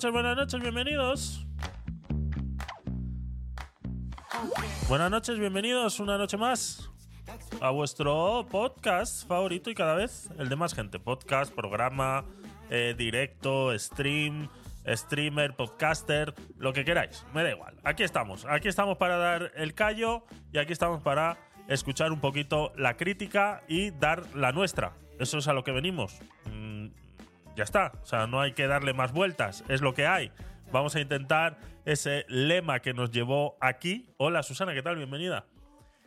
noches, buenas noches, bienvenidos. Buenas noches, bienvenidos una noche más a vuestro podcast favorito y cada vez el de más gente. Podcast, programa, eh, directo, stream, streamer, podcaster, lo que queráis, me da igual. Aquí estamos, aquí estamos para dar el callo y aquí estamos para escuchar un poquito la crítica y dar la nuestra. Eso es a lo que venimos. Mm, ya está, o sea, no hay que darle más vueltas, es lo que hay. Vamos a intentar ese lema que nos llevó aquí. Hola Susana, ¿qué tal? Bienvenida.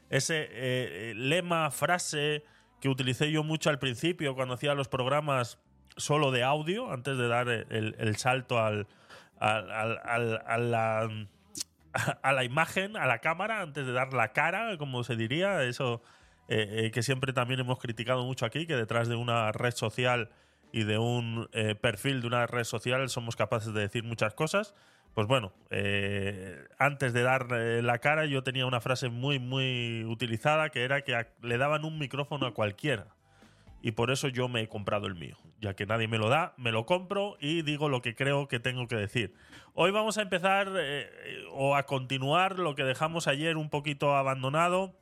Ese eh, lema, frase que utilicé yo mucho al principio cuando hacía los programas solo de audio, antes de dar el, salto al, a, la, imagen, a la cámara, antes de dar la cara, como se diría, eso eh, eh, que siempre también hemos criticado mucho aquí, que detrás de una red social y de un eh, perfil de una red social somos capaces de decir muchas cosas. Pues bueno, antes de dar la cara yo tenía una frase muy, muy utilizada que era que le daban un micrófono a cualquiera y por eso yo me he comprado el mío. Ya que nadie me lo da, me lo compro y digo lo que creo que tengo que decir. Hoy vamos a empezar eh, o a continuar lo que dejamos ayer un poquito abandonado,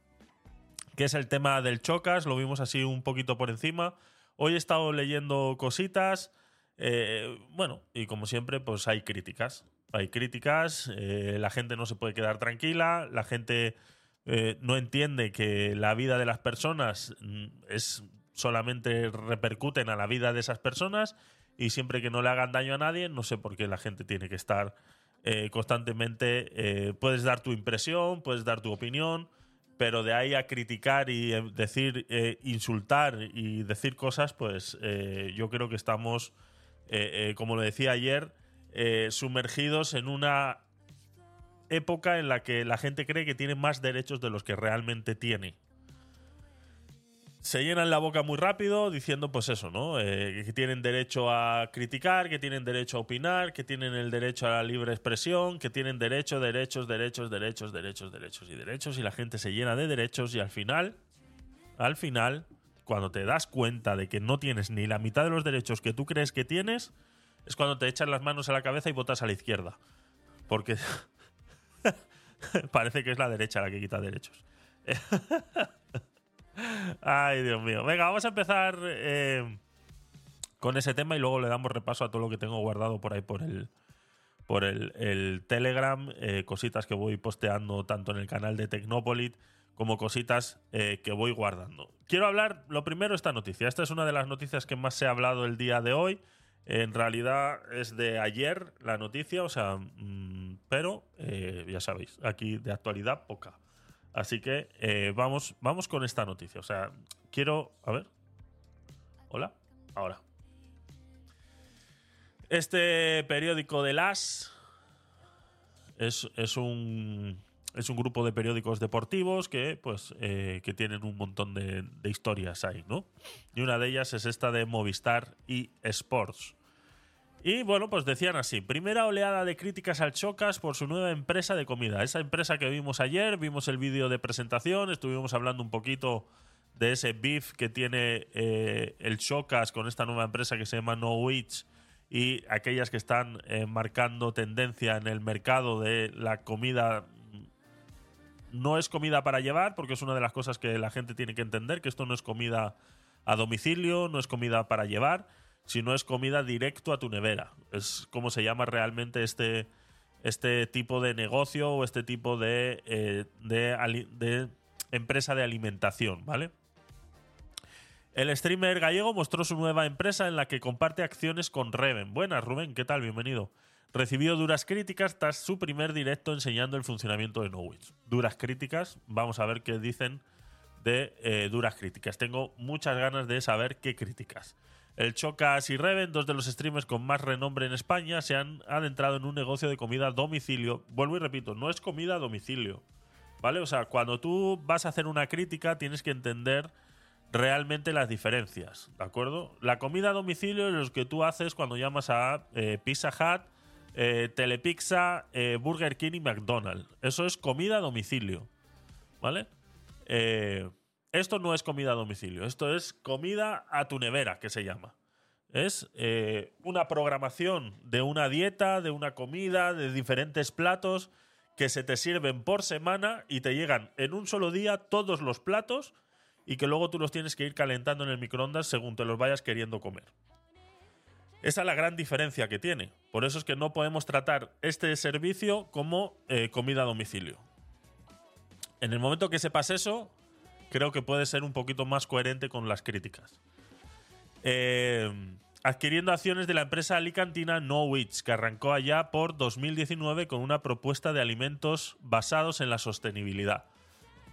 que es el tema del chocas, lo vimos así un poquito por encima. Hoy he estado leyendo cositas, eh, bueno, y como siempre, pues hay críticas. Hay críticas, eh, la gente no se puede quedar tranquila, la gente no entiende que la vida de las personas mm, es solamente repercuten a la vida de esas personas y siempre que no le hagan daño a nadie, no sé por qué la gente tiene que estar eh, constantemente, eh, puedes dar tu impresión, puedes dar tu opinión, pero de ahí a criticar y eh, decir, insultar y decir cosas, pues yo creo que estamos, como lo decía ayer, sumergidos en una época en la que la gente cree que tiene más derechos de los que realmente tiene se llenan la boca muy rápido diciendo pues eso, ¿no? Eh, que tienen derecho a criticar, que tienen derecho a opinar, que tienen el derecho a la libre expresión, que tienen derecho, derechos, derechos, derechos, derechos, derechos y derechos y la gente se llena de derechos y al final, al final, cuando te das cuenta de que no tienes ni la mitad de los derechos que tú crees que tienes, es cuando te echan las manos a la cabeza y votas a la izquierda. Porque parece que es la derecha la que quita derechos. Ay, Dios mío. Venga, vamos a empezar eh, con ese tema y luego le damos repaso a todo lo que tengo guardado por ahí por el, por el, Telegram. Eh, cositas que voy posteando tanto en el canal de Tecnopolit como cositas eh, que voy guardando. Quiero hablar, lo primero, esta noticia. Esta es una de las noticias que más se ha hablado el día de hoy. En realidad es de ayer la noticia, o sea, mm, pero ya sabéis, aquí de actualidad poca. Así que eh, vamos, vamos con esta noticia. O sea, quiero. A ver. Hola. Ahora. Este periódico de las es, un, es un grupo de periódicos deportivos que, pues, eh, que tienen un montón de, de, historias ahí, ¿no? Y una de ellas es esta de Movistar y Sports. Y bueno, pues decían así, primera oleada de críticas al Chocas por su nueva empresa de comida. Esa empresa que vimos ayer, vimos el vídeo de presentación, estuvimos hablando un poquito de ese beef que tiene eh, el Chocas con esta nueva empresa que se llama No Witch y aquellas que están eh, marcando tendencia en el mercado de la comida. No es comida para llevar, porque es una de las cosas que la gente tiene que entender, que esto no es comida a domicilio, no es comida para llevar si no es comida directo a tu nevera. Es como se llama realmente este, este tipo de negocio o este tipo de, eh, de, empresa de alimentación, ¿vale? El streamer gallego mostró su nueva empresa en la que comparte acciones con Reven. Buenas, Rubén, ¿qué tal? Bienvenido. Recibió duras críticas tras su primer directo enseñando el funcionamiento de Nowitch. Duras críticas, vamos a ver qué dicen de eh, duras críticas. Tengo muchas ganas de saber qué críticas. El Chocas y Reven, dos de los streamers con más renombre en España, se han adentrado en un negocio de comida a domicilio. Vuelvo y repito, no es comida a domicilio. ¿Vale? O sea, cuando tú vas a hacer una crítica, tienes que entender realmente las diferencias. ¿De acuerdo? La comida a domicilio es lo que tú haces cuando llamas a eh, Pizza Hut, eh, Telepizza, eh, Burger King y McDonald's. Eso es comida a domicilio. ¿Vale? Eh. Esto no es comida a domicilio, esto es comida a tu nevera, que se llama. Es eh, una programación de una dieta, de una comida, de diferentes platos que se te sirven por semana y te llegan en un solo día todos los platos y que luego tú los tienes que ir calentando en el microondas según te los vayas queriendo comer. Esa es la gran diferencia que tiene. Por eso es que no podemos tratar este servicio como eh, comida a domicilio. En el momento que sepas eso, creo que puede ser un poquito más coherente con las críticas. Eh, adquiriendo acciones de la empresa alicantina Norwich, que arrancó allá por 2019 con una propuesta de alimentos basados en la sostenibilidad.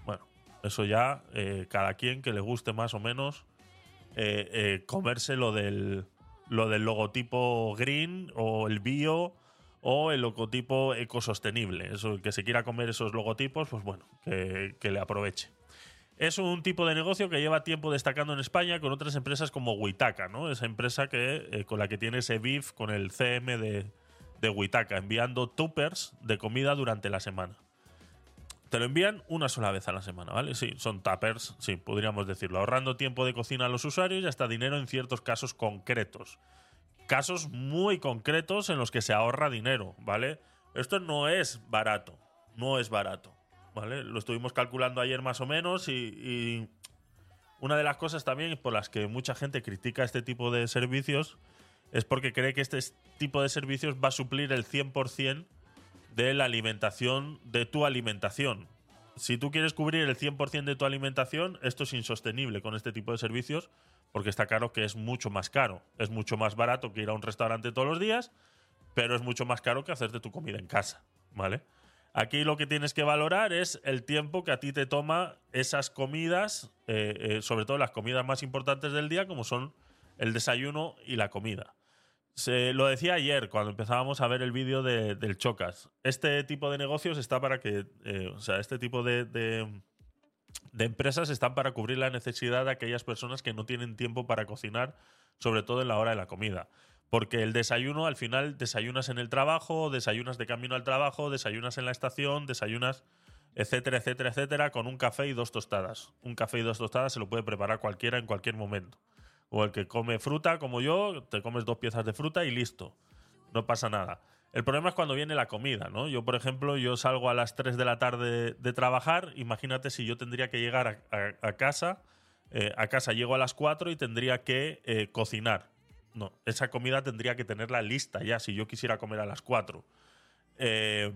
Bueno, eso ya eh, cada quien que le guste más o menos eh, comerse lo del, lo del logotipo green o el bio o el logotipo ecosostenible. Eso, el que se quiera comer esos logotipos, pues bueno, que, le aproveche. Es un tipo de negocio que lleva tiempo destacando en España con otras empresas como Huitaca, ¿no? Esa empresa que, eh, con la que tiene ese BIF con el CM de, de Huitaca, enviando tuppers de comida durante la semana. Te lo envían una sola vez a la semana, ¿vale? Sí, son tuppers, sí, podríamos decirlo, ahorrando tiempo de cocina a los usuarios y hasta dinero en ciertos casos concretos casos muy concretos en los que se ahorra dinero, ¿vale? Esto no es barato, no es barato, Lo estuvimos calculando ayer más o menos y, una de las cosas también por las que mucha gente critica este tipo de servicios es porque cree que este tipo de servicios va a suplir el 100% de la alimentación, de tu alimentación. Si tú quieres cubrir el 100% de tu alimentación, esto es insostenible con este tipo de servicios porque está claro que es mucho más caro. Es mucho más barato que ir a un restaurante todos los días, pero es mucho más caro que hacerte tu comida en casa, ¿vale? Aquí lo que tienes que valorar es el tiempo que a ti te toma esas comidas, eh, eh, sobre todo las comidas más importantes del día, como son el desayuno y la comida. Se, lo decía ayer cuando empezábamos a ver el vídeo del Chocas. Este tipo de negocios está para que, eh, o sea, este tipo de, de empresas están para cubrir la necesidad de aquellas personas que no tienen tiempo para cocinar, sobre todo en la hora de la comida. Porque el desayuno, al final, desayunas en el trabajo, desayunas de camino al trabajo, desayunas en la estación, desayunas, etcétera, etcétera, etcétera, con un café y dos tostadas. Un café y dos tostadas se lo puede preparar cualquiera en cualquier momento. O el que come fruta, como yo, te comes dos piezas de fruta y listo. No pasa nada. El problema es cuando viene la comida, ¿no? Yo, por ejemplo, yo salgo a las 3 de la tarde de trabajar, imagínate si yo tendría que llegar a, casa, eh, a casa llego a las 4 y tendría que eh, cocinar. No, esa comida tendría que tenerla lista ya si yo quisiera comer a las 4. Eh,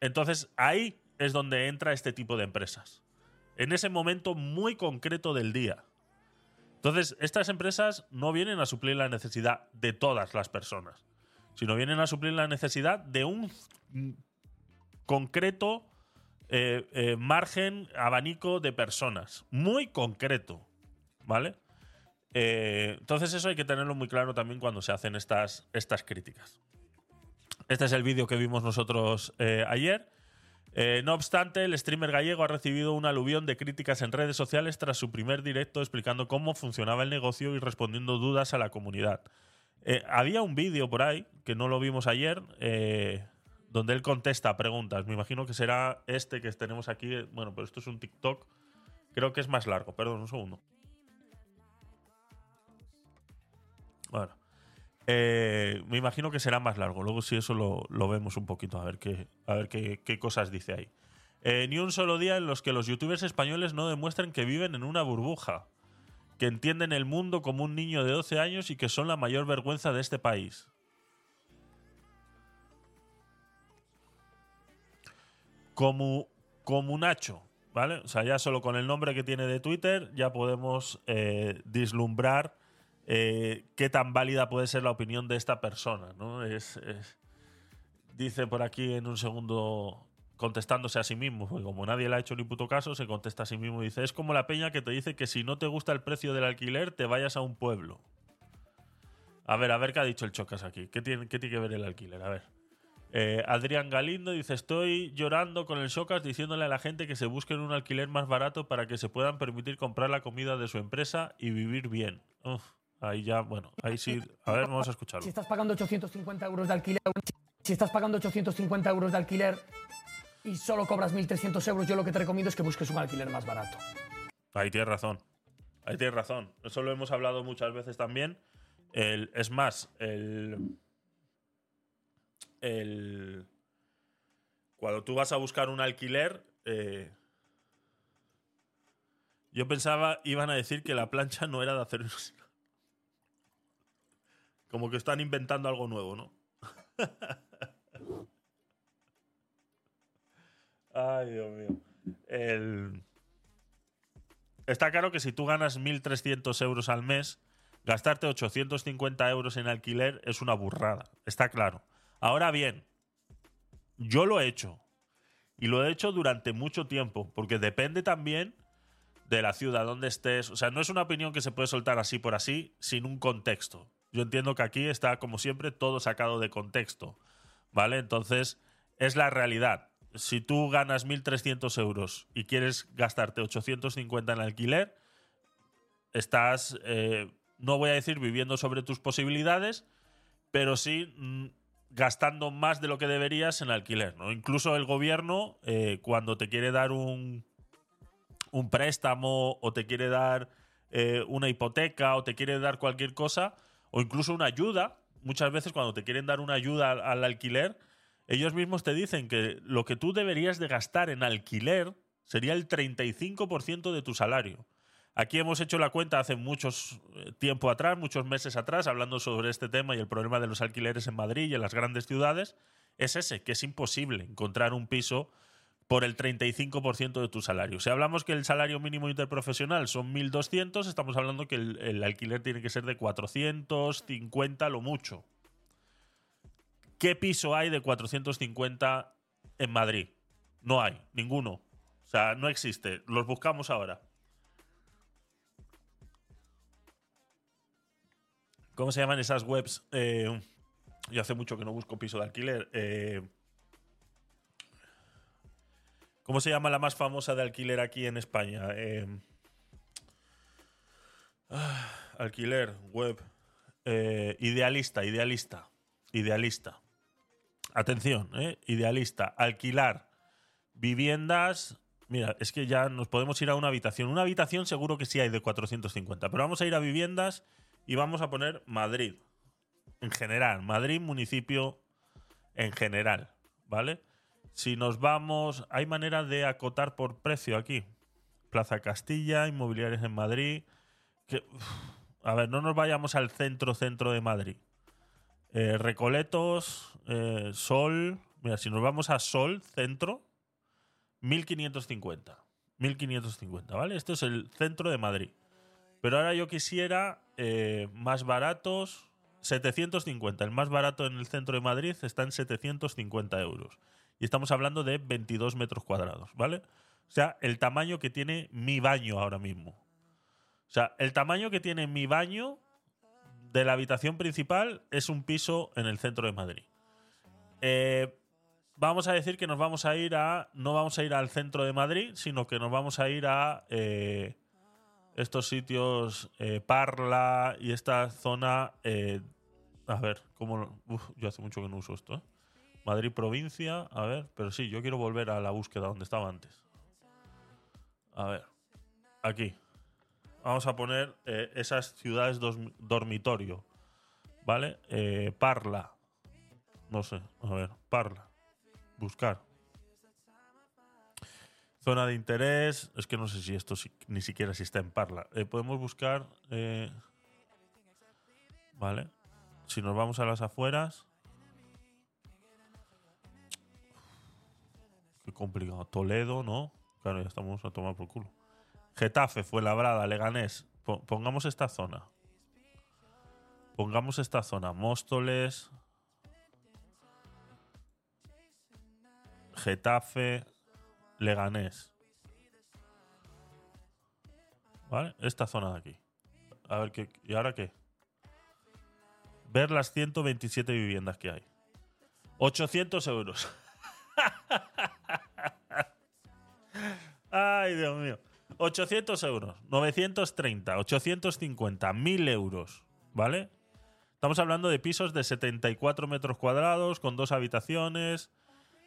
entonces ahí es donde entra este tipo de empresas. En ese momento muy concreto del día. Entonces, estas empresas no vienen a suplir la necesidad de todas las personas sino vienen a suplir la necesidad de un concreto eh, eh, margen, abanico de personas. Muy concreto. ¿Vale? Eh, entonces eso hay que tenerlo muy claro también cuando se hacen estas, estas críticas. Este es el vídeo que vimos nosotros ayer. no obstante, el streamer gallego ha recibido un aluvión de críticas en redes sociales tras su primer directo explicando cómo funcionaba el negocio y respondiendo dudas a la comunidad. Eh, había un vídeo por ahí, que no lo vimos ayer, eh, donde él contesta preguntas. Me imagino que será este que tenemos aquí. Bueno, pero esto es un TikTok. Creo que es más largo. Perdón, un segundo. Bueno. Eh, me imagino que será más largo. Luego, si eso lo, vemos un poquito, a ver qué, cosas dice ahí. ni un solo día en los que los youtubers españoles no demuestren que viven en una burbuja que entienden el mundo como un niño de 12 años y que son la mayor vergüenza de este país. Como, como Nacho, ¿vale? O sea, ya solo con el nombre que tiene de Twitter ya podemos eh, vislumbrar eh, qué tan válida puede ser la opinión de esta persona, ¿no? dice por aquí en un segundo contestándose a sí mismo, porque como nadie le ha hecho ni puto caso, se contesta a sí mismo y dice, es como la peña que te dice que si no te gusta el precio del alquiler, te vayas a un pueblo. A ver, a ver qué ha dicho el Chocas aquí. ¿Qué tiene, qué tiene que ver el alquiler? A ver. Eh, Adrián Galindo dice, estoy llorando con el Chocas diciéndole a la gente que se busquen un alquiler más barato para que se puedan permitir comprar la comida de su empresa y vivir bien. Ahí ya, bueno, ahí sí. A ver, vamos a escucharlo. Si estás pagando 850 euros de alquiler, si estás pagando 850 euros de alquiler y solo cobras 1.300 euros, yo lo que te recomiendo es que busques un alquiler más barato. Ahí tienes razón. Ahí tienes razón. Eso lo hemos hablado muchas veces también. El, es más, el, el, cuando tú vas a buscar un alquiler, eh, yo pensaba, iban a decir que la plancha no era de acero. Como que están inventando algo nuevo, ¿no? Ay, Dios mío. Está claro que si tú ganas 1.300 euros al mes, gastarte 850 euros en alquiler es una burrada. Está claro. Ahora bien, yo lo he hecho. Y lo he hecho durante mucho tiempo, porque depende también de la ciudad donde estés. O sea, no es una opinión que se puede soltar así por así, sin un contexto. Yo entiendo que aquí está, como siempre, todo sacado de contexto. ¿Vale? Entonces, es la realidad. Si tú ganas 1.300 euros y quieres gastarte 850 en alquiler, estás, eh, no voy a decir viviendo sobre tus posibilidades, pero sí mm, gastando más de lo que deberías en alquiler. ¿no? Incluso el gobierno, eh, cuando te quiere dar un, un préstamo o te quiere dar eh, una hipoteca o te quiere dar cualquier cosa, o incluso una ayuda, muchas veces cuando te quieren dar una ayuda al, alquiler, ellos mismos te dicen que lo que tú deberías de gastar en alquiler sería el 35% de tu salario. Aquí hemos hecho la cuenta hace mucho eh, tiempo atrás, muchos meses atrás, hablando sobre este tema y el problema de los alquileres en Madrid y en las grandes ciudades. Es ese, que es imposible encontrar un piso por el 35% de tu salario. Si hablamos que el salario mínimo interprofesional son 1.200, estamos hablando que el, alquiler tiene que ser de 450 lo mucho. ¿Qué piso hay de 450 en Madrid? No hay, ninguno. O sea, no existe. Los buscamos ahora. ¿Cómo se llaman esas webs? Eh, yo hace mucho que no busco piso de alquiler. Eh, ¿Cómo se llama la más famosa de alquiler aquí en España? Em, ah, alquiler, web. Eh, idealista, idealista. Idealista. Atención, eh, idealista. Alquilar viviendas. Mira, es que ya nos podemos ir a una habitación. Una habitación seguro que sí hay de 450, pero vamos a ir a viviendas y vamos a poner Madrid. En general, Madrid, municipio en general, ¿vale? Si nos vamos, hay manera de acotar por precio aquí. Plaza Castilla, inmobiliarios en Madrid. a ver, no nos vayamos al centro, centro de Madrid. Eh, Recoletos, eh, Sol. Mira, si nos vamos a Sol, centro, 1550. 1550, ¿vale? Esto es el centro de Madrid. Pero ahora yo quisiera eh, más baratos, 750. El más barato en el centro de Madrid está en 750 euros y estamos hablando de 22 metros cuadrados, ¿vale? O sea, el tamaño que tiene mi baño ahora mismo. O sea, el tamaño que tiene mi baño de la habitación principal es un piso en el centro de Madrid. Eh, vamos a decir que nos vamos a ir a. No vamos a ir al centro de Madrid, sino que nos vamos a ir a eh, estos sitios, eh, Parla y esta zona. a ver, ¿cómo.? yo hace mucho que no uso esto, ¿eh? Madrid provincia, a ver, pero sí, yo quiero volver a la búsqueda donde estaba antes. A ver, aquí. Vamos a poner eh, esas ciudades dormitorio, ¿vale? Eh, Parla. No sé, a ver, Parla. Buscar. Zona de interés. Es que no sé si esto ni siquiera si está en Parla. Eh, podemos buscar. vale. Si nos vamos a las afueras. Complicado. Toledo, ¿no? Claro, ya estamos a tomar por culo. Getafe, Fuenlabrada, Leganés. pongamos esta zona. Pongamos esta zona. Móstoles. Getafe, Leganés. ¿Vale? Esta zona de aquí. A ver, ¿qué, ¿y ahora qué? Ver las 127 viviendas que hay. 800 euros. Ay, Dios mío. 800 euros, 930, 850, 1000 euros, ¿vale? Estamos hablando de pisos de 74 metros cuadrados, con dos habitaciones.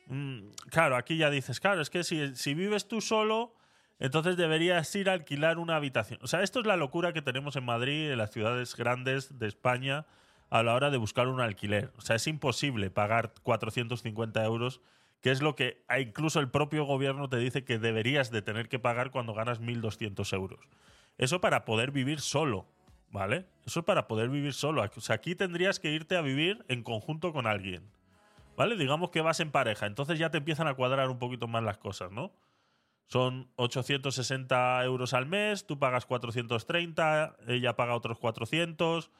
Mm, claro, aquí ya dices, claro, es que si, vives tú solo, Entonces deberías ir a alquilar una habitación. O sea, esto es la locura que tenemos en Madrid, en las ciudades grandes de España, a la hora de buscar un alquiler. O sea, es imposible pagar 450 euros, que es lo que incluso el propio gobierno te dice que deberías de tener que pagar cuando ganas 1.200 euros. Eso para poder vivir solo, ¿vale? Eso es para poder vivir solo. O sea, aquí tendrías que irte a vivir en conjunto con alguien. ¿Vale? Digamos que vas en pareja, entonces ya te empiezan a cuadrar un poquito más las cosas, ¿no? Son 860 euros al mes, tú pagas 430, ella paga otros 400.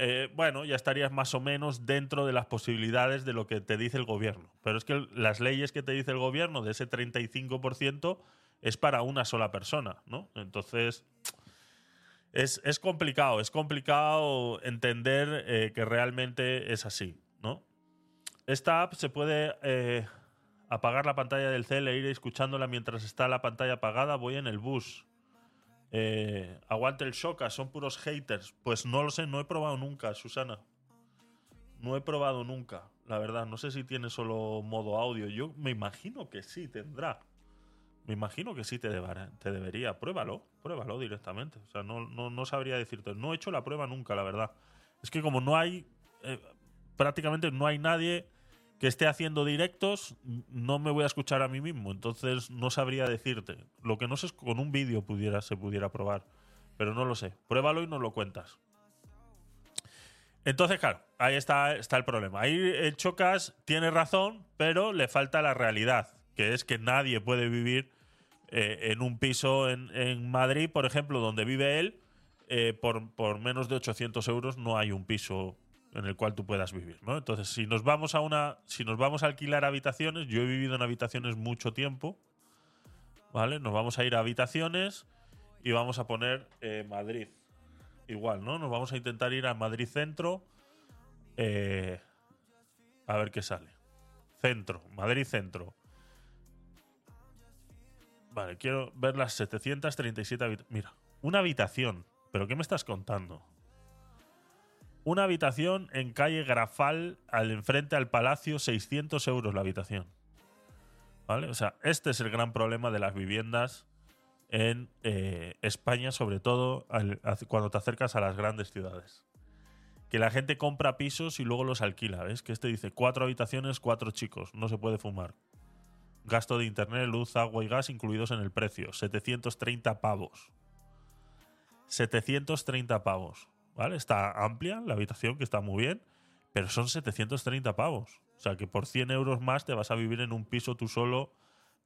Eh, bueno, ya estarías más o menos dentro de las posibilidades de lo que te dice el gobierno. Pero es que las leyes que te dice el gobierno de ese 35% es para una sola persona, ¿no? Entonces, es, complicado, es complicado entender eh, que realmente es así, ¿no? Esta app se puede eh, apagar la pantalla del cel e ir escuchándola mientras está la pantalla apagada. Voy en el bus. Eh, aguante el shock, son puros haters. Pues no lo sé, no he probado nunca, Susana. No he probado nunca, la verdad. No sé si tiene solo modo audio. Yo me imagino que sí tendrá. Me imagino que sí te, te debería. Pruébalo, pruébalo directamente. O sea, no, no, sabría decirte. No he hecho la prueba nunca, la verdad. Es que como no hay. Eh, prácticamente no hay nadie que esté haciendo directos, no me voy a escuchar a mí mismo. Entonces no sabría decirte. Lo que no sé es con un vídeo se pudiera probar. Pero no lo sé. Pruébalo y nos lo cuentas. Entonces, claro, ahí está, está el problema. Ahí el Chocas tiene razón, pero le falta la realidad, que es que nadie puede vivir eh, en un piso en, Madrid, por ejemplo, donde vive él, eh, por, por, menos de 800 euros no hay un piso en el cual tú puedas vivir, ¿no? Entonces, si nos vamos a una, si nos vamos a alquilar habitaciones, yo he vivido en habitaciones mucho tiempo, ¿vale? Nos vamos a ir a habitaciones y vamos a poner eh, Madrid, igual, ¿no? Nos vamos a intentar ir a Madrid Centro, a ver qué sale. Centro, Madrid Centro. Vale, quiero ver las 737 habitaciones. Mira, una habitación. ¿Pero qué me estás contando? Una habitación en calle Grafal, al enfrente al palacio, 600 euros la habitación. ¿Vale? O sea, este es el gran problema de las viviendas en eh, España, sobre todo cuando te acercas a las grandes ciudades. Que la gente compra pisos y luego los alquila. ¿Ves? Que este dice cuatro habitaciones, cuatro chicos. No se puede fumar. Gasto de internet, luz, agua y gas incluidos en el precio. 730 pavos. 730 pavos. ¿Vale? Está amplia la habitación, que está muy bien, pero son 730 pavos. O sea que por 100 euros más te vas a vivir en un piso tú solo.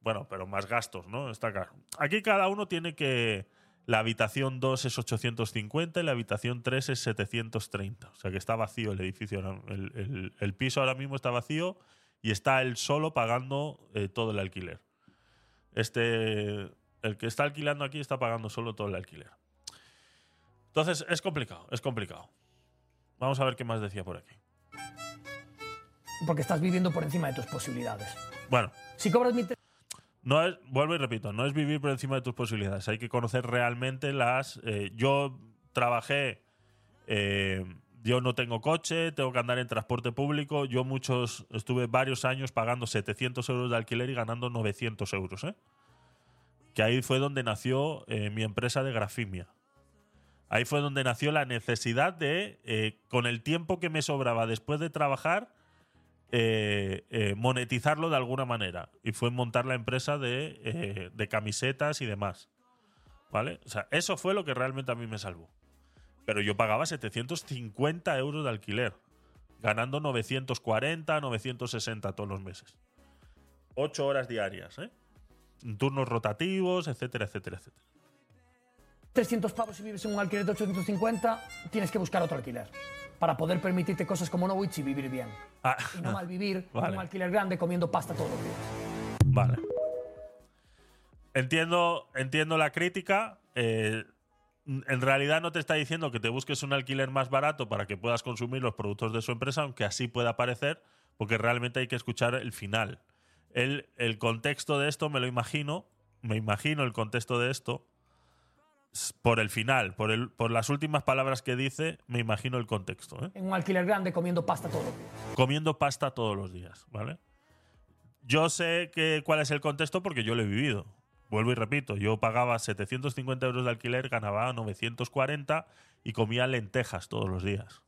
Bueno, pero más gastos, ¿no? Está caro. Aquí cada uno tiene que. La habitación 2 es 850 y la habitación 3 es 730. O sea que está vacío el edificio. El, piso ahora mismo está vacío y está él solo pagando eh, todo el alquiler. Este, el que está alquilando aquí está pagando solo todo el alquiler. Entonces es complicado, es complicado. Vamos a ver qué más decía por aquí. Porque estás viviendo por encima de tus posibilidades. Bueno. Si cobras mi... No es, vuelvo y repito, no es vivir por encima de tus posibilidades. Hay que conocer realmente las. Eh, yo trabajé eh, yo no tengo coche, tengo que andar en transporte público. Yo muchos, estuve varios años pagando 700 euros de alquiler y ganando 900 euros. ¿eh? Que ahí fue donde nació eh, mi empresa de grafimia. Ahí fue donde nació la necesidad de, eh, con el tiempo que me sobraba después de trabajar, monetizarlo de alguna manera. Y fue montar la empresa de, de camisetas y demás. ¿Vale? O sea, eso fue lo que realmente a mí me salvó. Pero yo pagaba 750 euros de alquiler, ganando 940, 960 todos los meses. Ocho horas diarias, ¿eh? turnos rotativos, etcétera, etcétera, etcétera. 300 pavos si vives en un alquiler de 850, tienes que buscar otro alquiler para poder permitirte cosas como Norwich y vivir bien. Ah, y no mal vivir en un alquiler grande comiendo pasta todos los días. Vale. Entiendo, entiendo la crítica. Eh, en realidad no te está diciendo que te busques un alquiler más barato para que puedas consumir los productos de su empresa, aunque así pueda parecer, porque realmente hay que escuchar el final. El, el contexto de esto me lo imagino, me imagino el contexto de esto por el final, por, el, por las últimas palabras que dice, me imagino el contexto. ¿eh? En un alquiler grande comiendo pasta todos los días. Comiendo pasta todos los días, ¿vale? Yo sé que, cuál es el contexto porque yo lo he vivido vuelvo y repito, yo pagaba 750 euros de alquiler, ganaba 940 y comía lentejas todos los días.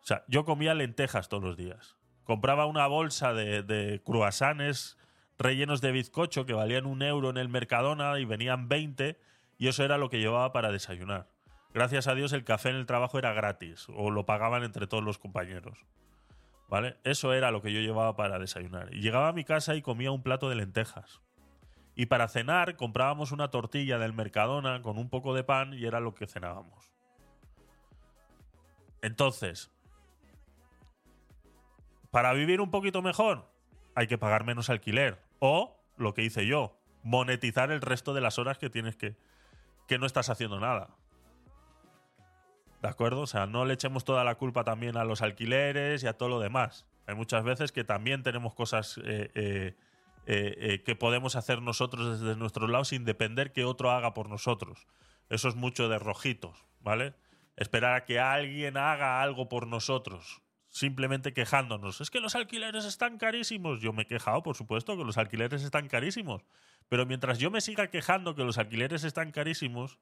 O sea, yo comía lentejas todos los días. Compraba una bolsa de, de croissants rellenos de bizcocho que valían un euro en el Mercadona y venían 20 y eso era lo que llevaba para desayunar. Gracias a Dios el café en el trabajo era gratis o lo pagaban entre todos los compañeros. ¿Vale? Eso era lo que yo llevaba para desayunar. Y llegaba a mi casa y comía un plato de lentejas. Y para cenar comprábamos una tortilla del Mercadona con un poco de pan y era lo que cenábamos. Entonces, para vivir un poquito mejor, hay que pagar menos alquiler. O, lo que hice yo, monetizar el resto de las horas que tienes que. Que no estás haciendo nada. ¿De acuerdo? O sea, no le echemos toda la culpa también a los alquileres y a todo lo demás. Hay muchas veces que también tenemos cosas eh, eh, eh, que podemos hacer nosotros desde nuestros lados sin depender que otro haga por nosotros. Eso es mucho de rojitos, ¿vale? Esperar a que alguien haga algo por nosotros simplemente quejándonos. Es que los alquileres están carísimos. Yo me he quejado, por supuesto, que los alquileres están carísimos. Pero mientras yo me siga quejando que los alquileres están carísimos,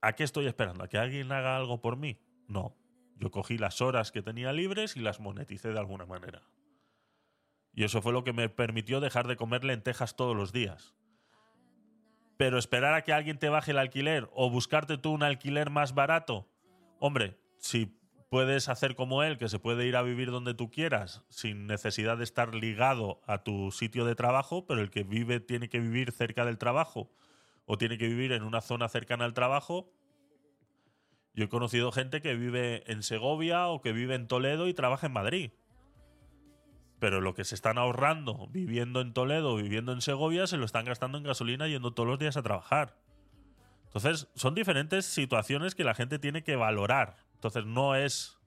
¿a qué estoy esperando? ¿A que alguien haga algo por mí? No. Yo cogí las horas que tenía libres y las moneticé de alguna manera. Y eso fue lo que me permitió dejar de comer lentejas todos los días. Pero esperar a que alguien te baje el alquiler o buscarte tú un alquiler más barato, hombre, si puedes hacer como él, que se puede ir a vivir donde tú quieras sin necesidad de estar ligado a tu sitio de trabajo, pero el que vive tiene que vivir cerca del trabajo o tiene que vivir en una zona cercana al trabajo. Yo he conocido gente que vive en Segovia o que vive en Toledo y trabaja en Madrid. Pero lo que se están ahorrando viviendo en Toledo o viviendo en Segovia se lo están gastando en gasolina yendo todos los días a trabajar. Entonces, son diferentes situaciones que la gente tiene que valorar entonces no es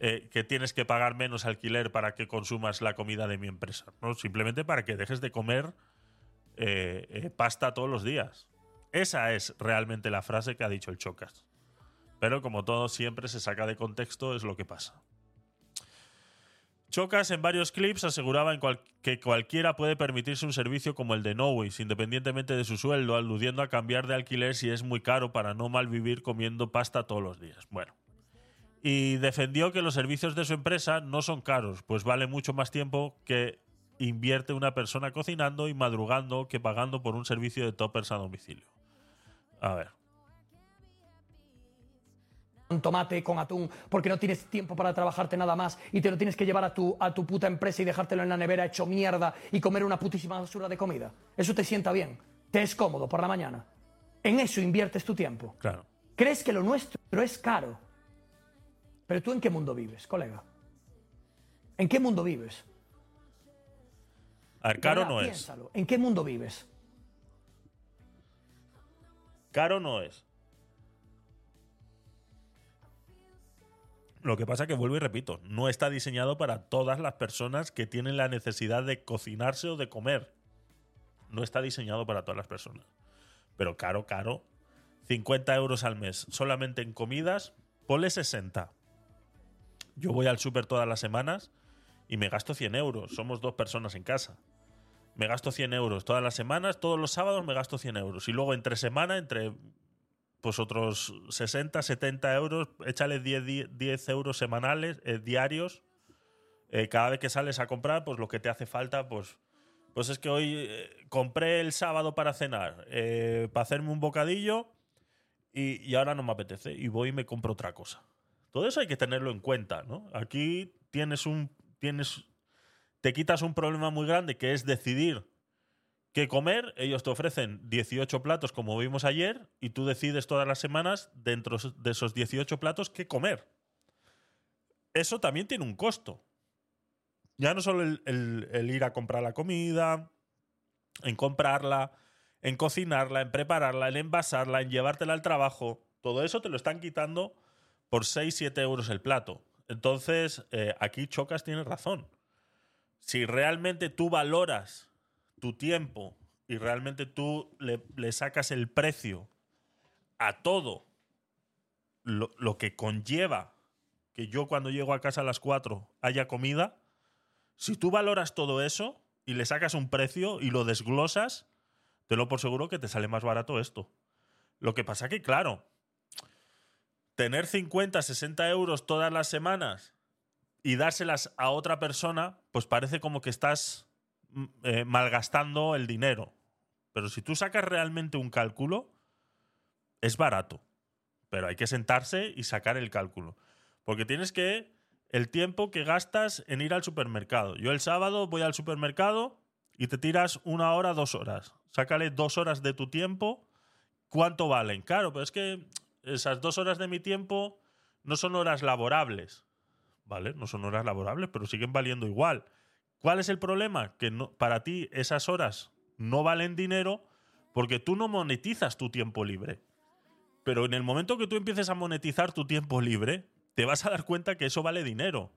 eh, que tienes que pagar menos alquiler para que consumas la comida de mi empresa, ¿no? Simplemente para que dejes de comer eh, eh, pasta todos los días. Esa es realmente la frase que ha dicho el Chocas. Pero como todo siempre se saca de contexto, es lo que pasa. Chocas en varios clips aseguraba que cualquiera puede permitirse un servicio como el de Noways, independientemente de su sueldo, aludiendo a cambiar de alquiler si es muy caro para no malvivir comiendo pasta todos los días. Bueno. Y defendió que los servicios de su empresa no son caros, pues vale mucho más tiempo que invierte una persona cocinando y madrugando que pagando por un servicio de toppers a domicilio. A ver un tomate con atún porque no tienes tiempo para trabajarte nada más y te lo tienes que llevar a tu, a tu puta empresa y dejártelo en la nevera hecho mierda y comer una putísima basura de comida. Eso te sienta bien, te es cómodo por la mañana. En eso inviertes tu tiempo. Claro. Crees que lo nuestro es caro. Pero tú en qué mundo vives, colega? ¿En qué mundo vives? A ver, caro no es. ¿En qué mundo vives? Caro no es. Lo que pasa que vuelvo y repito, no está diseñado para todas las personas que tienen la necesidad de cocinarse o de comer. No está diseñado para todas las personas. Pero caro, caro. 50 euros al mes solamente en comidas, ponle 60. Yo voy al súper todas las semanas y me gasto 100 euros. Somos dos personas en casa. Me gasto 100 euros todas las semanas, todos los sábados me gasto 100 euros. Y luego entre semana, entre pues otros 60, 70 euros, échale 10, 10 euros semanales, eh, diarios. Eh, cada vez que sales a comprar, pues lo que te hace falta, pues, pues es que hoy eh, compré el sábado para cenar, para hacerme un bocadillo y, y, ahora no me apetece y voy y me compro otra cosa. Todo eso hay que tenerlo en cuenta, ¿no? Aquí tienes un, tienes, te quitas un problema muy grande que es decidir qué comer. Ellos te ofrecen 18 platos como vimos ayer y tú decides todas las semanas dentro de esos 18 platos qué comer. Eso también tiene un costo. Ya no solo el, ir a comprar la comida, en comprarla, en cocinarla, en prepararla, en envasarla, en llevártela al trabajo. Todo eso te lo están quitando por 6-7 euros el plato. Entonces, eh, aquí Chocas tiene razón. Si realmente tú valoras tu tiempo y realmente tú le, sacas el precio a todo lo, que conlleva que yo cuando llego a casa a las 4 haya comida, si tú valoras todo eso y le sacas un precio y lo desglosas, te lo por seguro que te sale más barato esto. Lo que pasa que, claro, tener 50, 60 euros todas las semanas y dárselas a otra persona, pues parece como que estás eh, malgastando el dinero. Pero si tú sacas realmente un cálculo, es barato. Pero hay que sentarse y sacar el cálculo. Porque tienes que el tiempo que gastas en ir al supermercado. Yo el sábado voy al supermercado y te tiras una hora, dos horas. Sácale dos horas de tu tiempo. ¿Cuánto valen? Claro, pero es que esas dos horas de mi tiempo no son horas laborables. ¿Vale? No son horas laborables, pero siguen valiendo igual. ¿Cuál es el problema? Que no, para ti esas horas no valen dinero porque tú no monetizas tu tiempo libre. Pero en el momento que tú empieces a monetizar tu tiempo libre, te vas a dar cuenta que eso vale dinero.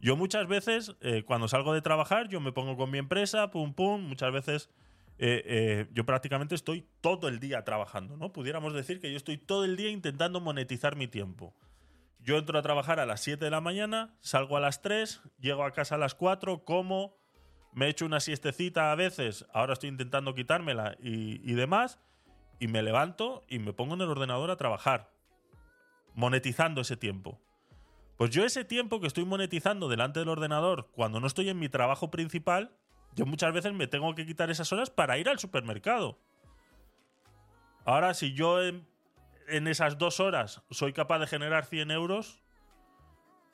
Yo muchas veces, eh, cuando salgo de trabajar, yo me pongo con mi empresa, pum, pum, muchas veces eh, eh, yo prácticamente estoy todo el día trabajando, ¿no? Pudiéramos decir que yo estoy todo el día intentando monetizar mi tiempo. Yo entro a trabajar a las 7 de la mañana, salgo a las 3, llego a casa a las 4, como, me echo una siestecita a veces, ahora estoy intentando quitármela y, y demás, y me levanto y me pongo en el ordenador a trabajar, monetizando ese tiempo. Pues yo ese tiempo que estoy monetizando delante del ordenador cuando no estoy en mi trabajo principal, yo muchas veces me tengo que quitar esas horas para ir al supermercado. Ahora, si yo en, esas dos horas soy capaz de generar 100 euros,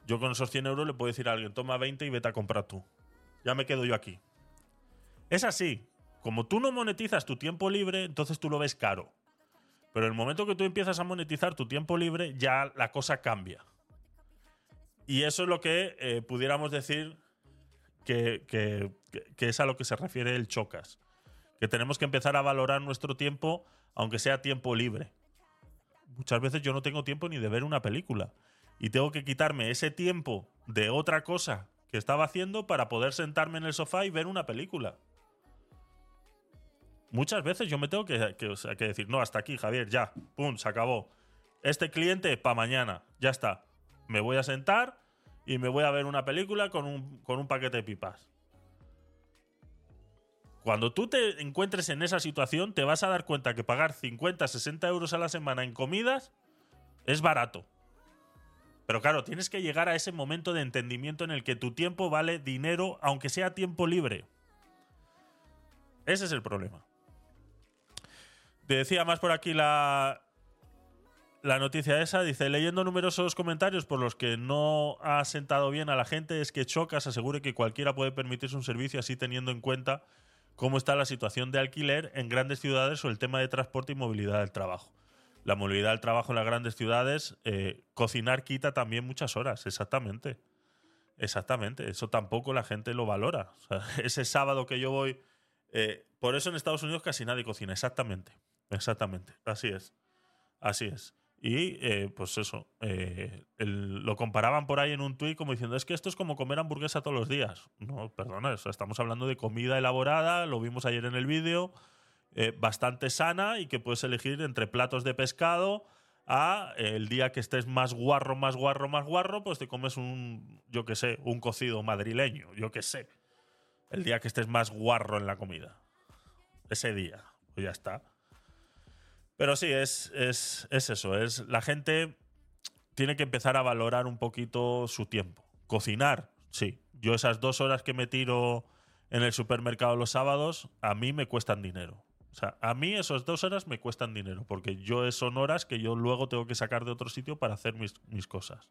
yo con esos 100 euros le puedo decir a alguien, toma 20 y vete a comprar tú. Ya me quedo yo aquí. Es así. Como tú no monetizas tu tiempo libre, entonces tú lo ves caro. Pero en el momento que tú empiezas a monetizar tu tiempo libre, ya la cosa cambia. Y eso es lo que eh, pudiéramos decir que, es a lo que se refiere el chocas. Que tenemos que empezar a valorar nuestro tiempo, aunque sea tiempo libre. Muchas veces yo no tengo tiempo ni de ver una película. Y tengo que quitarme ese tiempo de otra cosa que estaba haciendo para poder sentarme en el sofá y ver una película. Muchas veces yo me tengo que, que decir, no, hasta aquí, Javier, ya, pum, se acabó. Este cliente, para mañana, ya está me voy a sentar y me voy a ver una película con un, paquete de pipas. Cuando tú te encuentres en esa situación, te vas a dar cuenta que pagar 50, 60 euros a la semana en comidas es barato. Pero claro, tienes que llegar a ese momento de entendimiento en el que tu tiempo vale dinero, aunque sea tiempo libre. Ese es el problema. Te decía más por aquí la, la noticia esa dice, leyendo numerosos comentarios por los que no ha sentado bien a la gente, es que Chocas asegure que cualquiera puede permitirse un servicio así teniendo en cuenta cómo está la situación de alquiler en grandes ciudades o el tema de transporte y movilidad del trabajo. La movilidad del trabajo en las grandes ciudades, eh, cocinar quita también muchas horas, exactamente. Exactamente, eso tampoco la gente lo valora. ese sábado que yo voy... Eh, por eso en Estados Unidos casi nadie cocina, exactamente. Exactamente, así es. Así es. Y eh, pues eso, eh, lo comparaban por ahí en un tuit como diciendo, es que esto es como comer hamburguesa todos los días. No, perdona, estamos hablando de comida elaborada, lo vimos ayer en el vídeo, eh, bastante sana y que puedes elegir entre platos de pescado a el día que estés más guarro, más guarro, más guarro, pues te comes un, yo qué sé, un cocido madrileño, yo qué sé. El día que estés más guarro en la comida. Ese día, pues ya está. Pero sí, es, es, eso. Es, la gente tiene que empezar a valorar un poquito su tiempo. Cocinar, sí. Yo esas dos horas que me tiro en el supermercado los sábados, a mí me cuestan dinero. O sea, a mí esas dos horas me cuestan dinero, porque yo son horas que yo luego tengo que sacar de otro sitio para hacer mis, mis cosas.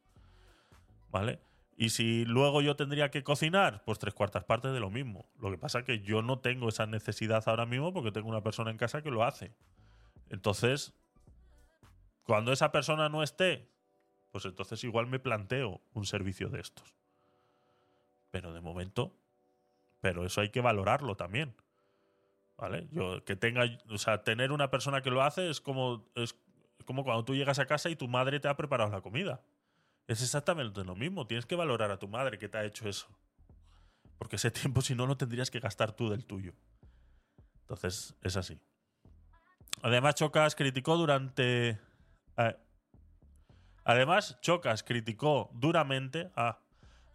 ¿Vale? Y si luego yo tendría que cocinar, pues tres cuartas partes de lo mismo. Lo que pasa es que yo no tengo esa necesidad ahora mismo porque tengo una persona en casa que lo hace. Entonces, cuando esa persona no esté, pues entonces igual me planteo un servicio de estos. Pero de momento, pero eso hay que valorarlo también. ¿Vale? Yo que tenga, o sea, tener una persona que lo hace es como es como cuando tú llegas a casa y tu madre te ha preparado la comida. Es exactamente lo mismo, tienes que valorar a tu madre que te ha hecho eso. Porque ese tiempo si no lo tendrías que gastar tú del tuyo. Entonces, es así. Además, Chocas criticó durante. Eh, además, Chocas criticó duramente. Ah,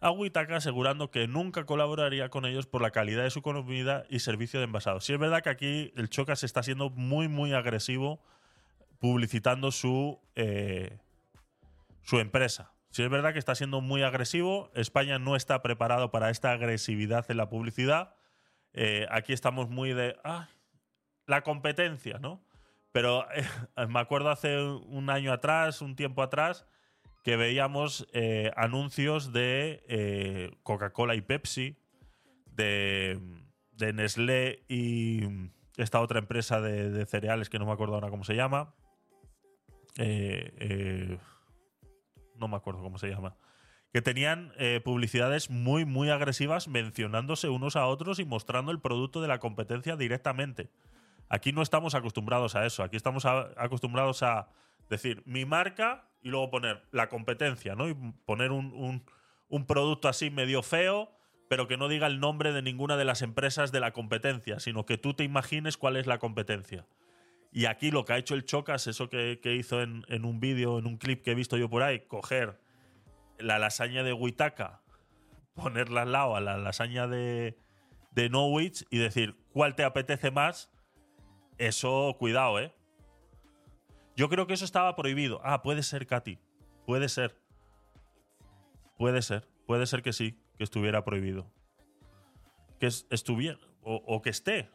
a Witaka asegurando que nunca colaboraría con ellos por la calidad de su comida y servicio de envasado. Sí es verdad que aquí el Chocas está siendo muy, muy agresivo publicitando su, eh, su empresa. Sí es verdad que está siendo muy agresivo. España no está preparado para esta agresividad en la publicidad. Eh, aquí estamos muy de ah, la competencia, ¿no? Pero eh, me acuerdo hace un año atrás, un tiempo atrás, que veíamos eh, anuncios de eh, Coca-Cola y Pepsi, de, Nestlé y esta otra empresa de, cereales que no me acuerdo ahora cómo se llama. No me acuerdo cómo se llama. Que tenían publicidades muy, muy agresivas mencionándose unos a otros y mostrando el producto de la competencia directamente. Aquí no estamos acostumbrados a eso. Aquí estamos acostumbrados a decir mi marca y luego poner la competencia, ¿no? Y poner un, un, producto así medio feo, pero que no diga el nombre de ninguna de las empresas de la competencia, sino que tú te imagines cuál es la competencia. Y aquí lo que ha hecho el Chocas, eso que, que hizo en, en un vídeo, en un clip que he visto yo por ahí, coger la lasaña de Huitaca, ponerla al lado a la lasaña de, de Norwich y decir cuál te apetece más, eso, cuidado, ¿eh? Yo creo que eso estaba prohibido. Ah, puede ser, Katy. Puede ser. Puede ser. Puede ser que sí, que estuviera prohibido. Que estuviera. O, que esté.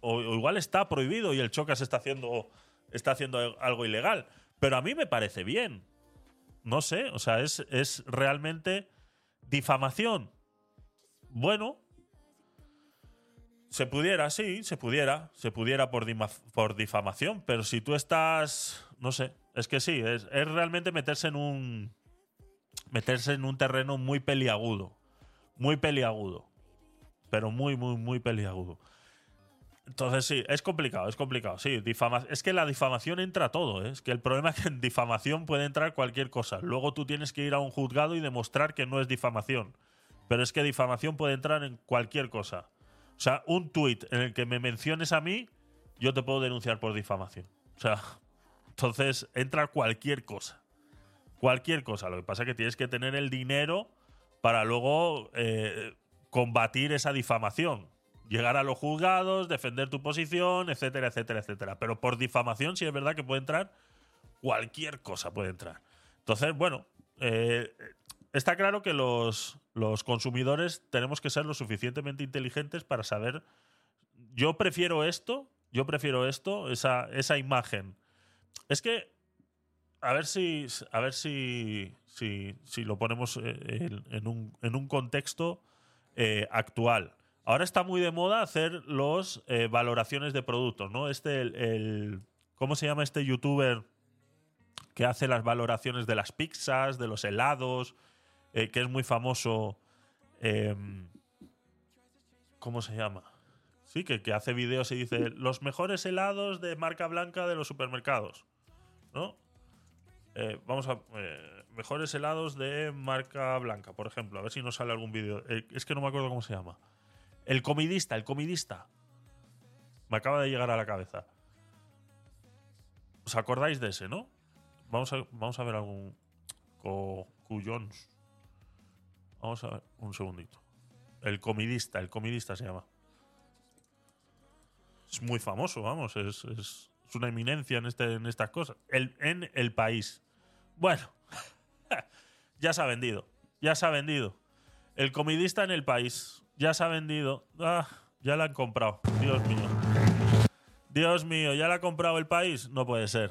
O, o, igual está prohibido y el Chocas está haciendo, está haciendo algo ilegal. Pero a mí me parece bien. No sé. O sea, es, es realmente difamación. Bueno, se pudiera, sí, se pudiera, se pudiera por, por, difamación, pero si tú estás, no sé, es que sí, es, realmente meterse en un meterse en un terreno muy peliagudo, muy peliagudo, pero muy, muy, muy peliagudo. Entonces sí, es complicado, es complicado, sí, difama es que la difamación entra todo, ¿eh? es que el problema es que en difamación puede entrar cualquier cosa, luego tú tienes que ir a un juzgado y demostrar que no es difamación, pero es que difamación puede entrar en cualquier cosa. O sea, un tuit en el que me menciones a mí, yo te puedo denunciar por difamación. O sea, entonces entra cualquier cosa. Cualquier cosa. Lo que pasa es que tienes que tener el dinero para luego eh, combatir esa difamación. Llegar a los juzgados, defender tu posición, etcétera, etcétera, etcétera. Pero por difamación sí es verdad que puede entrar cualquier cosa puede entrar. Entonces, bueno, eh, está claro que los, los consumidores tenemos que ser lo suficientemente inteligentes para saber. Yo prefiero esto, yo prefiero esto, esa, esa imagen. Es que, a ver si, a ver si, si, si lo ponemos en, en, un, en un, contexto eh, actual. Ahora está muy de moda hacer los eh, valoraciones de productos, ¿no? Este, el, ¿cómo se llama este youtuber que hace las valoraciones de las pizzas, de los helados? Eh, que es muy famoso. Eh, ¿Cómo se llama? Sí, que, que, hace vídeos y dice los mejores helados de marca blanca de los supermercados. ¿No? Eh, vamos a. Eh, mejores helados de marca blanca, por ejemplo. A ver si nos sale algún vídeo. es que no me acuerdo cómo se llama. El comidista, el comidista. Me acaba de llegar a la cabeza. ¿Os acordáis de ese, no? Vamos a, vamos a ver algún. Co, cuyons. Vamos a ver, un segundito. El comidista, el comidista se llama. Es muy famoso, vamos, es, es, una eminencia en, este, en estas cosas. El, en el país. Bueno, ya se ha vendido, ya se ha vendido. El comidista en el país, ya se ha vendido. Ah, ya la han comprado, Dios mío. Dios mío, ¿ya la ha comprado el país? No puede ser.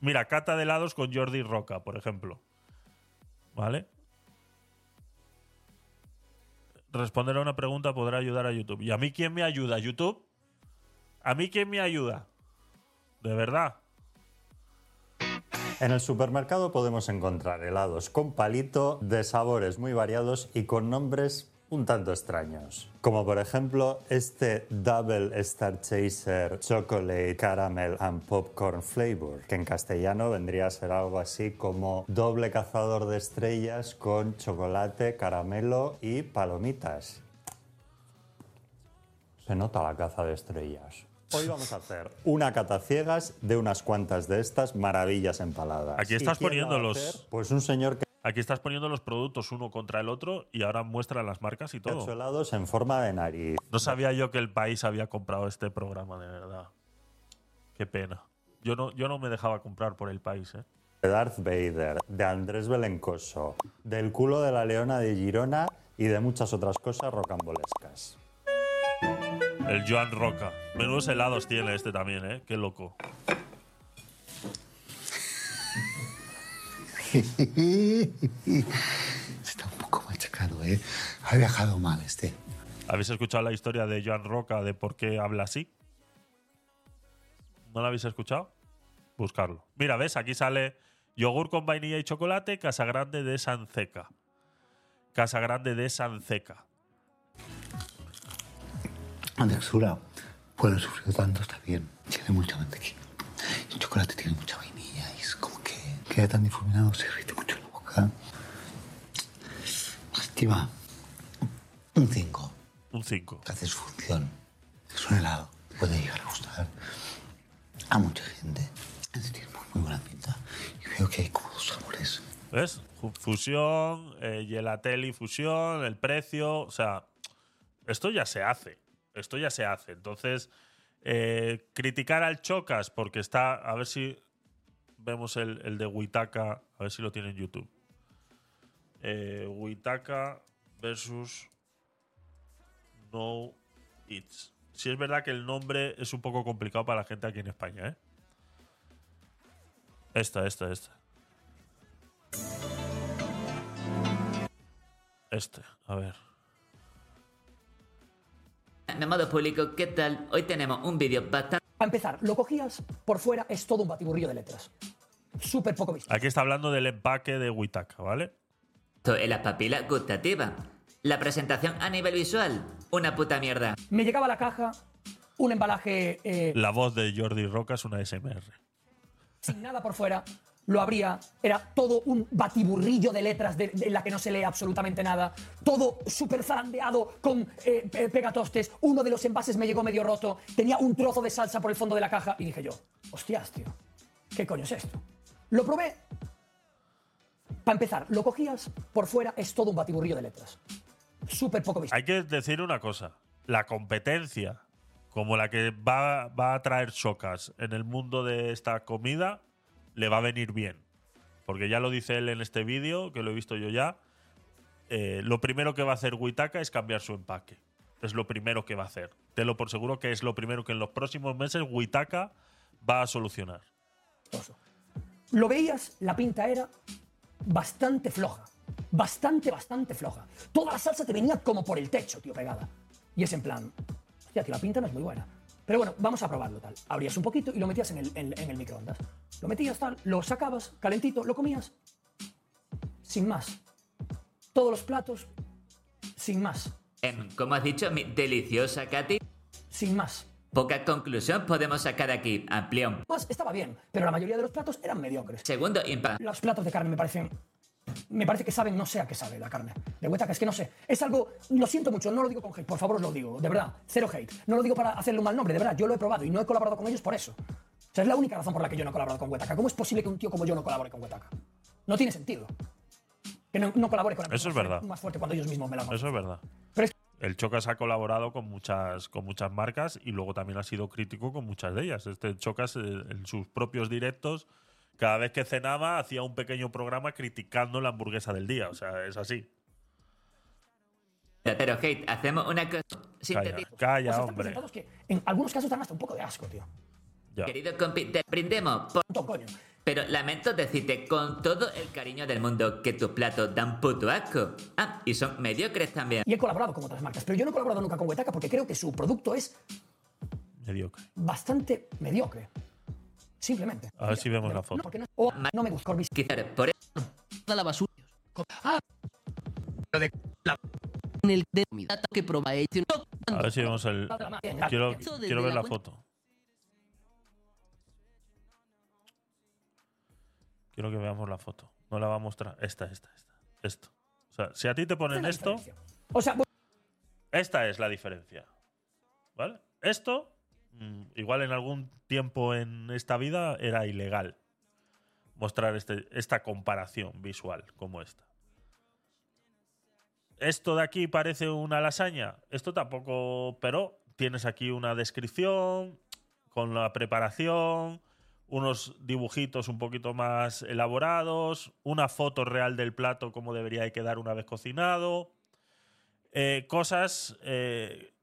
Mira, cata de helados con Jordi Roca, por ejemplo. ¿Vale? Responder a una pregunta podrá ayudar a YouTube. ¿Y a mí quién me ayuda? ¿YouTube? ¿A mí quién me ayuda? De verdad. En el supermercado podemos encontrar helados con palito de sabores muy variados y con nombres un tanto extraños. Como por ejemplo este Double Star Chaser Chocolate Caramel and Popcorn Flavor, que en castellano vendría a ser algo así como doble cazador de estrellas con chocolate, caramelo y palomitas. Se nota la caza de estrellas. Hoy vamos a hacer una cata ciegas de unas cuantas de estas maravillas empaladas. Aquí estás poniendo los... Pues un señor que Aquí estás poniendo los productos uno contra el otro y ahora muestran las marcas y todo. helados en forma de nariz. No sabía yo que el país había comprado este programa, de verdad. Qué pena. Yo no, yo no me dejaba comprar por el país, ¿eh? De Darth Vader, de Andrés Belencoso, del culo de la leona de Girona y de muchas otras cosas rocambolescas. El Joan Roca. Menudos helados tiene este también, ¿eh? Qué loco. Está un poco machacado, ¿eh? Ha viajado mal este. ¿Habéis escuchado la historia de Joan Roca de por qué habla así? ¿No la habéis escuchado? Buscarlo. Mira, ves, aquí sale yogur con vainilla y chocolate, Casa Grande de Sanceca. Casa Grande de Sanceca. La textura, por el sufrido tanto, está bien. Tiene mucha mantequilla. El chocolate tiene mucha vainilla y es como que queda tan difuminado, se irrita mucho en la boca. Estima, un 5. Un 5. que hace su función. Es un helado. Puede llegar a gustar a mucha gente. Es tiene muy, muy buena pinta. Y veo que hay como dos sabores. ¿Ves? Fusión, eh, Gelatel y fusión, el precio. O sea, esto ya se hace. Esto ya se hace. Entonces, eh, criticar al Chocas porque está. A ver si vemos el, el de Witaka. A ver si lo tiene en YouTube. Eh, Witaka versus No Eats. Si es verdad que el nombre es un poco complicado para la gente aquí en España, ¿eh? Esta, esta, esta. Este, a ver. De modo público, ¿qué tal? Hoy tenemos un vídeo bastante Para empezar, lo cogías, por fuera es todo un batiburrillo de letras. Súper poco visto. Aquí está hablando del empaque de Witaka, ¿vale? en las papilas gustativas. La presentación a nivel visual, una puta mierda. Me llegaba la caja, un embalaje eh, La voz de Jordi Roca es una SMR. sin nada por fuera, lo abría, era todo un batiburrillo de letras de, la que no se lee absolutamente nada, todo súper zarandeado con eh, pe- pegatostes, uno de los envases me llegó medio roto, tenía un trozo de salsa por el fondo de la caja y dije yo, hostias, tío, ¿qué coño es esto? Lo probé. Para empezar, lo cogías, por fuera es todo un batiburrillo de letras. Súper poco visto. Hay que decir una cosa. La competencia, como la que va, va a traer Chocas en el mundo de esta comida, le va a venir bien. Porque ya lo dice él en este vídeo, que lo he visto yo ya. eh, lo primero que va a hacer Witaka es cambiar su empaque. Es lo primero que va a hacer. Te lo por seguro que es lo primero que en los próximos meses Witaka va a solucionar. Lo veías, la pinta era bastante floja. Bastante, bastante floja. Toda la salsa te venía como por el techo, tío, pegada. Y es en plan, hostia, tío, la pinta no es muy buena. Pero bueno, vamos a probarlo tal. Abrías un poquito y lo metías en el, en- en el microondas. Lo metías tal, lo sacabas, calentito, lo comías. Sin más. Todos los platos, sin más. Em, como has dicho, mi deliciosa Katy. Sin más. Poca conclusión podemos sacar aquí. Un Más estaba bien, pero la mayoría de los platos eran mediocres. segundo impact. Los platos de carne me parecen. Me parece que saben, no sé a qué sabe la carne. De Huetaca, es que no sé. Es algo. Lo siento mucho, no lo digo con hate, por favor os lo digo, de verdad. Cero hate. No lo digo para hacerle un mal nombre, de verdad. Yo lo he probado y no he colaborado con ellos por eso. O sea, es la única razón por la que yo no he colaborado con Huetaca. ¿Cómo es posible que un tío como yo no colabore con Huetaca? No tiene sentido. Que no, no colabore con Eso es verdad. Más fuerte cuando ellos mismos me la Eso es verdad. Pero es El Chocas ha colaborado con muchas, con muchas marcas y luego también ha sido crítico con muchas de ellas. Este Chocas, eh, en sus propios directos, cada vez que cenaba, hacía un pequeño programa criticando la hamburguesa del día. O sea, es así. Pero hate, hacemos una cosa. Calla, calla, pues hombre. que en algunos casos dan hasta un poco de asco, tío. Ya. Querido compi, te brindemos. por- coño. Pero lamento decirte con todo el cariño del mundo que tus platos dan puto asco. Ah, y son mediocres también. Y he colaborado con otras marcas, pero yo no he colaborado nunca con Huetaca porque creo que su producto es Mediocre. bastante mediocre. Simplemente. A ver si vemos la foto. No, porque no, o no me gusta Corbis. Quizás por eso toda la basura. Ah, lo de la en el de mi data que probáis. A ver si vemos el. Quiero, quiero ver la foto. Quiero que veamos la foto. No la va a mostrar. Esta, esta, esta. Esto. O sea, si a ti te ponen esto, O sea, esta es la diferencia. ¿Vale? Esto, igual en algún tiempo en esta vida era ilegal. mostrar este- esta comparación visual como esta. Esto de aquí parece una lasaña. Esto tampoco, pero tienes aquí una descripción con la preparación, unos dibujitos un poquito más elaborados, una foto real del plato como debería de quedar una vez cocinado, eh, cosas eh,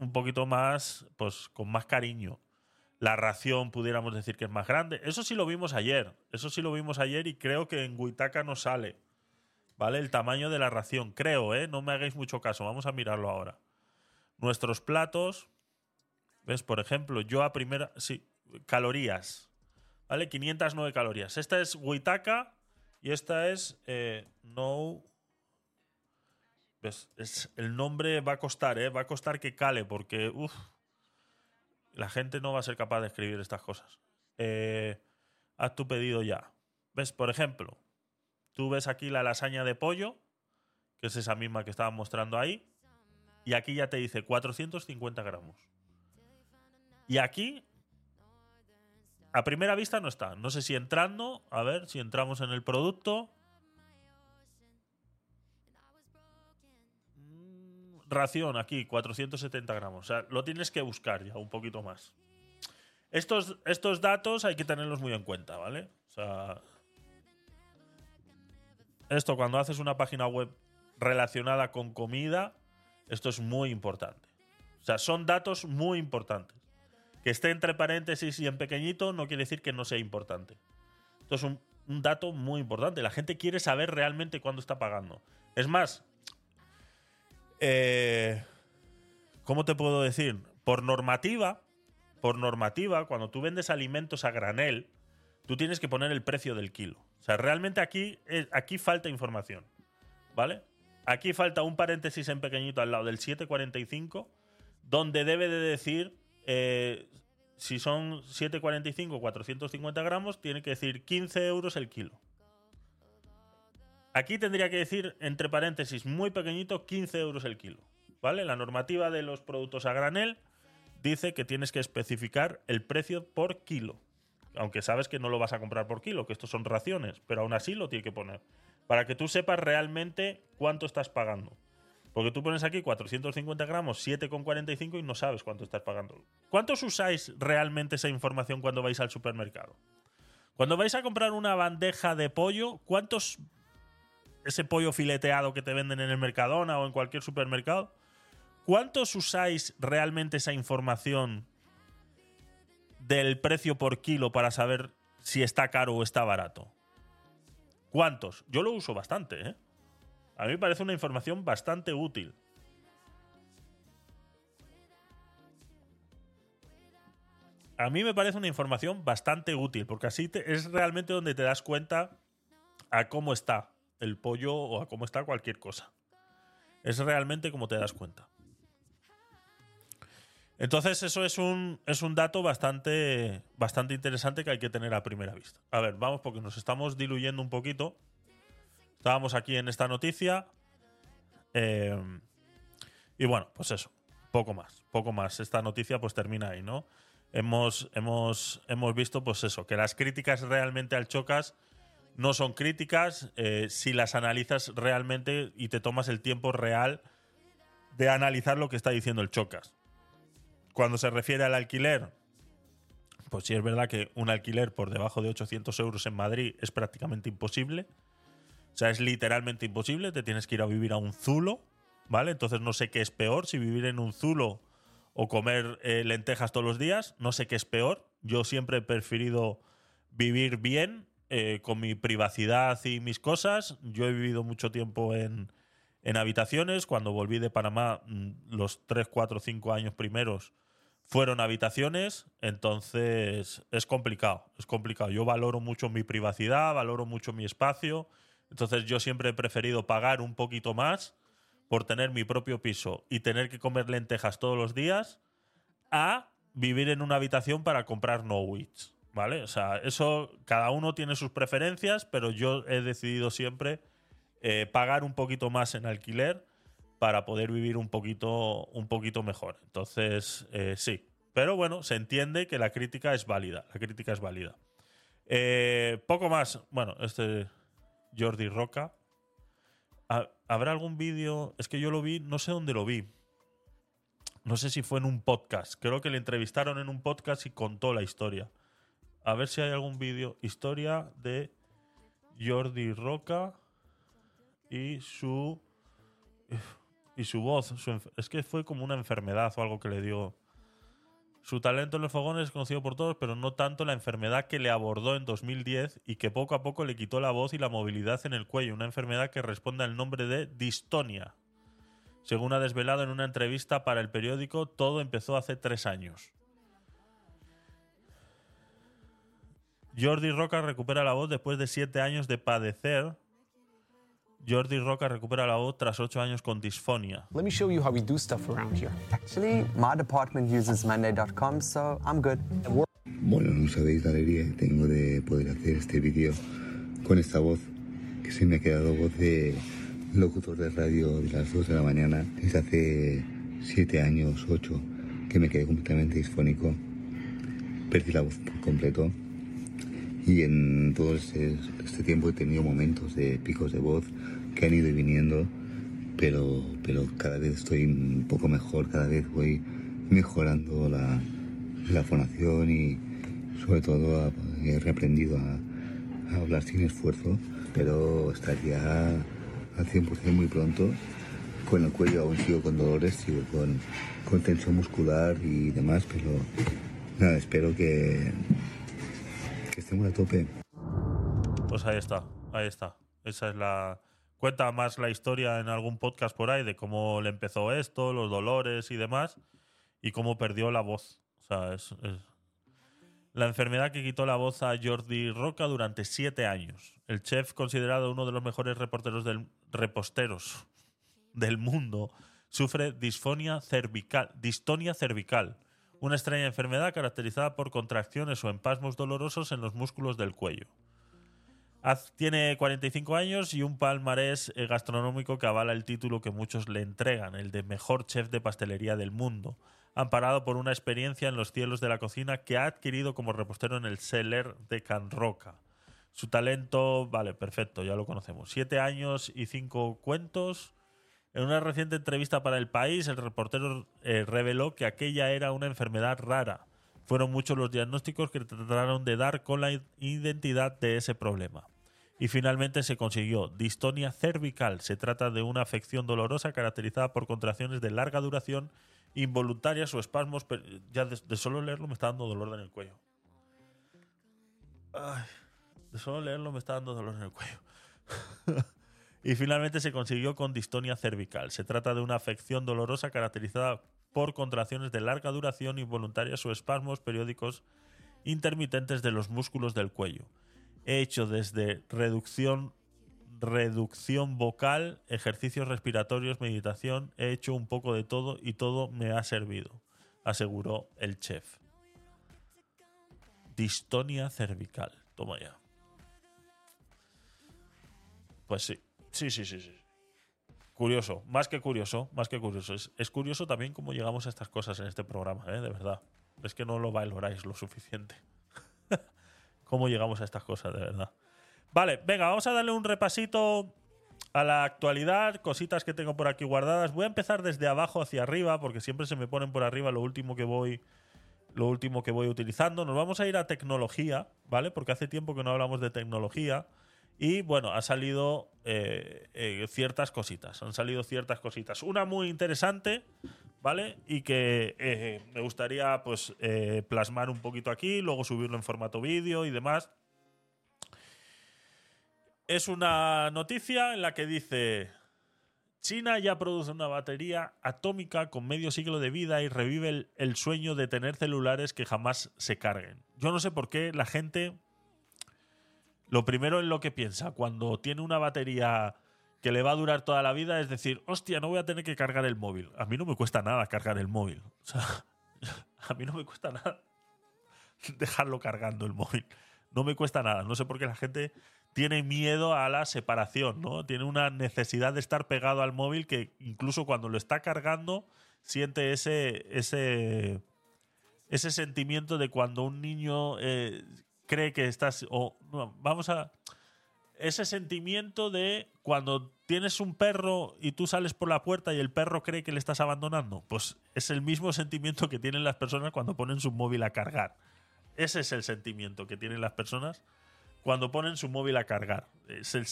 un poquito más, pues con más cariño. La ración pudiéramos decir que es más grande. Eso sí lo vimos ayer. Eso sí lo vimos ayer y creo que en Huitaca no sale. ¿Vale? El tamaño de la ración. Creo, ¿eh? No me hagáis mucho caso. Vamos a mirarlo ahora. Nuestros platos. ¿Ves? Por ejemplo, yo a primera. Sí, calorías. ¿Vale? 509 calorías. Esta es Huitaca y esta es eh, No. Es, el nombre va a costar, ¿eh? Va a costar que cale porque. Uf, la gente no va a ser capaz de escribir estas cosas. Eh, haz tu pedido ya. ¿Ves? Por ejemplo, tú ves aquí la lasaña de pollo, que es esa misma que estaban mostrando ahí, y aquí ya te dice 450 gramos. Y aquí, a primera vista no está. No sé si entrando, a ver si entramos en el producto. Ración aquí, 470 gramos. O sea, lo tienes que buscar ya un poquito más. Estos, estos datos hay que tenerlos muy en cuenta, ¿vale? O sea, esto cuando haces una página web relacionada con comida, esto es muy importante. O sea, son datos muy importantes. Que esté entre paréntesis y en pequeñito no quiere decir que no sea importante. Esto es un, un dato muy importante. La gente quiere saber realmente cuándo está pagando. Es más, eh, ¿cómo te puedo decir? Por normativa, por normativa, cuando tú vendes alimentos a granel, tú tienes que poner el precio del kilo. O sea, realmente aquí, eh, aquí falta información. ¿Vale? Aquí falta un paréntesis en pequeñito al lado del 745, donde debe de decir, eh, si son 745, 450 gramos, tiene que decir 15 euros el kilo. Aquí tendría que decir, entre paréntesis, muy pequeñito, 15 euros el kilo. ¿Vale? La normativa de los productos a granel dice que tienes que especificar el precio por kilo. Aunque sabes que no lo vas a comprar por kilo, que estos son raciones, pero aún así lo tiene que poner. Para que tú sepas realmente cuánto estás pagando. Porque tú pones aquí 450 gramos, 7,45 y no sabes cuánto estás pagando. ¿Cuántos usáis realmente esa información cuando vais al supermercado? Cuando vais a comprar una bandeja de pollo, ¿cuántos ese pollo fileteado que te venden en el Mercadona o en cualquier supermercado? ¿Cuántos usáis realmente esa información del precio por kilo para saber si está caro o está barato? ¿Cuántos? Yo lo uso bastante, ¿eh? A mí me parece una información bastante útil. A mí me parece una información bastante útil, porque así es realmente donde te das cuenta a cómo está el pollo o a cómo está cualquier cosa. Es realmente como te das cuenta. Entonces, eso es un, es un dato bastante, bastante interesante que hay que tener a primera vista. A ver, vamos porque nos estamos diluyendo un poquito. Estábamos aquí en esta noticia. eh, y bueno, pues eso. Poco más. Poco más. Esta noticia pues termina ahí, ¿no? Hemos, hemos, hemos visto pues eso, que las críticas realmente al Chocas no son críticas eh, si las analizas realmente y te tomas el tiempo real de analizar lo que está diciendo el Chocas. Cuando se refiere al alquiler, pues sí es verdad que un alquiler por debajo de 800 euros en Madrid es prácticamente imposible. O sea, es literalmente imposible. Te tienes que ir a vivir a un zulo, ¿vale? Entonces no sé qué es peor, si vivir en un zulo o comer eh, lentejas todos los días. No sé qué es peor. Yo siempre he preferido vivir bien, eh, con mi privacidad y mis cosas. Yo he vivido mucho tiempo en, en habitaciones. Cuando volví de Panamá, mm, los 3, 4, 5 años primeros fueron habitaciones, entonces es complicado, es complicado. Yo valoro mucho mi privacidad, valoro mucho mi espacio, entonces yo siempre he preferido pagar un poquito más por tener mi propio piso y tener que comer lentejas todos los días a vivir en una habitación para comprar Norwich, ¿vale? O sea, eso cada uno tiene sus preferencias, pero yo he decidido siempre eh, pagar un poquito más en alquiler para poder vivir un poquito, un poquito mejor. Entonces, eh, sí. Pero bueno, se entiende que la crítica es válida. La crítica es válida. Eh, poco más. Bueno, este Jordi Roca. Ha- ¿Habrá algún vídeo? Es que yo lo vi, no sé dónde lo vi. No sé si fue en un podcast. Creo que le entrevistaron en un podcast y contó la historia. A ver si hay algún vídeo. Historia de Jordi Roca y su y su voz. es que fue como una enfermedad o algo que le dio. Su talento en los fogones es conocido por todos, pero no tanto la enfermedad que le abordó en 2010 y que poco a poco le quitó la voz y la movilidad en el cuello. Una enfermedad que responde al nombre de distonia. Según ha desvelado en una entrevista para el periódico, todo empezó hace tres años. Jordi Roca recupera la voz después de siete años de padecer. Jordi Roca recupera la voz tras ocho años con disfonia. Let me show you how we do stuff around here. Actually, my department uses Monday.com, so I'm good. Bueno, no sabéis la alegría que tengo de poder hacer este vídeo con esta voz, que se me ha quedado voz de locutor de radio de las 2 de la mañana desde hace 7 años, 8, que me quedé completamente disfónico. Perdí la voz por completo. Y en todo este, este tiempo he tenido momentos de picos de voz que han ido y viniendo, pero, pero cada vez estoy un poco mejor, cada vez voy mejorando la, la fonación y sobre todo he reaprendido a, a hablar sin esfuerzo, pero estaría al 100% muy pronto. Con el cuello aún sigo con dolores, sigo con, con tensión muscular y demás, pero nada, espero que, a tope. Pues ahí está, ahí está. Esa es la. Cuenta más la historia en algún podcast por ahí de cómo le empezó esto, los dolores y demás, y cómo perdió la voz. O sea, es, es- la enfermedad que quitó la voz a Jordi Roca durante siete años. El chef, considerado uno de los mejores reporteros del, reposteros del mundo, sufre disfonia cervical, distonia cervical, una extraña enfermedad caracterizada por contracciones o empasmos dolorosos en los músculos del cuello. Haz- Tiene 45 años y un palmarés eh, gastronómico que avala el título que muchos le entregan, el de mejor chef de pastelería del mundo, amparado por una experiencia en los cielos de la cocina que ha adquirido como repostero en el Cellar de Can Roca. Su talento, vale, perfecto, ya lo conocemos. Siete años y cinco cuentos. En una reciente entrevista para El País, el reportero eh, reveló que aquella era una enfermedad rara. Fueron muchos los diagnósticos que trataron de dar con la identidad de ese problema. Y finalmente se consiguió distonia cervical. Se trata de una afección dolorosa caracterizada por contracciones de larga duración, involuntarias o espasmos. per- Ya de, de solo leerlo me está dando dolor en el cuello. Ay, de solo leerlo me está dando dolor en el cuello. y finalmente se consiguió con distonia cervical. Se trata de una afección dolorosa caracterizada por contracciones de larga duración involuntarias o espasmos periódicos intermitentes de los músculos del cuello. He hecho desde reducción reducción vocal, ejercicios respiratorios, meditación, he hecho un poco de todo y todo me ha servido, aseguró el chef. Distonia cervical. Toma ya. Pues sí. Sí, sí, sí, sí. Curioso, más que curioso, más que curioso. Es, es curioso también cómo llegamos a estas cosas en este programa, ¿eh? de verdad. Es que no lo valoráis lo suficiente. cómo llegamos a estas cosas, de verdad. Vale, venga, vamos a darle un repasito a la actualidad, cositas que tengo por aquí guardadas. Voy a empezar desde abajo hacia arriba, porque siempre se me ponen por arriba lo último que voy. Lo último que voy utilizando. Nos vamos a ir a tecnología, ¿vale? Porque hace tiempo que no hablamos de tecnología. Y bueno, ha salido eh, eh, ciertas cositas. Han salido ciertas cositas. Una muy interesante, ¿vale? Y que eh, me gustaría pues plasmar un poquito aquí, luego subirlo en formato vídeo y demás. Es una noticia en la que dice: China ya produce una batería atómica con medio siglo de vida y revive el sueño de tener celulares que jamás se carguen. Yo no sé por qué la gente lo primero en lo que piensa cuando tiene una batería que le va a durar toda la vida es decir, hostia, no voy a tener que cargar el móvil. A mí no me cuesta nada cargar el móvil. A mí no me cuesta nada dejarlo cargando el móvil. No me cuesta nada. No sé por qué la gente tiene miedo a la separación, ¿no? Tiene una necesidad de estar pegado al móvil que incluso cuando lo está cargando siente ese, ese, ese sentimiento de cuando un niño eh, cree que estás. O, no, vamos a. Ese sentimiento de cuando tienes un perro y tú sales por la puerta y el perro cree que le estás abandonando. Pues es el mismo sentimiento que tienen las personas cuando ponen su móvil a cargar. Ese es el sentimiento que tienen las personas cuando ponen su móvil a cargar. Es el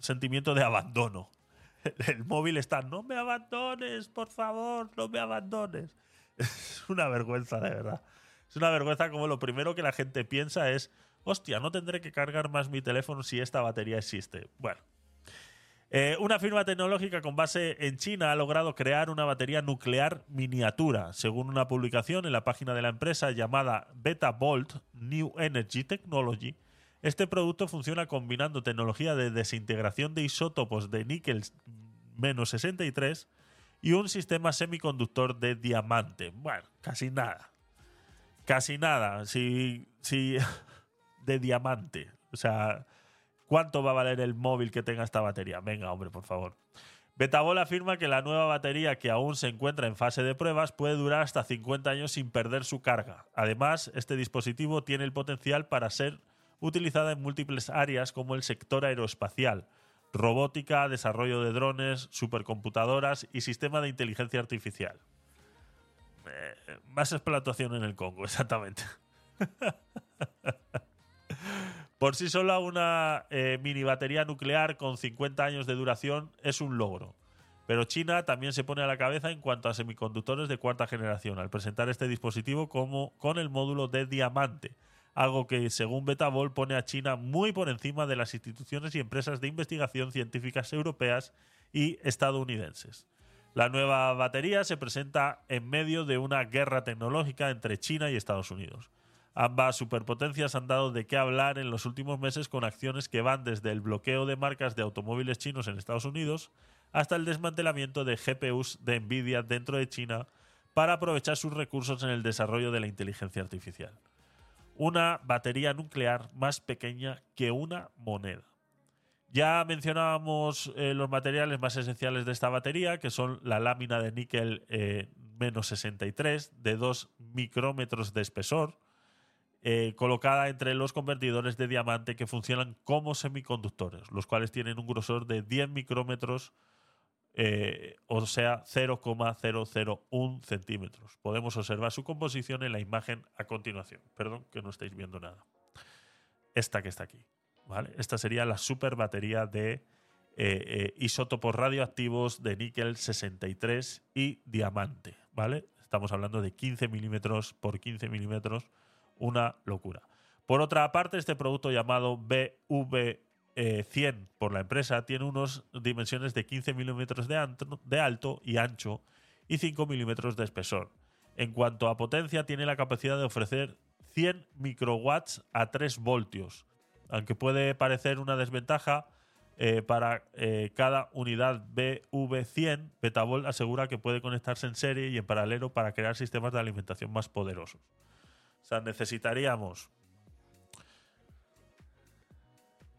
sentimiento de abandono. El móvil está, no me abandones, por favor, no me abandones. Es una vergüenza, de verdad. Es una vergüenza como lo primero que la gente piensa es, hostia, no tendré que cargar más mi teléfono si esta batería existe. Bueno. Eh, una firma tecnológica con base en China ha logrado crear una batería nuclear miniatura, según una publicación en la página de la empresa llamada Beta Volt New Energy Technology. Este producto funciona combinando tecnología de desintegración de isótopos de níquel menos 63 y un sistema semiconductor de diamante. Bueno, casi nada. Casi nada. Si, si de diamante. O sea, ¿cuánto va a valer el móvil que tenga esta batería? Venga, hombre, por favor. Betabol afirma que la nueva batería, que aún se encuentra en fase de pruebas, puede durar hasta 50 años sin perder su carga. Además, este dispositivo tiene el potencial para ser utilizada en múltiples áreas como el sector aeroespacial, robótica, desarrollo de drones, supercomputadoras y sistema de inteligencia artificial. Eh, más explotación en el Congo, exactamente. Por sí sola, una eh, mini batería nuclear con 50 años de duración es un logro. Pero China también se pone a la cabeza en cuanto a semiconductores de cuarta generación, al presentar este dispositivo como con el módulo de diamante, algo que, según Betabol, pone a China muy por encima de las instituciones y empresas de investigación científicas europeas y estadounidenses. La nueva batería se presenta en medio de una guerra tecnológica entre China y Estados Unidos. Ambas superpotencias han dado de qué hablar en los últimos meses con acciones que van desde el bloqueo de marcas de automóviles chinos en Estados Unidos hasta el desmantelamiento de GPUs de Nvidia dentro de China para aprovechar sus recursos en el desarrollo de la inteligencia artificial. Una batería nuclear más pequeña que una moneda. Ya mencionábamos eh, los materiales más esenciales de esta batería, que son la lámina de níquel eh, menos 63 de 2 micrómetros de espesor, eh, colocada entre los convertidores de diamante que funcionan como semiconductores, los cuales tienen un grosor de 10 micrómetros, o sea, 0,001 centímetros. Podemos observar su composición en la imagen a continuación. Perdón que no estáis viendo nada. Esta que está aquí. Esta sería la super batería de eh, eh, isótopos radioactivos de níquel 63 y diamante. ¿vale? Estamos hablando de 15 milímetros por 15 milímetros una locura. Por otra parte, este producto llamado BV100 por la empresa tiene unas dimensiones de 15 milímetros de, de alto y ancho y 5 milímetros de espesor. En cuanto a potencia, tiene la capacidad de ofrecer 100 microwatts a 3 voltios, aunque puede parecer una desventaja. eh, para eh, cada unidad BV100, Betabol asegura que puede conectarse en serie y en paralelo para crear sistemas de alimentación más poderosos. O sea, necesitaríamos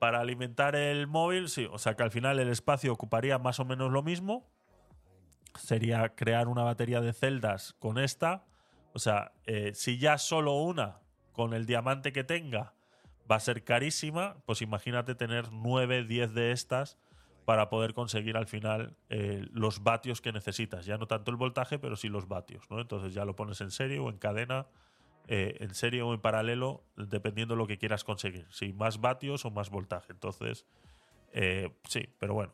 para alimentar el móvil, sí, o sea que al final el espacio ocuparía más o menos lo mismo. Sería crear una batería de celdas con esta. O sea, eh, si ya solo una con el diamante que tenga va a ser carísima, pues imagínate tener 9, 10 de estas para poder conseguir al final eh, los vatios que necesitas. Ya no tanto el voltaje, pero sí los vatios. ¿no? Entonces ya lo pones en serie o en cadena eh, en serie o en paralelo, dependiendo de lo que quieras conseguir. Si más vatios o más voltaje. Entonces, eh, sí, pero bueno.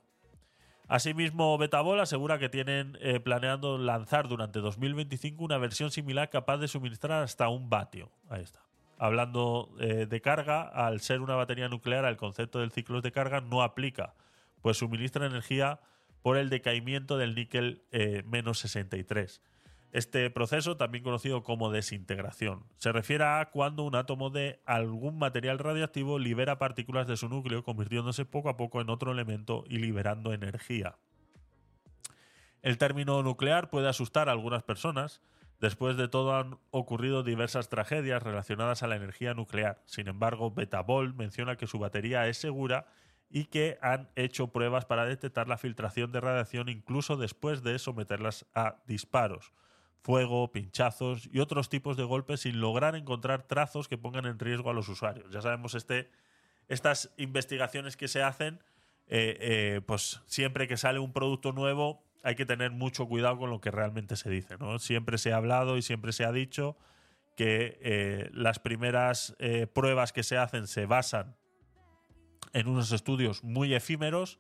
Asimismo, Betabol asegura que tienen planeando lanzar durante 2025 una versión similar capaz de suministrar hasta un vatio. Ahí está. Hablando eh, de carga, al ser una batería nuclear, el concepto del ciclo de carga no aplica, pues suministra energía por el decaimiento del níquel eh, menos 63. Este proceso, también conocido como desintegración, se refiere a cuando un átomo de algún material radioactivo libera partículas de su núcleo, convirtiéndose poco a poco en otro elemento y liberando energía. El término nuclear puede asustar a algunas personas. Después de todo han ocurrido diversas tragedias relacionadas a la energía nuclear. Sin embargo, Betabol menciona que su batería es segura y que han hecho pruebas para detectar la filtración de radiación incluso después de someterlas a disparos. fuego, pinchazos y otros tipos de golpes sin lograr encontrar trazos que pongan en riesgo a los usuarios. Ya sabemos este, estas investigaciones que se hacen, eh, eh, pues siempre que sale un producto nuevo hay que tener mucho cuidado con lo que realmente se dice. ¿no? Siempre se ha hablado y siempre se ha dicho que eh, las primeras eh, pruebas que se hacen se basan en unos estudios muy efímeros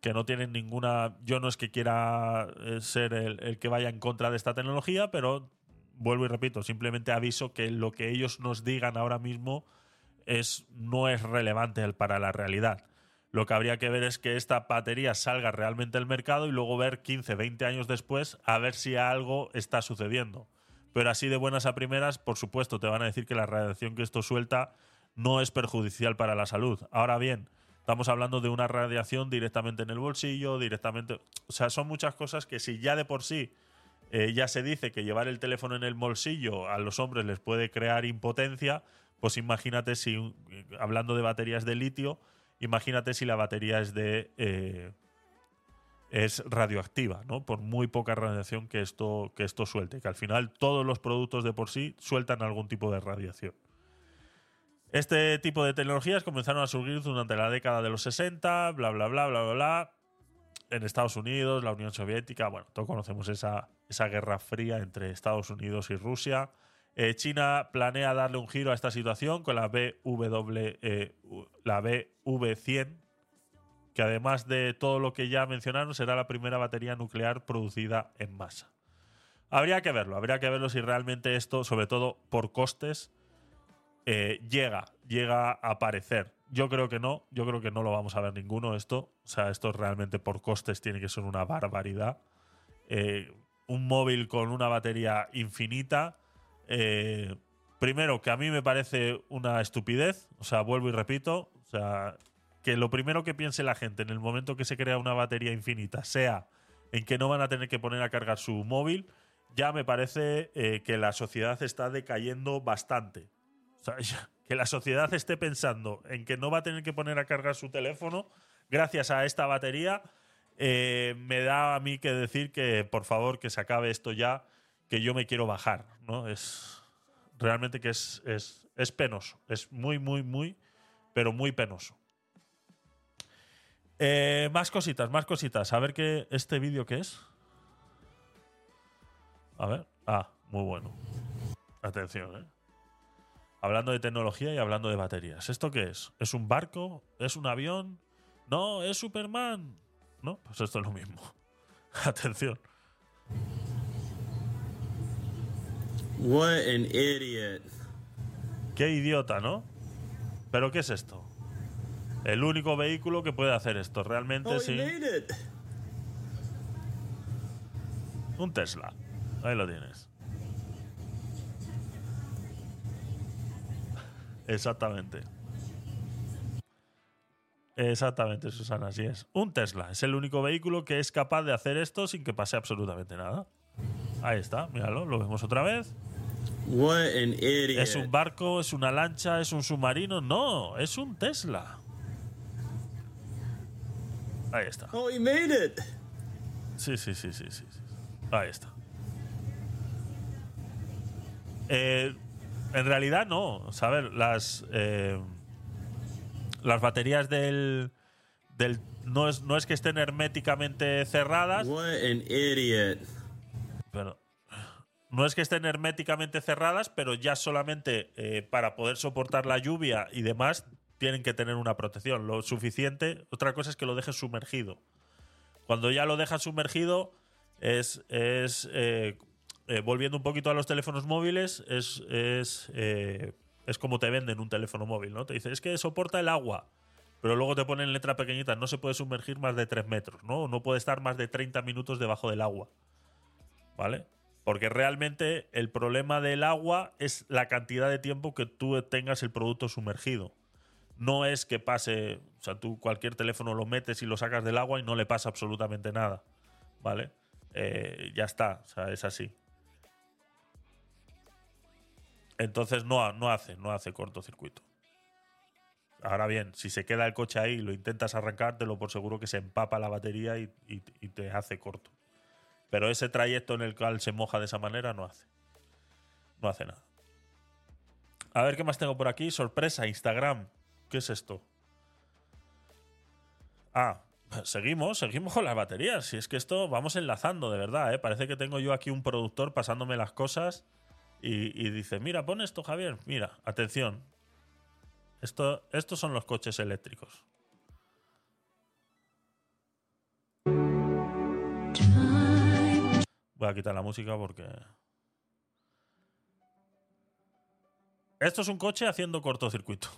que no tienen ninguna... Yo no es que quiera eh, ser el, el que vaya en contra de esta tecnología, pero vuelvo y repito, simplemente aviso que lo que ellos nos digan ahora mismo es, no es relevante para la realidad. Lo que habría que ver es que esta batería salga realmente al mercado y luego ver 15, 20 años después a ver si algo está sucediendo. Pero así de buenas a primeras, por supuesto, te van a decir que la radiación que esto suelta no es perjudicial para la salud. Ahora bien, estamos hablando de una radiación directamente en el bolsillo, directamente... O sea, son muchas cosas que si ya de por sí eh, ya se dice que llevar el teléfono en el bolsillo a los hombres les puede crear impotencia, pues imagínate si, hablando de baterías de litio, imagínate si la batería es de... eh, es radioactiva, ¿no? Por muy poca radiación que esto, que esto suelte, que al final todos los productos de por sí sueltan algún tipo de radiación. Este tipo de tecnologías comenzaron a surgir durante la década de los 60, bla, bla, bla, bla, bla, bla. En Estados Unidos, la Unión Soviética, bueno, todos conocemos esa, esa guerra fría entre Estados Unidos y Rusia. Eh, China planea darle un giro a esta situación con la, BW, eh, la BV100, que además de todo lo que ya mencionaron, será la primera batería nuclear producida en masa. Habría que verlo, habría que verlo si realmente esto, sobre todo por costes, eh, llega, llega a aparecer. Yo creo que no, yo creo que no lo vamos a ver ninguno esto. O sea, esto realmente por costes tiene que ser una barbaridad. Eh, un móvil con una batería infinita. Eh, primero, que a mí me parece una estupidez. O sea, vuelvo y repito. O sea, que lo primero que piense la gente en el momento que se crea una batería infinita sea en que no van a tener que poner a cargar su móvil, ya me parece eh, que la sociedad está decayendo bastante. O sea, que la sociedad esté pensando en que no va a tener que poner a cargar su teléfono gracias a esta batería, eh, me da a mí que decir que por favor que se acabe esto ya, que yo me quiero bajar. ¿no? Es realmente que es, es, es penoso. Es muy, muy, muy, pero muy penoso. Eh, más cositas, más cositas. A ver qué este vídeo qué es. A ver. Ah, muy bueno. Atención, ¿eh? Hablando de tecnología y hablando de baterías. ¿Esto qué es? ¿Es un barco? ¿Es un avión? No, es Superman. No, pues esto es lo mismo. Atención. What an idiot. Qué idiota, ¿no? ¿Pero qué es esto? El único vehículo que puede hacer esto. Realmente Oh, sí. made it. Un Tesla. Ahí lo tienes. Exactamente. Exactamente, Susana, así es. Un Tesla es el único vehículo que es capaz de hacer esto sin que pase absolutamente nada. Ahí está, míralo, lo vemos otra vez. What an idiot. ¿Es un barco? ¿Es una lancha? ¿Es un submarino? No, es un Tesla. Ahí está. Oh, he made it. Sí, sí, sí, sí, sí. Ahí está. Eh, en realidad no. Ver, las, eh, las baterías del, del no, es, no es que estén herméticamente cerradas, What an idiot. pero no es que estén herméticamente cerradas, pero ya solamente eh, para poder soportar la lluvia y demás tienen que tener una protección lo suficiente. Otra cosa es que lo dejes sumergido. Cuando ya lo dejas sumergido es, eh, eh, volviendo un poquito a los teléfonos móviles, es, es, es como te venden un teléfono móvil, ¿no? Te dice, es que soporta el agua, pero luego te ponen letra pequeñita, no se puede sumergir más de 3 metros, ¿no? No puede estar más de 30 minutos debajo del agua, ¿vale? Porque realmente el problema del agua es la cantidad de tiempo que tú tengas el producto sumergido. No es que pase, o sea, tú cualquier teléfono lo metes y lo sacas del agua y no le pasa absolutamente nada, ¿vale? Eh, ya está, o sea, es así. Entonces no, no hace, no hace cortocircuito. Ahora bien, si se queda el coche ahí y lo intentas arrancar, te lo por seguro que se empapa la batería y te hace corto. Pero ese trayecto en el cual se moja de esa manera no hace. No hace nada. A ver qué más tengo por aquí. Sorpresa, Instagram. ¿Qué es esto? Ah, seguimos, seguimos con las baterías. Si es que esto vamos enlazando, de verdad, ¿eh? Parece que tengo yo aquí un productor pasándome las cosas y, dice, mira, pon esto, Javier. Mira, atención. Esto, estos son los coches eléctricos. Voy a quitar la música porque... Esto es un coche haciendo cortocircuito.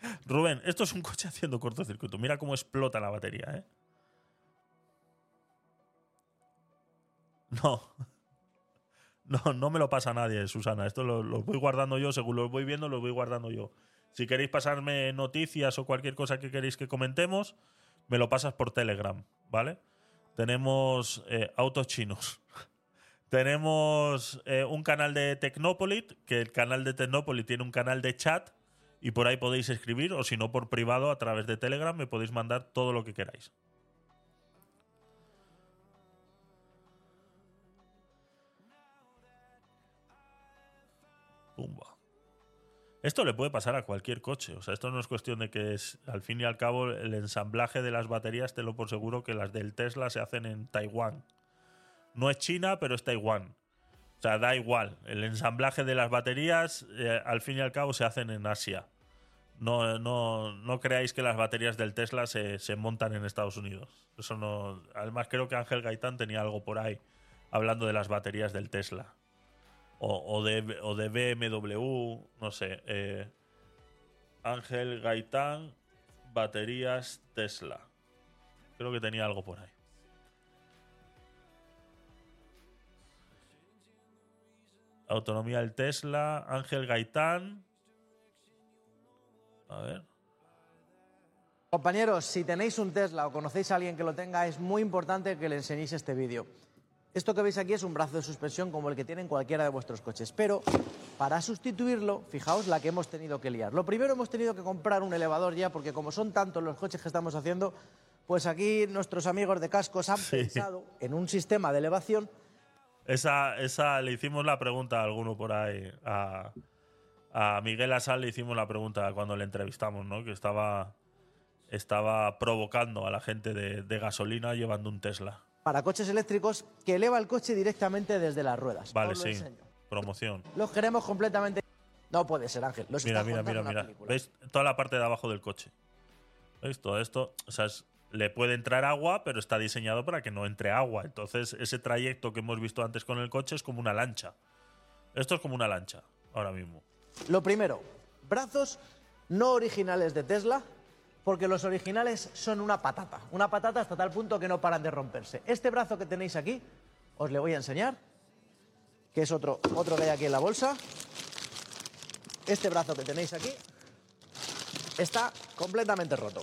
Rubén, esto es un coche haciendo cortocircuito. Mira cómo explota la batería, ¿eh? No. No, no me lo pasa nadie, Susana. Esto lo, voy guardando yo, según lo voy viendo, lo voy guardando yo. Si queréis pasarme noticias o cualquier cosa que queréis que comentemos, me lo pasas por Telegram, ¿vale? Tenemos eh, autos chinos. Tenemos eh, un canal de Tecnopolit, que el canal de Tecnopolit tiene un canal de chat y por ahí podéis escribir, o si no por privado a través de Telegram me podéis mandar todo lo que queráis. Pumba. Esto le puede pasar a cualquier coche. O sea, esto no es cuestión de que al fin y al cabo, el ensamblaje de las baterías, te lo por seguro que las del Tesla se hacen en Taiwán. No es China, pero es Taiwán. O sea, da igual. El ensamblaje de las baterías, eh, al fin y al cabo, se hacen en Asia. No, no, no creáis que las baterías del Tesla se, se montan en Estados Unidos. Eso no. Además, creo que Ángel Gaitán tenía algo por ahí hablando de las baterías del Tesla o, de, o de BMW, no sé. eh, Ángel Gaitán, baterías Tesla. Creo que tenía algo por ahí. Autonomía del Tesla, Ángel Gaitán. A ver. Compañeros, si tenéis un Tesla o conocéis a alguien que lo tenga, es muy importante que le enseñéis este vídeo. Esto que veis aquí es un brazo de suspensión como el que tienen cualquiera de vuestros coches, pero para sustituirlo, fijaos la que hemos tenido que liar. Lo primero hemos tenido que comprar un elevador ya, porque como son tantos los coches que estamos haciendo, pues aquí nuestros amigos de cascos han Sí. pensado en un sistema de elevación Esa, esa le hicimos la pregunta a alguno por ahí. A, a Miguel Asal le hicimos la pregunta cuando le entrevistamos, ¿no? Que estaba, estaba provocando a la gente de, de gasolina llevando un Tesla. Para coches eléctricos que eleva el coche directamente desde las ruedas. Vale, sí. enseño. Promoción. Los queremos completamente... No puede ser, Ángel. Los Mira, mira, mira, mira. película. ¿Veis? Toda la parte de abajo del coche. ¿Veis? Todo esto. O sea, es- le puede entrar agua, pero está diseñado para que no entre agua. Entonces, ese trayecto que hemos visto antes con el coche es como una lancha. Esto es como una lancha, ahora mismo. Lo primero, brazos no originales de Tesla, porque los originales son una patata. Una patata hasta tal punto que no paran de romperse. Este brazo que tenéis aquí, os le voy a enseñar, que es otro, otro que hay aquí en la bolsa. Este brazo que tenéis aquí está completamente roto.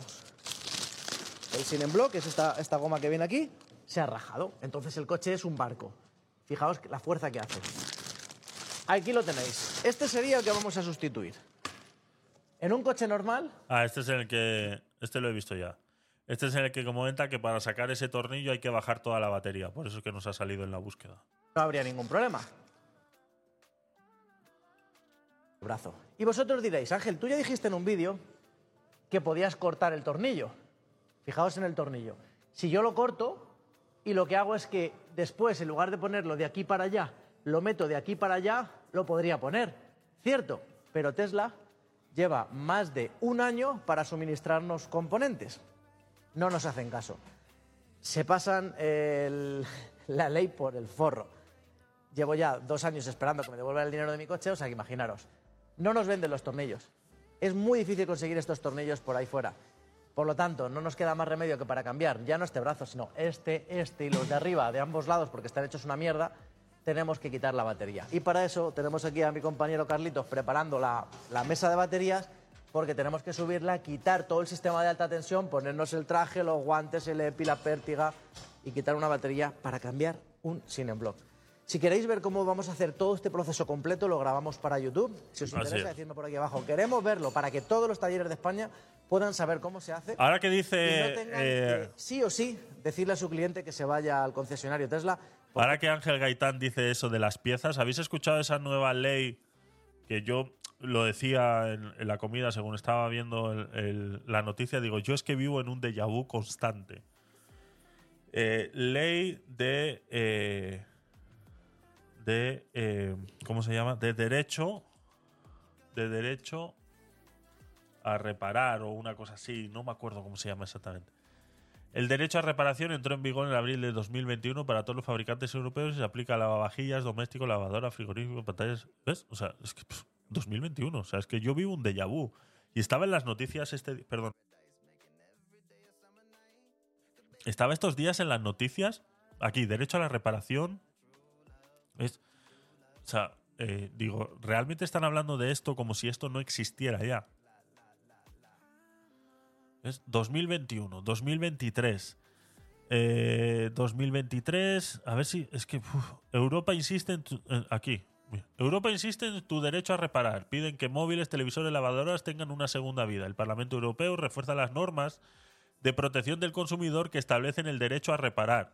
El sin block, que es esta, esta goma que viene aquí, se ha rajado. Entonces el coche es un barco. Fijaos la fuerza que hace. Aquí lo tenéis. Este sería el que vamos a sustituir. En un coche normal, Ah, este es el que. Este lo he visto ya. Este es el que comenta que para sacar ese tornillo hay que bajar toda la batería. Por eso es que nos ha salido en la búsqueda. no habría ningún problema. Brazo. Y vosotros diréis, Ángel, tú ya dijiste en un vídeo que podías cortar el tornillo. Fijaos en el tornillo. Si yo lo corto y lo que hago es que después, en lugar de ponerlo de aquí para allá, lo meto de aquí para allá, lo podría poner. Cierto, pero Tesla lleva más de un año para suministrarnos componentes. No nos hacen caso. Se pasan la ley por el forro. Llevo ya dos años esperando que me devuelvan el dinero de mi coche, o sea que imaginaros. No nos venden los tornillos. Es muy difícil conseguir estos tornillos por ahí fuera. Por lo tanto, no nos queda más remedio que para cambiar ya no este brazo, sino este, este y los de arriba, de ambos lados, porque están hechos una mierda, tenemos que quitar la batería. Y para eso tenemos aquí a mi compañero Carlitos preparando la, la mesa de baterías, porque tenemos que subirla, quitar todo el sistema de alta tensión, ponernos el traje, los guantes, el EPI, la pértiga y quitar una batería para cambiar un sin en block. Si queréis ver cómo vamos a hacer todo este proceso completo, lo grabamos para YouTube. Si os interesa, es. decidme por aquí abajo. Queremos verlo para que todos los talleres de España puedan saber cómo se hace. Ahora que y dice. no tengan eh, que, sí o sí, decirle a su cliente que se vaya al concesionario Tesla. Ahora que Ángel Gaitán dice eso de las piezas, ¿habéis escuchado esa nueva ley que yo lo decía en, la comida según estaba viendo el- la noticia? Digo, yo es que vivo en un déjà vu constante. Eh, ley de. eh, de. eh, ¿Cómo se llama? De derecho. De derecho a reparar o una cosa así. No me acuerdo cómo se llama exactamente. El derecho a reparación entró en vigor en abril de 2021 para todos los fabricantes europeos y se aplica a lavavajillas, domésticos, lavadora, frigorífico, pantallas. ¿Ves? O sea, es que pff, 2021. O sea, es que yo vivo un déjà vu. Y estaba en las noticias este. Perdón. Estaba estos días en las noticias. Aquí, derecho a la reparación. ¿Ves? O sea, eh, digo, realmente están hablando de esto como si esto no existiera ya. ¿Ves? 2021, 2023. Eh, 2023. A ver si. Es que. Europa insiste en. tu- aquí. Europa insiste en tu derecho a reparar. Piden que móviles, televisores, lavadoras tengan una segunda vida. El Parlamento Europeo refuerza las normas de protección del consumidor que establecen el derecho a reparar.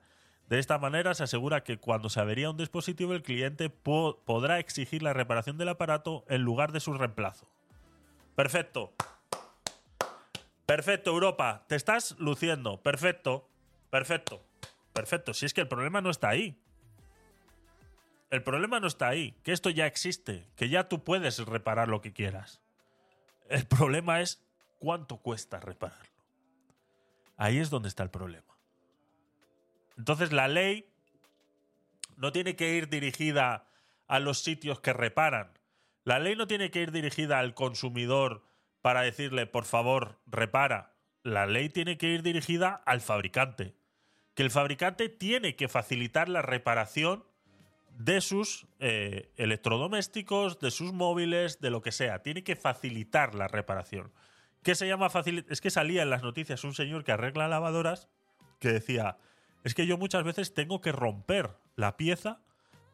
De esta manera se asegura que cuando se avería un dispositivo el cliente po- podrá exigir la reparación del aparato en lugar de su reemplazo. Perfecto. Perfecto, Europa. Te estás luciendo. Perfecto. Perfecto. Perfecto. Si es que el problema no está ahí. El problema no está ahí. Que esto ya existe. Que ya tú puedes reparar lo que quieras. El problema es cuánto cuesta repararlo. Ahí es donde está el problema. Entonces la ley no tiene que ir dirigida a los sitios que reparan. La ley no tiene que ir dirigida al consumidor para decirle, por favor, repara. La ley tiene que ir dirigida al fabricante. Que el fabricante tiene que facilitar la reparación de sus eh, electrodomésticos, de sus móviles, de lo que sea. Tiene que facilitar la reparación. ¿Qué se llama facilitar? Es que salía en las noticias un señor que arregla lavadoras que decía, es que yo muchas veces tengo que romper la pieza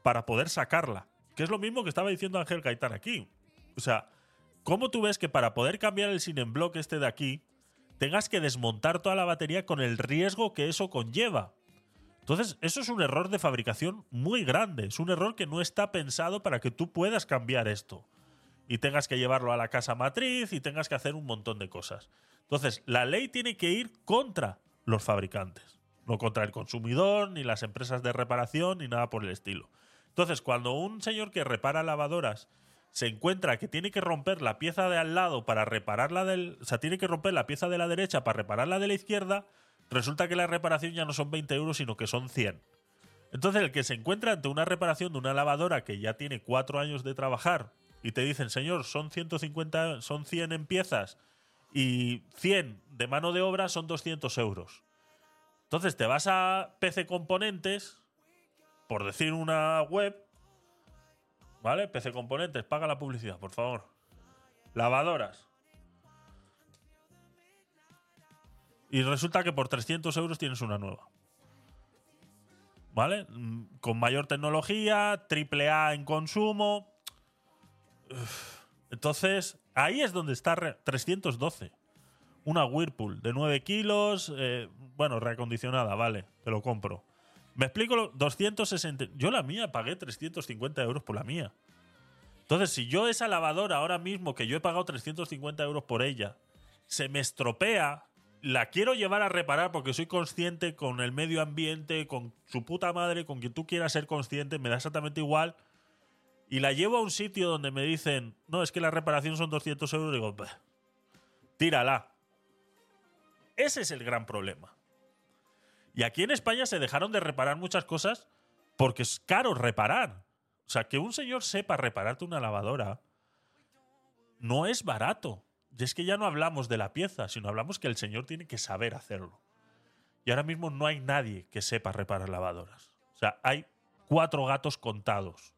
para poder sacarla. Que es lo mismo que estaba diciendo Ángel Gaitán aquí. O sea, ¿cómo tú ves que para poder cambiar el sin en bloque este de aquí, tengas que desmontar toda la batería con el riesgo que eso conlleva? Entonces, eso es un error de fabricación muy grande. Es un error que no está pensado para que tú puedas cambiar esto. Y tengas que llevarlo a la casa matriz y tengas que hacer un montón de cosas. Entonces, la ley tiene que ir contra los fabricantes. No contra el consumidor, ni las empresas de reparación, ni nada por el estilo. Entonces, cuando un señor que repara lavadoras se encuentra que tiene que romper la pieza de al lado para reparar la del. O sea, tiene que romper la pieza de la derecha para reparar la de la izquierda, resulta que la reparación ya no son 20 euros, sino que son 100. Entonces, el que se encuentra ante una reparación de una lavadora que ya tiene cuatro años de trabajar y te dicen, señor, son 150, son 100 en piezas y 100 de mano de obra son 200 euros. Entonces te vas a PC Componentes, por decir una web, ¿vale? PC Componentes, paga la publicidad, por favor. Lavadoras. Y resulta que por 300 euros tienes una nueva. ¿Vale? Mm, Con mayor tecnología, triple A en consumo. Entonces, ahí es donde está re- 312. Una Whirlpool de 9 kilos, eh, bueno, reacondicionada, vale, te lo compro. Me explico, lo- 260. Yo la mía pagué 350 euros por la mía. Entonces, si yo esa lavadora ahora mismo, que yo he pagado 350 euros por ella, se me estropea, la quiero llevar a reparar porque soy consciente con el medio ambiente, con su puta madre, con quien tú quieras ser consciente, me da exactamente igual. Y la llevo a un sitio donde me dicen, no, es que la reparación son 200 euros, digo, "Bah, tírala. Ese es el gran problema. Y aquí en España se dejaron de reparar muchas cosas porque es caro reparar. O sea, que un señor sepa repararte una lavadora no es barato. Y es que ya no hablamos de la pieza, sino hablamos que el señor tiene que saber hacerlo. Y ahora mismo no hay nadie que sepa reparar lavadoras. O sea, hay cuatro gatos contados.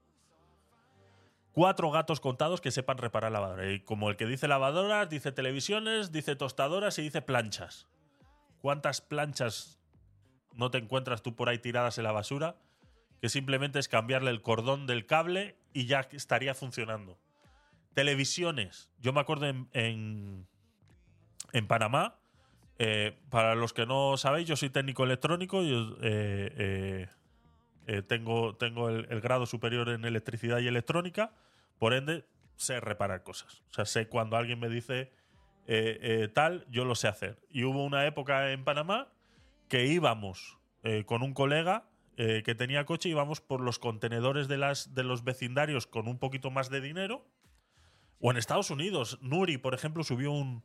Cuatro gatos contados que sepan reparar lavadoras. Y como el que dice lavadoras, dice televisiones, dice tostadoras y dice planchas. ¿Cuántas planchas no te encuentras tú por ahí tiradas en la basura que simplemente es cambiarle el cordón del cable y ya estaría funcionando. Televisiones. Yo me acuerdo en, en, Panamá, eh, para los que no sabéis, yo soy técnico electrónico, yo eh, eh, tengo, tengo el, el grado superior en electricidad y electrónica, por ende sé reparar cosas. O sea, sé cuando alguien me dice tal, yo lo sé hacer. Y hubo una época en Panamá que íbamos con un colega eh, que tenía coche, íbamos por los contenedores de, las, de los vecindarios con un poquito más de dinero. O en Estados Unidos, Nuri, por ejemplo, subió un,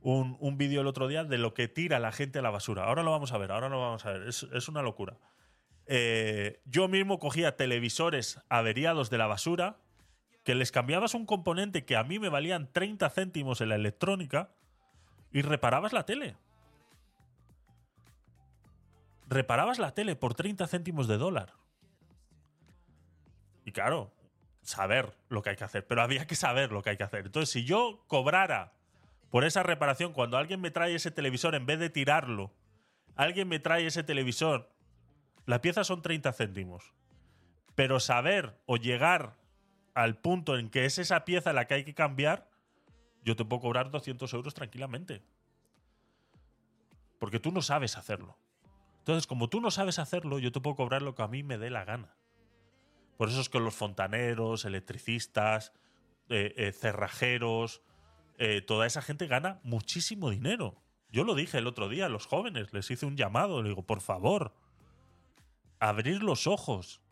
un, un vídeo el otro día de lo que tira la gente a la basura. Ahora lo vamos a ver, ahora lo vamos a ver. Es, es una locura. Eh, yo mismo cogía televisores averiados de la basura, que les cambiabas un componente que a mí me valían 30 céntimos en la electrónica y reparabas la tele. Reparabas la tele por 30 céntimos de dólar. Y claro, saber lo que hay que hacer, pero había que saber lo que hay que hacer. Entonces, si yo cobrara por esa reparación, cuando alguien me trae ese televisor, en vez de tirarlo, alguien me trae ese televisor, la pieza son 30 céntimos. Pero saber o llegar al punto en que es esa pieza la que hay que cambiar, yo te puedo cobrar 200 euros tranquilamente. Porque tú no sabes hacerlo. Entonces, como tú no sabes hacerlo, yo te puedo cobrar lo que a mí me dé la gana. Por eso es que los fontaneros, electricistas, eh, eh, cerrajeros, eh, toda esa gente gana muchísimo dinero. Yo lo dije el otro día a los jóvenes, les hice un llamado, le digo, por favor, abrir los ojos.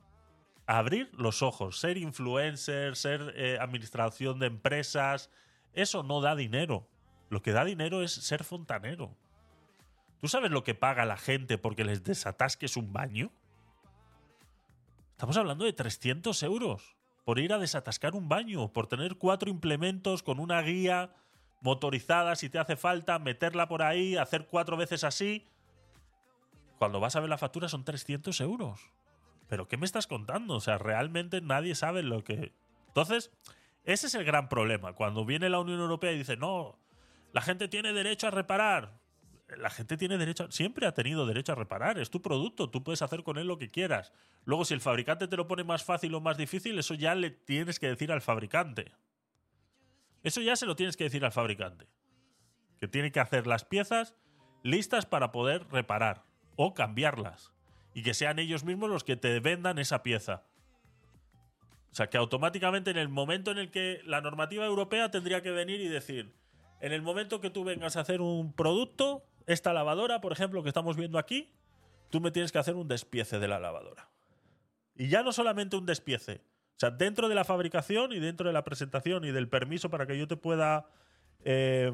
Abrir los ojos. Ser influencer, ser administración de empresas, eso no da dinero. Lo que da dinero es ser fontanero. ¿Tú sabes lo que paga la gente porque les desatasques un baño? Estamos hablando de 300 euros por ir a desatascar un baño, por tener cuatro implementos con una guía motorizada si te hace falta, meterla por ahí, hacer cuatro veces así. Cuando vas a ver la factura son 300 euros. ¿Pero qué me estás contando? O sea, realmente nadie sabe lo que... Entonces, ese es el gran problema. Cuando viene la Unión Europea y dice, no, la gente tiene derecho a reparar. La gente tiene derecho, siempre ha tenido derecho a reparar. Es tu producto, tú puedes hacer con él lo que quieras. Luego, si el fabricante te lo pone más fácil o más difícil, eso ya le tienes que decir al fabricante. Eso ya se lo tienes que decir al fabricante. Que tiene que hacer las piezas listas para poder reparar o cambiarlas. Y que sean ellos mismos los que te vendan esa pieza. O sea, que automáticamente en el momento en el que la normativa europea tendría que venir y decir, en el momento que tú vengas a hacer un producto, esta lavadora, por ejemplo, que estamos viendo aquí, tú me tienes que hacer un despiece de la lavadora. Y ya no solamente un despiece. O sea, dentro de la fabricación y dentro de la presentación y del permiso para que yo te pueda. eh,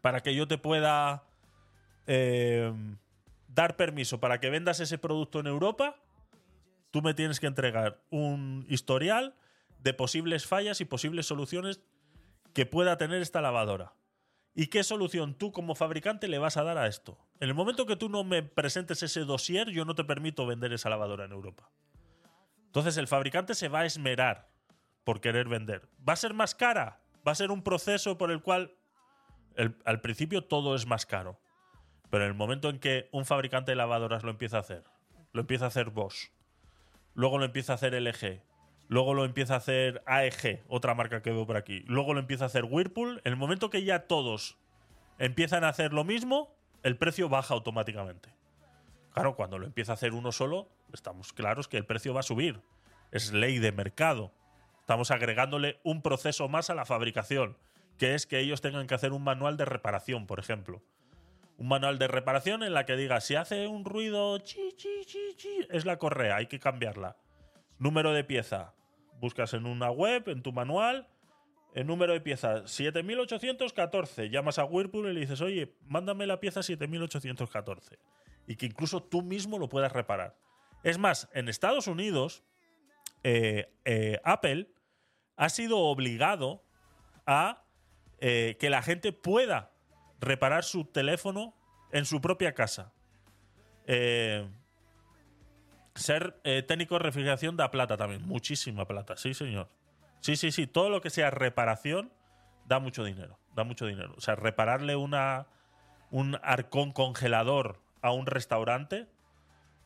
para que yo te pueda. eh, dar permiso para que vendas ese producto en Europa, tú me tienes que entregar un historial de posibles fallas y posibles soluciones que pueda tener esta lavadora. ¿Y qué solución tú como fabricante le vas a dar a esto? En el momento que tú no me presentes ese dossier, yo no te permito vender esa lavadora en Europa. Entonces el fabricante se va a esmerar por querer vender. ¿Va a ser más cara? ¿Va a ser un proceso por el cual al principio todo es más caro? Pero en el momento en que un fabricante de lavadoras lo empieza a hacer, lo empieza a hacer Bosch, luego lo empieza a hacer LG, luego lo empieza a hacer AEG, otra marca que veo por aquí, luego lo empieza a hacer Whirlpool, en el momento que ya todos empiezan a hacer lo mismo, el precio baja automáticamente. Claro, cuando lo empieza a hacer uno solo, estamos claros que el precio va a subir. Es ley de mercado. Estamos agregándole un proceso más a la fabricación, que es que ellos tengan que hacer un manual de reparación, por ejemplo. Un manual de reparación en la que diga, si hace un ruido, es la correa, hay que cambiarla. Número de pieza. Buscas en una web, en tu manual, el número de pieza 7814. Llamas a Whirlpool y le dices, oye, mándame la pieza 7814. Y que incluso tú mismo lo puedas reparar. Es más, en Estados Unidos, eh, eh, Apple ha sido obligado a eh, que la gente pueda reparar su teléfono en su propia casa. Ser eh, técnico de refrigeración da plata también, muchísima plata, sí señor. Sí, sí, sí, todo lo que sea reparación da mucho dinero, da mucho dinero. O sea, repararle una, un arcón congelador a un restaurante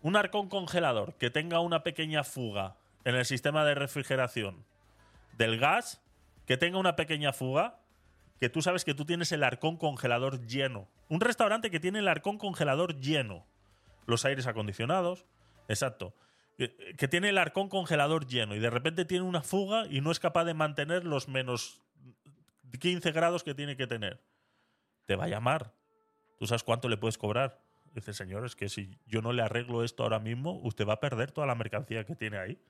un arcón congelador que tenga una pequeña fuga en el sistema de refrigeración del gas, que tenga una pequeña fuga, que tú sabes que tú tienes el arcón congelador lleno. Un restaurante que tiene el arcón congelador lleno. Los aires acondicionados, exacto. Que, que tiene el arcón congelador lleno y de repente tiene una fuga y no es capaz de mantener los menos 15 grados que tiene que tener. Te va a llamar. ¿Tú sabes cuánto le puedes cobrar? Dice, señor, es que si yo no le arreglo esto ahora mismo, usted va a perder toda la mercancía que tiene ahí.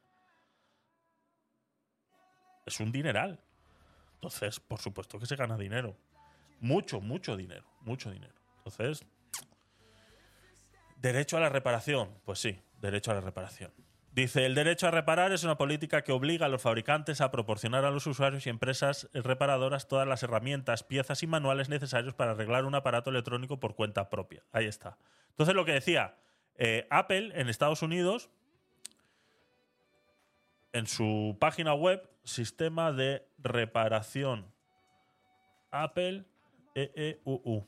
Es un dineral. Entonces, por supuesto que se gana dinero. Mucho, mucho dinero. Mucho dinero. Entonces, derecho a la reparación. Pues sí, derecho a la reparación. Dice, el derecho a reparar es una política que obliga a los fabricantes a proporcionar a los usuarios y empresas reparadoras todas las herramientas, piezas y manuales necesarios para arreglar un aparato electrónico por cuenta propia. Ahí está. Entonces, lo que decía, eh, Apple en Estados Unidos, en su página web, sistema de reparación Apple EEUU.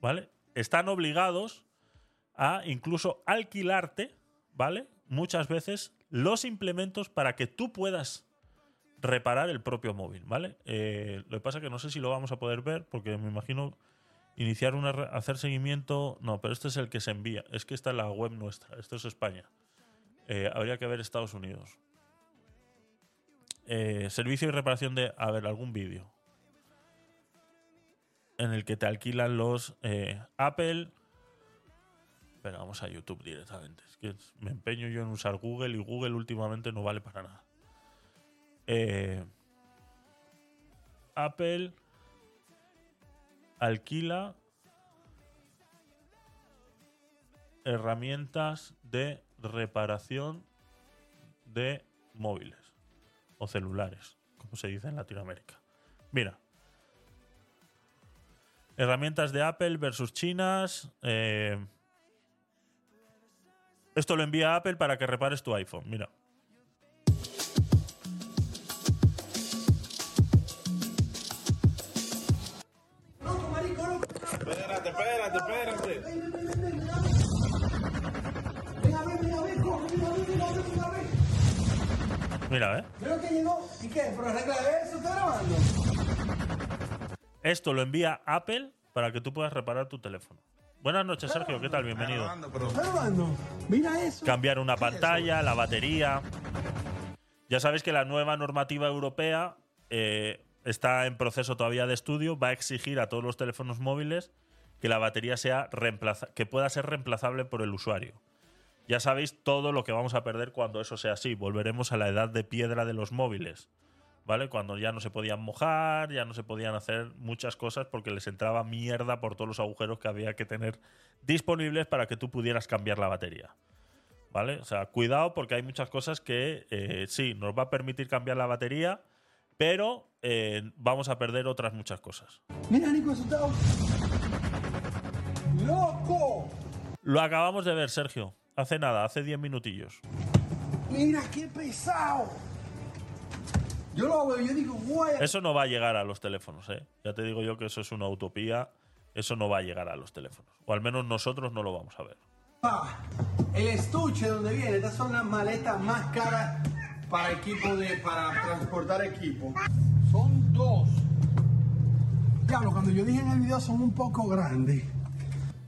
¿Vale? Están obligados a incluso alquilarte, ¿vale? Muchas veces los implementos para que tú puedas reparar el propio móvil, ¿vale? Eh, lo que pasa es que no sé si lo vamos a poder ver porque me imagino iniciar una hacer seguimiento, no, pero este es el que se envía, es que esta es la web nuestra, esto es España. Eh, habría que ver Estados Unidos. Eh, servicio y reparación de, a ver, algún vídeo en el que te alquilan los Apple. Pero vamos a YouTube directamente. Es que me empeño yo en usar Google y Google últimamente no vale para nada. Eh, Apple alquila herramientas de reparación de móviles o celulares, como se dice en Latinoamérica. Mira. Herramientas de Apple versus chinas. eh, esto lo envía Apple para que repares tu iPhone. Mira. Espérate, espérate, espérate. Mira, ¿eh? Creo que llegó. ¿Y qué? ¿Pero arregla eso? ¿Está grabando? Esto lo envía Apple para que tú puedas reparar tu teléfono. Buenas noches, Sergio. ¿Qué tal? Bienvenido. Mira eso. Cambiar una pantalla, la batería. Ya sabéis que la nueva normativa europea eh, está en proceso todavía de estudio. Va a exigir a todos los teléfonos móviles que la batería sea reemplaza que pueda ser reemplazable por el usuario. Ya sabéis todo lo que vamos a perder cuando eso sea así. Volveremos a la edad de piedra de los móviles. ¿Vale? Cuando ya no se podían mojar, ya no se podían hacer muchas cosas porque les entraba mierda por todos los agujeros que había que tener disponibles para que tú pudieras cambiar la batería. ¿Vale? O sea, cuidado porque hay muchas cosas que eh, sí, nos va a permitir cambiar la batería, pero eh, vamos a perder otras muchas cosas. Mira, Nico, eso está. ¡Loco! Lo acabamos de ver, Sergio. Hace nada, hace 10 minutillos. Mira, qué pesado. Yo lo veo, yo digo, guay. Eso no va a llegar a los teléfonos, ¿eh? Ya te digo yo que eso es una utopía. Eso no va a llegar a los teléfonos. O al menos nosotros no lo vamos a ver. Ah, el estuche donde viene, estas son las maletas más caras para equipo de, para transportar equipo. Son dos. Diablo, cuando yo dije en el video son un poco grandes.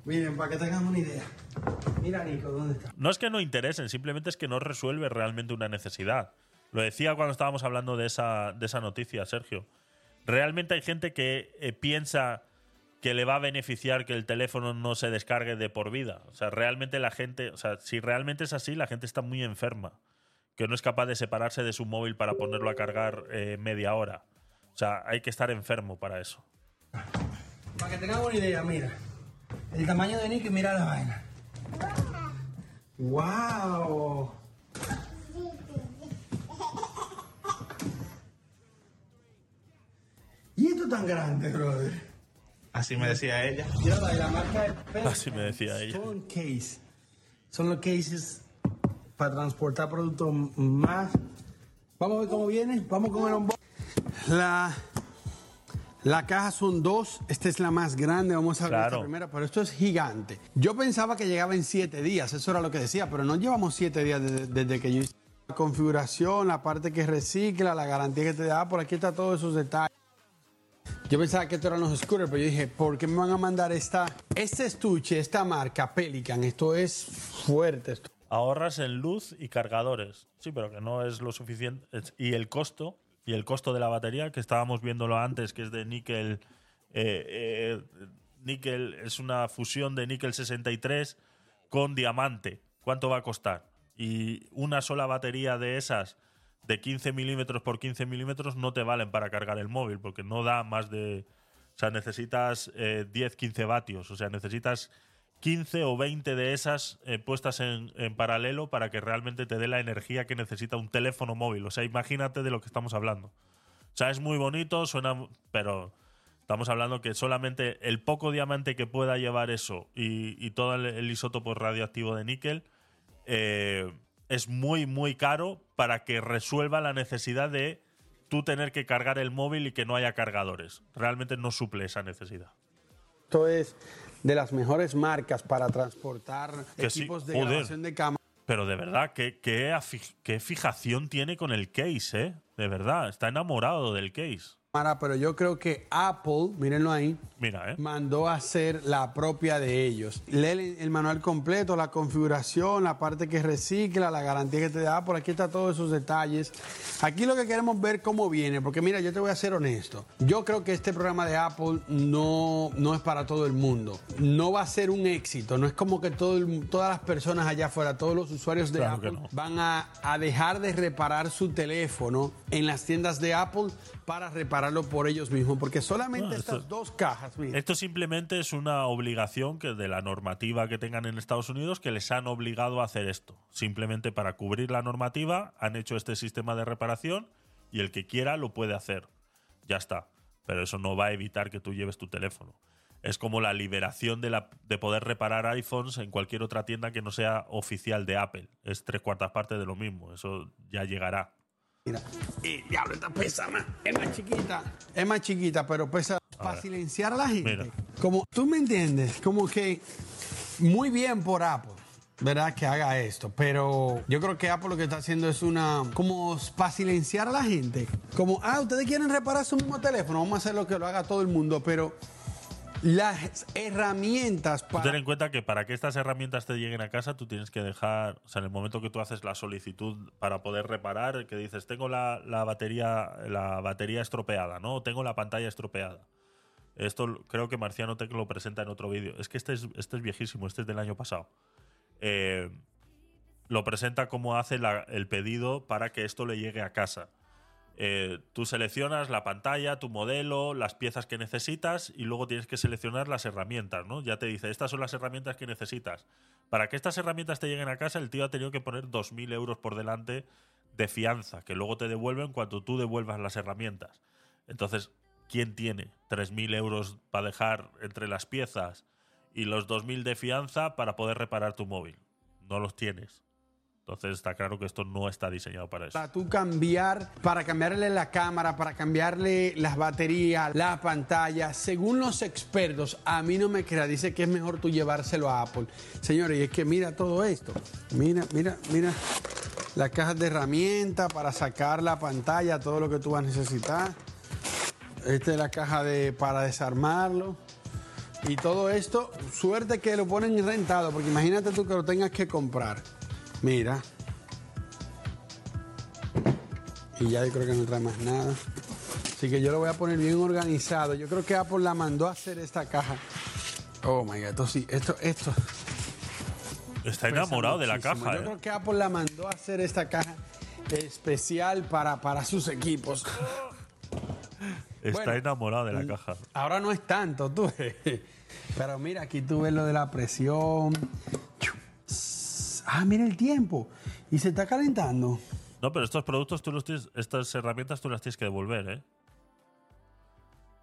Miren, para que tengan una idea. Mira, Nico, ¿dónde está? No es que no interesen, simplemente es que no resuelve realmente una necesidad. Lo decía cuando estábamos hablando de esa, de esa noticia, Sergio. Realmente hay gente que eh, piensa que le va a beneficiar que el teléfono no se descargue de por vida. O sea, realmente la gente, o sea, si realmente es así, la gente está muy enferma. Que no es capaz de separarse de su móvil para ponerlo a cargar eh, media hora. O sea, hay que estar enfermo para eso. Para que tengan una idea, mira. El tamaño de Nico y mira la vaina. ¡Wow! ¿Y esto tan grande, brother? Así me decía ella. Mira la, la marca de. Así me decía ella. Son case. Son los cases para transportar productos más. Vamos a ver cómo viene. Vamos con el onboard. La, La caja son dos, esta es la más grande, vamos a ver Claro. esta primera, pero esto es gigante. Yo pensaba que llegaba en siete días, eso era lo que decía, pero no llevamos siete días desde, desde que yo hice la configuración, la parte que recicla, la garantía que te da, por aquí está todos esos detalles. Yo pensaba que esto eran los scooters, pero yo dije, ¿por qué me van a mandar esta, este estuche, esta marca Pelican? Esto es fuerte. Ahorras en luz y cargadores. Sí, pero que no es lo suficiente. Y el costo, y el costo de la batería, que estábamos viéndolo antes, que es de níquel. eh, eh, níquel es una fusión de níquel 63 con diamante. ¿Cuánto va a costar? Y una sola batería de esas de 15 milímetros por 15 milímetros no te valen para cargar el móvil, porque no da más de. O sea, necesitas eh, 10, 15 vatios. O sea, necesitas 15 o 20 de esas eh, puestas en, en paralelo para que realmente te dé la energía que necesita un teléfono móvil. O sea, imagínate de lo que estamos hablando. O sea, es muy bonito, suena, pero estamos hablando que solamente el poco diamante que pueda llevar eso y, y todo el, el isótopo radioactivo de níquel eh, es muy, muy caro para que resuelva la necesidad de tú tener que cargar el móvil y que no haya cargadores. Realmente no suple esa necesidad. Esto es de las mejores marcas para transportar Que sí, equipos de grabación de cámara. Pero de verdad, ¿qué, qué, qué fijación tiene con el case, ¿eh? De verdad, está enamorado del case. Pero yo creo que Apple, mírenlo ahí, Mira, ¿eh? mandó a hacer la propia de ellos. Lee el, manual completo, la configuración, la parte que recicla, la garantía que te da. Por aquí está todos esos detalles. Aquí lo que queremos ver cómo viene, porque mira, yo te voy a ser honesto. Yo creo que este programa de Apple no, no es para todo el mundo. No va a ser un éxito. No es como que todo el- todas las personas allá afuera, todos los usuarios de Claro Apple no. van a, a dejar de reparar su teléfono en las tiendas de Apple para repararlo por ellos mismos. Porque solamente No, esto- estas dos cajas, mira. Esto simplemente es una obligación que de la normativa que tengan en Estados Unidos que les han obligado a hacer esto. Simplemente para cubrir la normativa han hecho este sistema de reparación y el que quiera lo puede hacer. Ya está. Pero eso no va a evitar que tú lleves tu teléfono. Es como la liberación de, la, de poder reparar iPhones en cualquier otra tienda que no sea oficial de Apple. Es tres cuartas partes de lo mismo. Eso ya llegará. Mira. Y diablo, esta pesa más. Es más chiquita. Es más chiquita, pero pesa para silenciar a la gente. Mira. Como tú me entiendes, como que muy bien por Apple. ¿Verdad? Que haga esto. Pero yo creo que Apple lo que está haciendo es una. Como para silenciar a la gente. Como, ah, ustedes quieren reparar su mismo teléfono. Vamos a hacer lo que lo haga todo el mundo. Pero las herramientas Tú para. ten en cuenta que para que estas herramientas te lleguen a casa, tú tienes que dejar, o sea, en el momento que tú haces la solicitud para poder reparar, que dices, tengo la, la batería, la batería estropeada, ¿no? O tengo la pantalla estropeada. Esto creo que Marciano Tech lo presenta en otro vídeo. Es que este es, este es viejísimo, este es del año pasado. Eh, lo presenta como hace la- el pedido para que esto le llegue a casa. Eh, tú seleccionas la pantalla, tu modelo, las piezas que necesitas y luego tienes que seleccionar las herramientas, ¿no? Ya te dice, estas son las herramientas que necesitas. Para que estas herramientas te lleguen a casa, el tío ha tenido que poner 2.000 euros por delante de fianza, que luego te devuelven cuando tú devuelvas las herramientas. Entonces, ¿quién tiene 3.000 euros para dejar entre las piezas y los 2.000 de fianza para poder reparar tu móvil? No los tienes. Entonces está claro que esto no está diseñado para eso. Para tú cambiar, para cambiarle la cámara, para cambiarle las baterías, la pantalla, según los expertos, a mí no me crea, dice que es mejor tú llevárselo a Apple. Señores, y es que mira todo esto. Mira, mira, mira. Las cajas de herramientas para sacar la pantalla, todo lo que tú vas a necesitar. Esta es la caja de, para desarmarlo. Y todo esto, suerte que lo ponen rentado, porque imagínate tú que lo tengas que comprar. Mira. Y ya yo creo que no trae más nada. Así que yo lo voy a poner bien organizado. Yo creo que Apple la mandó a hacer esta caja. Oh my god, esto sí, esto, esto. Está enamorado de la caja, Yo ¿eh? creo que Apple la mandó a hacer esta caja especial para, para sus equipos. Está Bueno, enamorado de la caja. Ahora no es tanto, tú. Pero mira, aquí tú ves lo de la presión. Ah, mira el tiempo. Y se está calentando. No, pero estos productos tú los tienes, estas herramientas tú las tienes que devolver, ¿eh?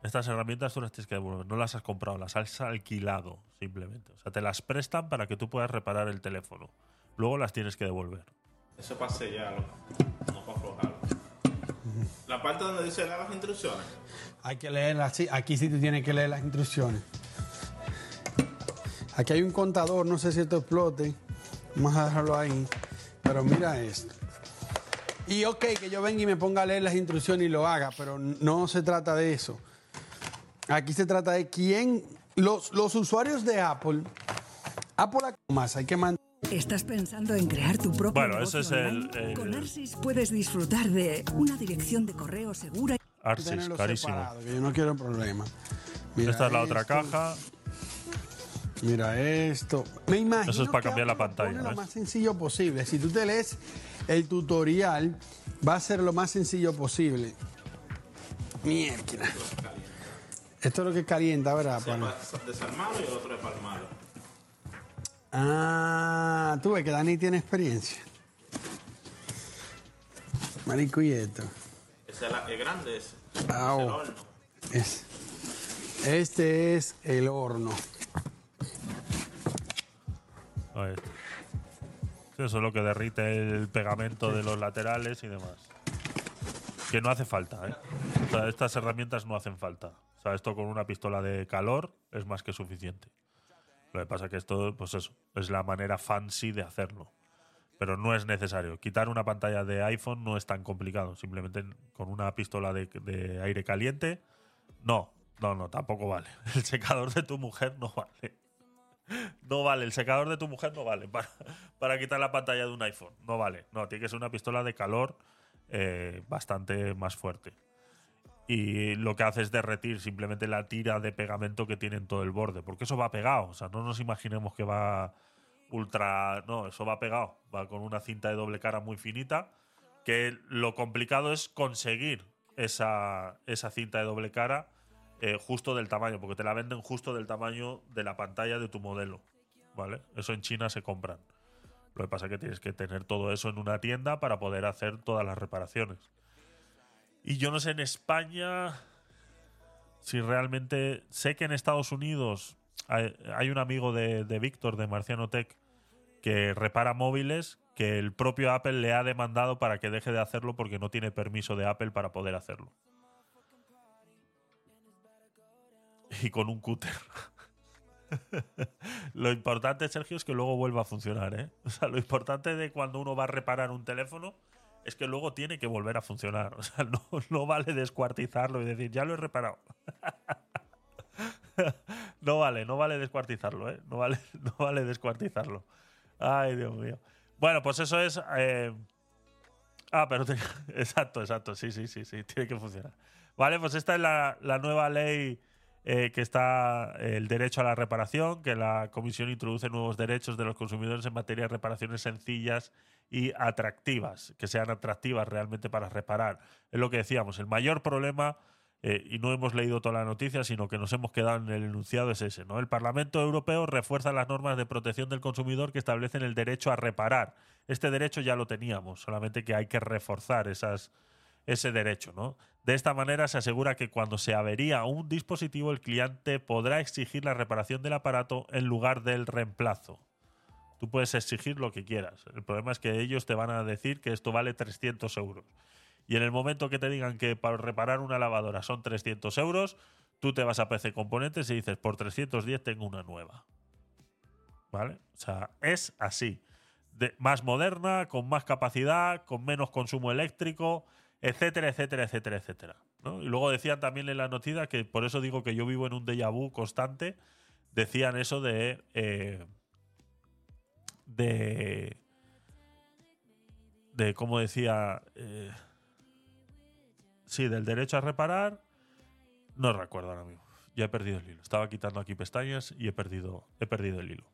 Estas herramientas tú las tienes que devolver, no las has comprado, las has alquilado simplemente. O sea, te las prestan para que tú puedas reparar el teléfono. Luego las tienes que devolver. Eso ya, loco. No para aflojarlo. La La parte donde dice las instrucciones. Hay que leerlas, sí. Aquí sí tú tienes que leer las instrucciones. Aquí hay un contador, no sé si esto explote. Vamos a dejarlo ahí. Pero mira esto. Y ok, que yo venga y me ponga a leer las instrucciones y lo haga, pero no se trata de eso. Aquí se trata de quién, los, los usuarios de Apple, Apple más, hay que mantener. ¿Estás pensando en crear tu propio Bueno, ese es el- el- Con Arsis puedes disfrutar de una dirección de correo segura. Arsis, carísimo. separado, que yo no quiero problema. Mira Esta es la otra esto, caja. Mira esto. Me imagino Eso es para que cambiar la lo pantalla, lo ¿ves? más sencillo posible. Si tú te lees el tutorial, va a ser lo más sencillo posible. Mierda. Esto es lo que calienta, ¿verdad? Se llama desarmado y otro es palmado. Ah, tú ves que Dani tiene experiencia. Marico y esto. Ese es, grande ese. Ah, Es el oh. horno. Es- este es el horno. Ahí está. Sí, Eso es lo que derrite el pegamento de los laterales y demás. Que no hace falta, ¿eh? O sea, estas herramientas no hacen falta. O sea, esto con una pistola de calor es más que suficiente. Lo que pasa que esto, pues eso, es la manera fancy de hacerlo. Pero no es necesario. Quitar una pantalla de iPhone no es tan complicado. Simplemente con una pistola de, de aire caliente, no, no, no, tampoco vale. El secador de tu mujer no vale. No vale, el secador de tu mujer no vale para, quitar la pantalla de un iPhone. No vale. No, tiene que ser una pistola de calor eh, bastante más fuerte. Y lo que hace es derretir simplemente la tira de pegamento que tiene en todo el borde. Porque eso va pegado. O sea, no nos imaginemos que va ultra. No, eso va pegado. Va con una cinta de doble cara muy finita. Que lo complicado es conseguir esa, esa cinta de doble cara eh, justo del tamaño, porque te la venden justo del tamaño de la pantalla de tu modelo. ¿Vale? Eso en China se compran. Lo que pasa es que tienes que tener todo eso en una tienda para poder hacer todas las reparaciones. Y yo no sé en España si realmente. Sé que en Estados Unidos hay, un amigo de, de Víctor, de Marciano Tech, que repara móviles, que el propio Apple le ha demandado para que deje de hacerlo porque no tiene permiso de Apple para poder hacerlo. Y con un cúter. lo importante, Sergio, es que luego vuelva a funcionar, ¿eh? O sea, lo importante de cuando uno va a reparar un teléfono es que luego tiene que volver a funcionar. O sea, no, no vale descuartizarlo y decir, ya lo he reparado. no vale, no vale descuartizarlo, ¿eh? No vale, no vale descuartizarlo. Ay, Dios mío. Bueno, pues eso es. eh, Ah, pero. Exacto, exacto. Sí, sí, sí, sí. Tiene que funcionar. Vale, pues esta es la, la nueva ley eh, que está eh, el derecho a la reparación, que la Comisión introduce nuevos derechos de los consumidores en materia de reparaciones sencillas y atractivas, que sean atractivas realmente para reparar. Es lo que decíamos, el mayor problema, eh, y no hemos leído toda la noticia, sino que nos hemos quedado en el enunciado, es ese. ¿no? El Parlamento Europeo refuerza las normas de protección del consumidor que establecen el derecho a reparar. Este derecho ya lo teníamos, solamente que hay que reforzar esas, ese derecho. ¿no? De esta manera se asegura que cuando se avería un dispositivo, el cliente podrá exigir la reparación del aparato en lugar del reemplazo. Tú puedes exigir lo que quieras. El problema es que ellos te van a decir que esto vale 300 euros. Y en el momento que te digan que para reparar una lavadora son 300 euros, tú te vas a PC Componentes y dices, por 310 tengo una nueva. ¿Vale? O sea, es así. Más moderna, con más capacidad, con menos consumo eléctrico, etcétera, etcétera, etcétera, etcétera. Y luego decían también en la noticia que por eso digo que yo vivo en un déjà vu constante. Decían eso de. eh, de. de cómo decía. eh, sí, del derecho a reparar. No recuerdo ahora mismo. Ya he perdido el hilo. Estaba quitando aquí pestañas y he perdido, he perdido el hilo.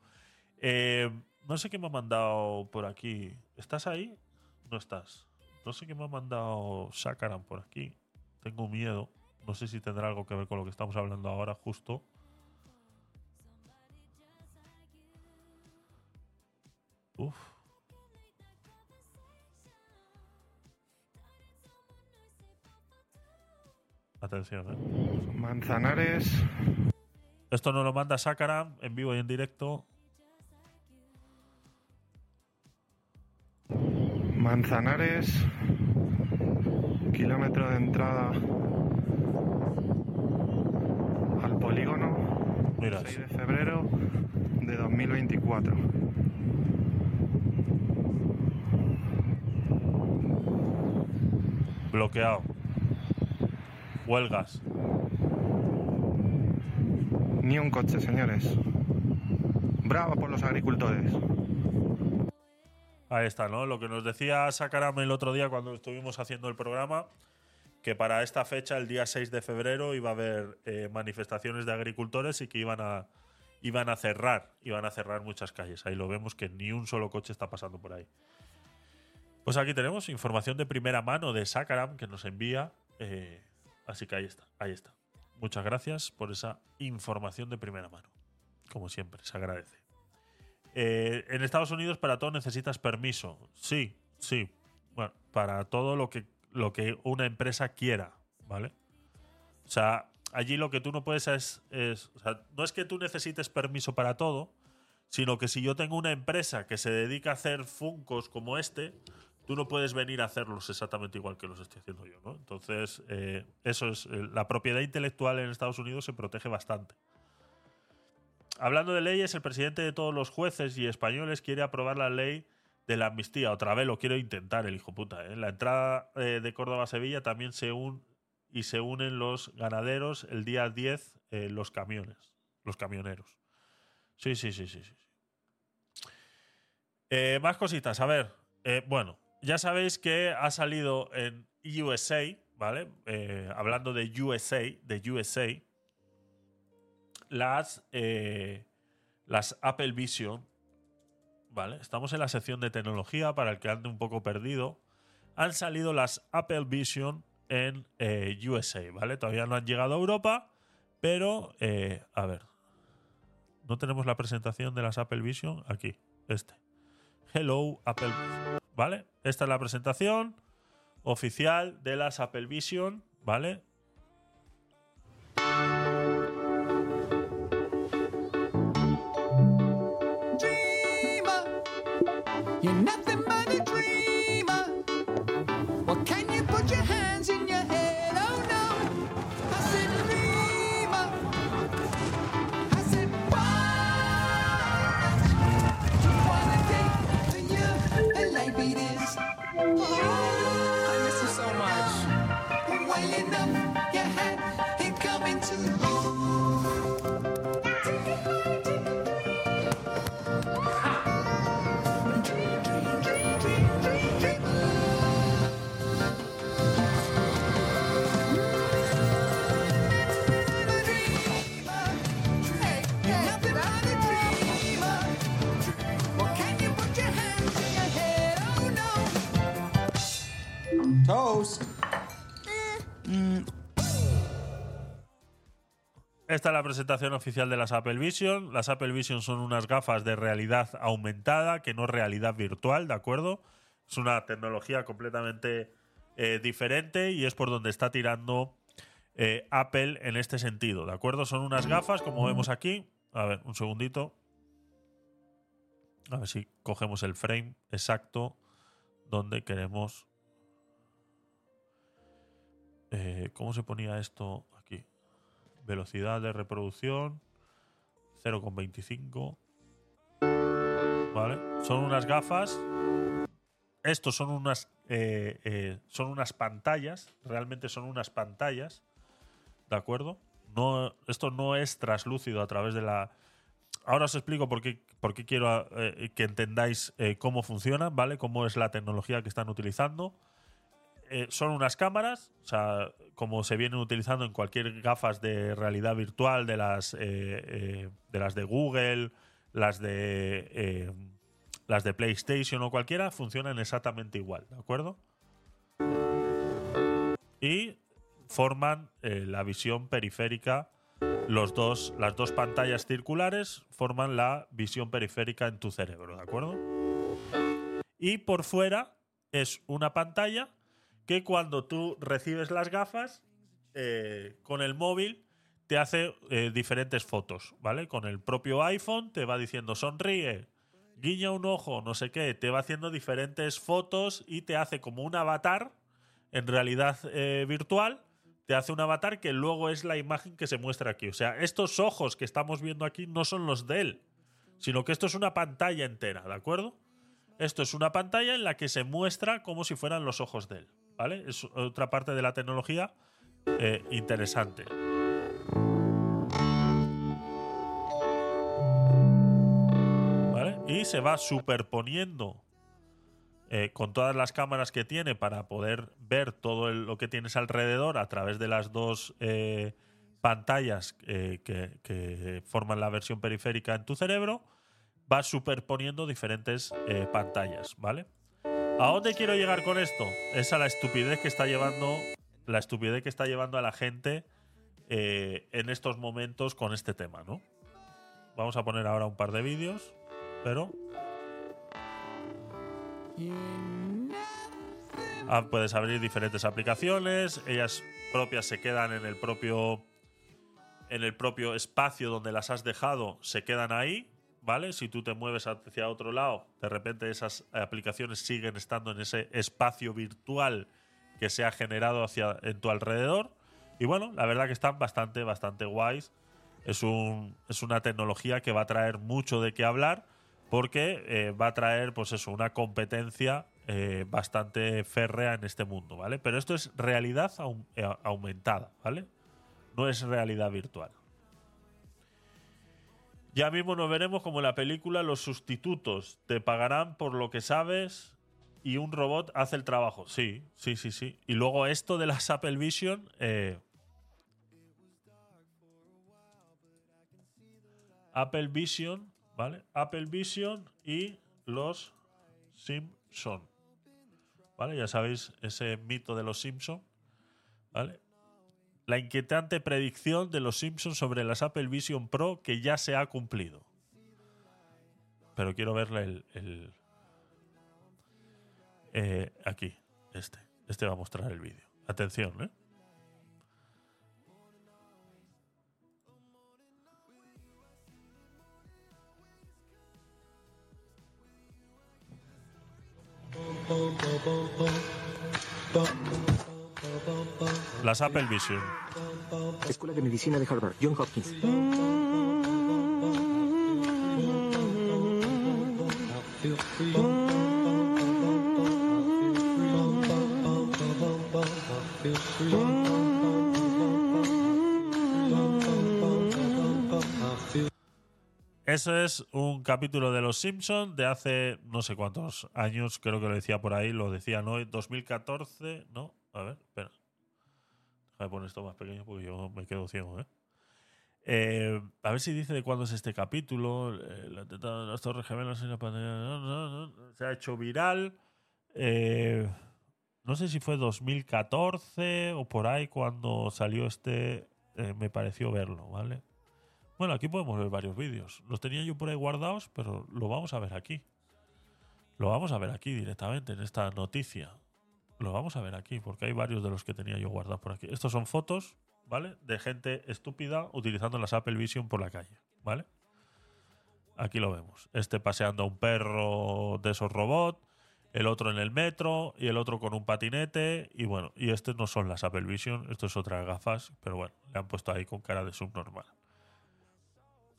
Eh, no sé qué me ha mandado por aquí. ¿Estás ahí? No estás. No sé qué me ha mandado Sakaran por aquí. Tengo miedo. No sé si tendrá algo que ver con lo que estamos hablando ahora, justo. Uf. Atención, eh. Manzanares. Esto nos lo manda Sakaran en vivo y en directo. Manzanares. kilómetro de entrada al polígono. Mira. 6 de febrero de 2024. Bloqueado. Huelgas. Ni un coche, señores. Bravo por los agricultores. Ahí está, ¿no? Lo que nos decía Sakaram el otro día cuando estuvimos haciendo el programa, que para esta fecha, el día 6 de febrero, iba a haber eh, manifestaciones de agricultores y que iban a, iban a cerrar, iban a cerrar muchas calles. Ahí lo vemos que ni un solo coche está pasando por ahí. Pues aquí tenemos información de primera mano de Sakaram que nos envía. eh, así que ahí está, ahí está. Muchas gracias por esa información de primera mano. Como siempre, se agradece. Eh, en Estados Unidos para todo necesitas permiso. Sí, sí. Bueno, para todo lo que, lo que una empresa quiera, ¿vale? O sea, allí lo que tú no puedes es, es- no es que tú necesites permiso para todo, sino que si yo tengo una empresa que se dedica a hacer funcos como este, tú no puedes venir a hacerlos exactamente igual que los estoy haciendo yo, ¿no? Entonces, eh, eso es, eh, la propiedad intelectual en Estados Unidos se protege bastante. Hablando de leyes, el presidente de todos los jueces y españoles quiere aprobar la ley de la amnistía. Otra vez lo quiero intentar, el hijo puta. ¿eh? La entrada eh, de Córdoba a Sevilla también se un y se unen los ganaderos el día 10, eh, los camiones, los camioneros. Sí, sí, sí, sí, sí. Eh, más cositas. A ver, bueno, ya sabéis que ha salido en USA, ¿vale? Hablando de USA, de USA, las, eh, las Apple Vision, ¿vale? Estamos en la sección de tecnología para el que ande un poco perdido. Han salido las Apple Vision en eh, USA, ¿vale? Todavía no han llegado a Europa, pero, eh, a ver, no tenemos la presentación de las Apple Vision aquí, este. Hello Apple, ¿vale? Esta es la presentación oficial de las Apple Vision, ¿vale? Toast. Esta es la presentación oficial de las Apple Vision. Las Apple Vision son unas gafas de realidad aumentada, que no realidad virtual, ¿de acuerdo? Es una tecnología completamente eh, diferente y es por donde está tirando eh, Apple en este sentido, ¿de acuerdo? Son unas gafas, como vemos aquí. A ver, un segundito. A ver si cogemos el frame exacto donde queremos. Eh, ¿Cómo se ponía esto aquí? Velocidad de reproducción 0,25. ¿Vale? Son unas gafas. Estos son unas. eh, eh, son unas pantallas. Realmente son unas pantallas. ¿De acuerdo? No, esto no es traslúcido a través de la. Ahora os explico por qué, por qué quiero que entendáis cómo funcionan, ¿vale? Cómo es la tecnología que están utilizando. Eh, son unas cámaras, o sea, como se vienen utilizando en cualquier gafas de realidad virtual, de las, eh, eh, de, las de Google, las de, las de PlayStation o cualquiera, funcionan exactamente igual, ¿de acuerdo? Y forman la visión periférica, los dos, las dos pantallas circulares forman la visión periférica en tu cerebro, ¿de acuerdo? Y por fuera es una pantalla que cuando tú recibes las gafas eh, con el móvil te hace eh, diferentes fotos, ¿vale? Con el propio iPhone te va diciendo sonríe, guiña un ojo, no sé qué, te va haciendo diferentes fotos y te hace como un avatar en realidad eh, virtual, te hace un avatar que luego es la imagen que se muestra aquí. O sea, estos ojos que estamos viendo aquí no son los de él, sino que esto es una pantalla entera, ¿de acuerdo? Esto es una pantalla en la que se muestra como si fueran los ojos de él, ¿vale? Es otra parte de la tecnología eh, interesante. Y se va superponiendo eh, con todas las cámaras que tiene para poder ver todo lo que tienes alrededor a través de las dos eh, pantallas que, que forman la versión periférica en tu cerebro, va superponiendo diferentes pantallas, ¿vale? ¿A dónde quiero llegar con esto? Es a la estupidez que está llevando la estupidez que está llevando a la gente eh, en estos momentos con este tema, ¿no? Vamos a poner ahora un par de vídeos, pero Ah, puedes abrir diferentes aplicaciones, ellas propias se quedan en el propio en el propio espacio donde las has dejado, se quedan ahí, ¿vale? Si tú te mueves hacia otro lado, de repente esas aplicaciones siguen estando en ese espacio virtual que se ha generado hacia en tu alrededor. Y bueno, la verdad que están bastante, bastante guays. Es, un, es una tecnología que va a traer mucho de qué hablar porque eh, va a traer, pues eso, una competencia eh, bastante férrea en este mundo, ¿vale? Pero esto es realidad eh, aumentada, ¿vale? No es realidad virtual. Ya mismo nos veremos como en la película Los sustitutos. Te pagarán por lo que sabes y un robot hace el trabajo. Sí, sí, sí, sí. Y luego esto de las Apple Vision. eh, Apple Vision, ¿vale? Apple Vision y los Simpson. ¿Vale? Ya sabéis ese mito de los Simpson, ¿vale? La inquietante predicción de los Simpsons sobre las Apple Vision Pro que ya se ha cumplido. Pero quiero verle el. el- eh, aquí, este. Este va a mostrar el vídeo. Atención, ¿eh? Las Apple Vision. Escuela de Medicina de Harvard, John Hopkins. Eso es un capítulo de Los Simpsons de hace no sé cuántos años, creo que lo decía por ahí, lo decía, ¿no? 2014, ¿no? A ver, espera. Déjame poner esto más pequeño porque yo me quedo ciego, ¿eh? Eh, a ver si dice de cuándo es este capítulo. eh, la de las Torres Gemelas en la pantalla. no, no, no, se ha hecho viral. Eh, no sé si fue 2014 o por ahí cuando salió este. eh, me pareció verlo, ¿vale? Bueno, aquí podemos ver varios vídeos. Los tenía yo por ahí guardados, pero lo vamos a ver aquí. Lo vamos a ver aquí directamente en esta noticia. Lo vamos a ver aquí, porque hay varios de los que tenía yo guardados por aquí. Estos son fotos, ¿vale? De gente estúpida utilizando las Apple Vision por la calle, ¿vale? Aquí lo vemos. Este paseando a un perro de esos robots, el otro en el metro y el otro con un patinete. Y bueno, y estos no son las Apple Vision, esto es otras gafas, pero bueno, le han puesto ahí con cara de subnormal.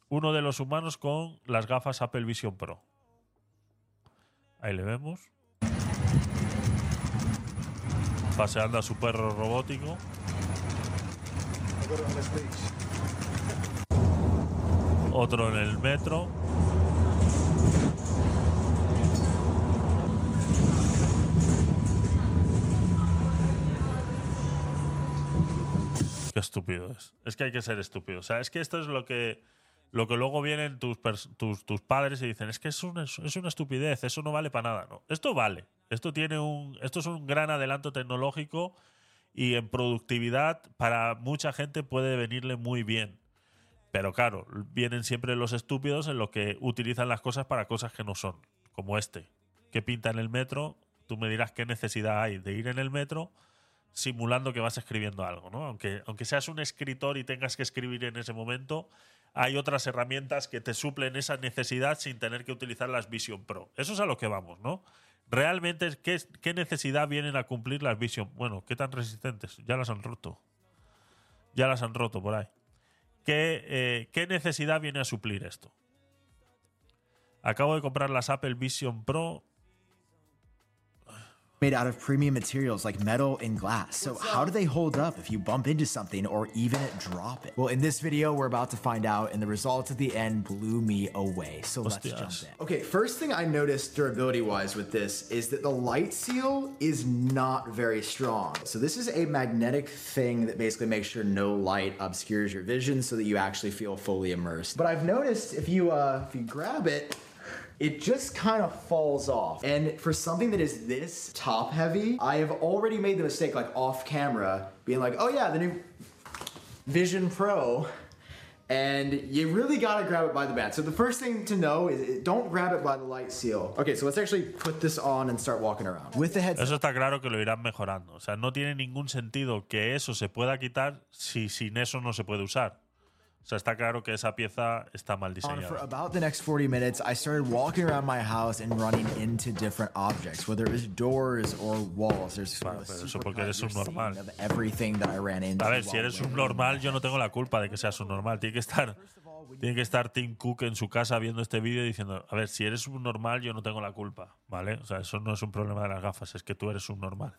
Uno de los humanos con las gafas Apple Vision Pro. Ahí le vemos. Paseando a su perro robótico. Otro en el metro. Qué estúpido es. Es que hay que ser estúpido. O sea, es que esto es lo que, lo que luego vienen tus, tus, tus padres y dicen, es que es una, es una estupidez, eso no vale para nada. No, esto vale. Esto tiene un. Esto es un gran adelanto tecnológico y en productividad para mucha gente puede venirle muy bien. Pero claro, vienen siempre los estúpidos en los que utilizan las cosas para cosas que no son, como este, que pinta en el metro. Tú me dirás qué necesidad hay de ir en el metro simulando que vas escribiendo algo, ¿no? Aunque, aunque seas un escritor y tengas que escribir en ese momento, hay otras herramientas que te suplen esa necesidad sin tener que utilizar las Vision Pro. Eso es a lo que vamos, ¿no? Realmente, ¿qué, ¿qué necesidad vienen a cumplir las Vision? Bueno, ¿qué tan resistentes? Ya las han roto. Ya las han roto por ahí. ¿Qué, eh, ¿Qué necesidad viene a suplir esto? Acabo de comprar las Apple Vision Pro. Made out of premium materials like metal and glass. So how do they hold up if you bump into something or even drop it? Well, in this video, we're about to find out, and the results at the end blew me away. So let's jump Hostias. in. Okay, first thing I noticed durability-wise with this is that the light seal is not very strong. So this is a magnetic thing that basically makes sure no light obscures your vision so that you actually feel fully immersed. But I've noticed if you uh, if you grab it, it just kind of falls off. And for something that is this top heavy, I have already made the mistake, like off camera, being like, oh yeah, the new Vision Pro. And you really gotta grab it by the band. So the first thing to know is is don't grab it by the light seal. Okay, so let's actually put this on and start walking around. With the headset. Eso está claro que lo irán mejorando. O sea, no tiene ningún sentido que eso se pueda quitar si sin eso no se puede usar. O sea, está claro que esa pieza está mal on for diseñada. about the next 40 minutes, I started walking around my house and running into different objects, whether it was doors or walls. There's pero eso porque eres un normal. of everything that I ran into. A ver, si eres un normal, yo no tengo la culpa de que seas un normal. Tiene que estar, tiene que estar Tim Cook en su casa viendo este vídeo diciendo, a ver, si eres un normal, yo no tengo la culpa, ¿vale? O sea, eso no es un problema de las gafas, es que tú eres un normal.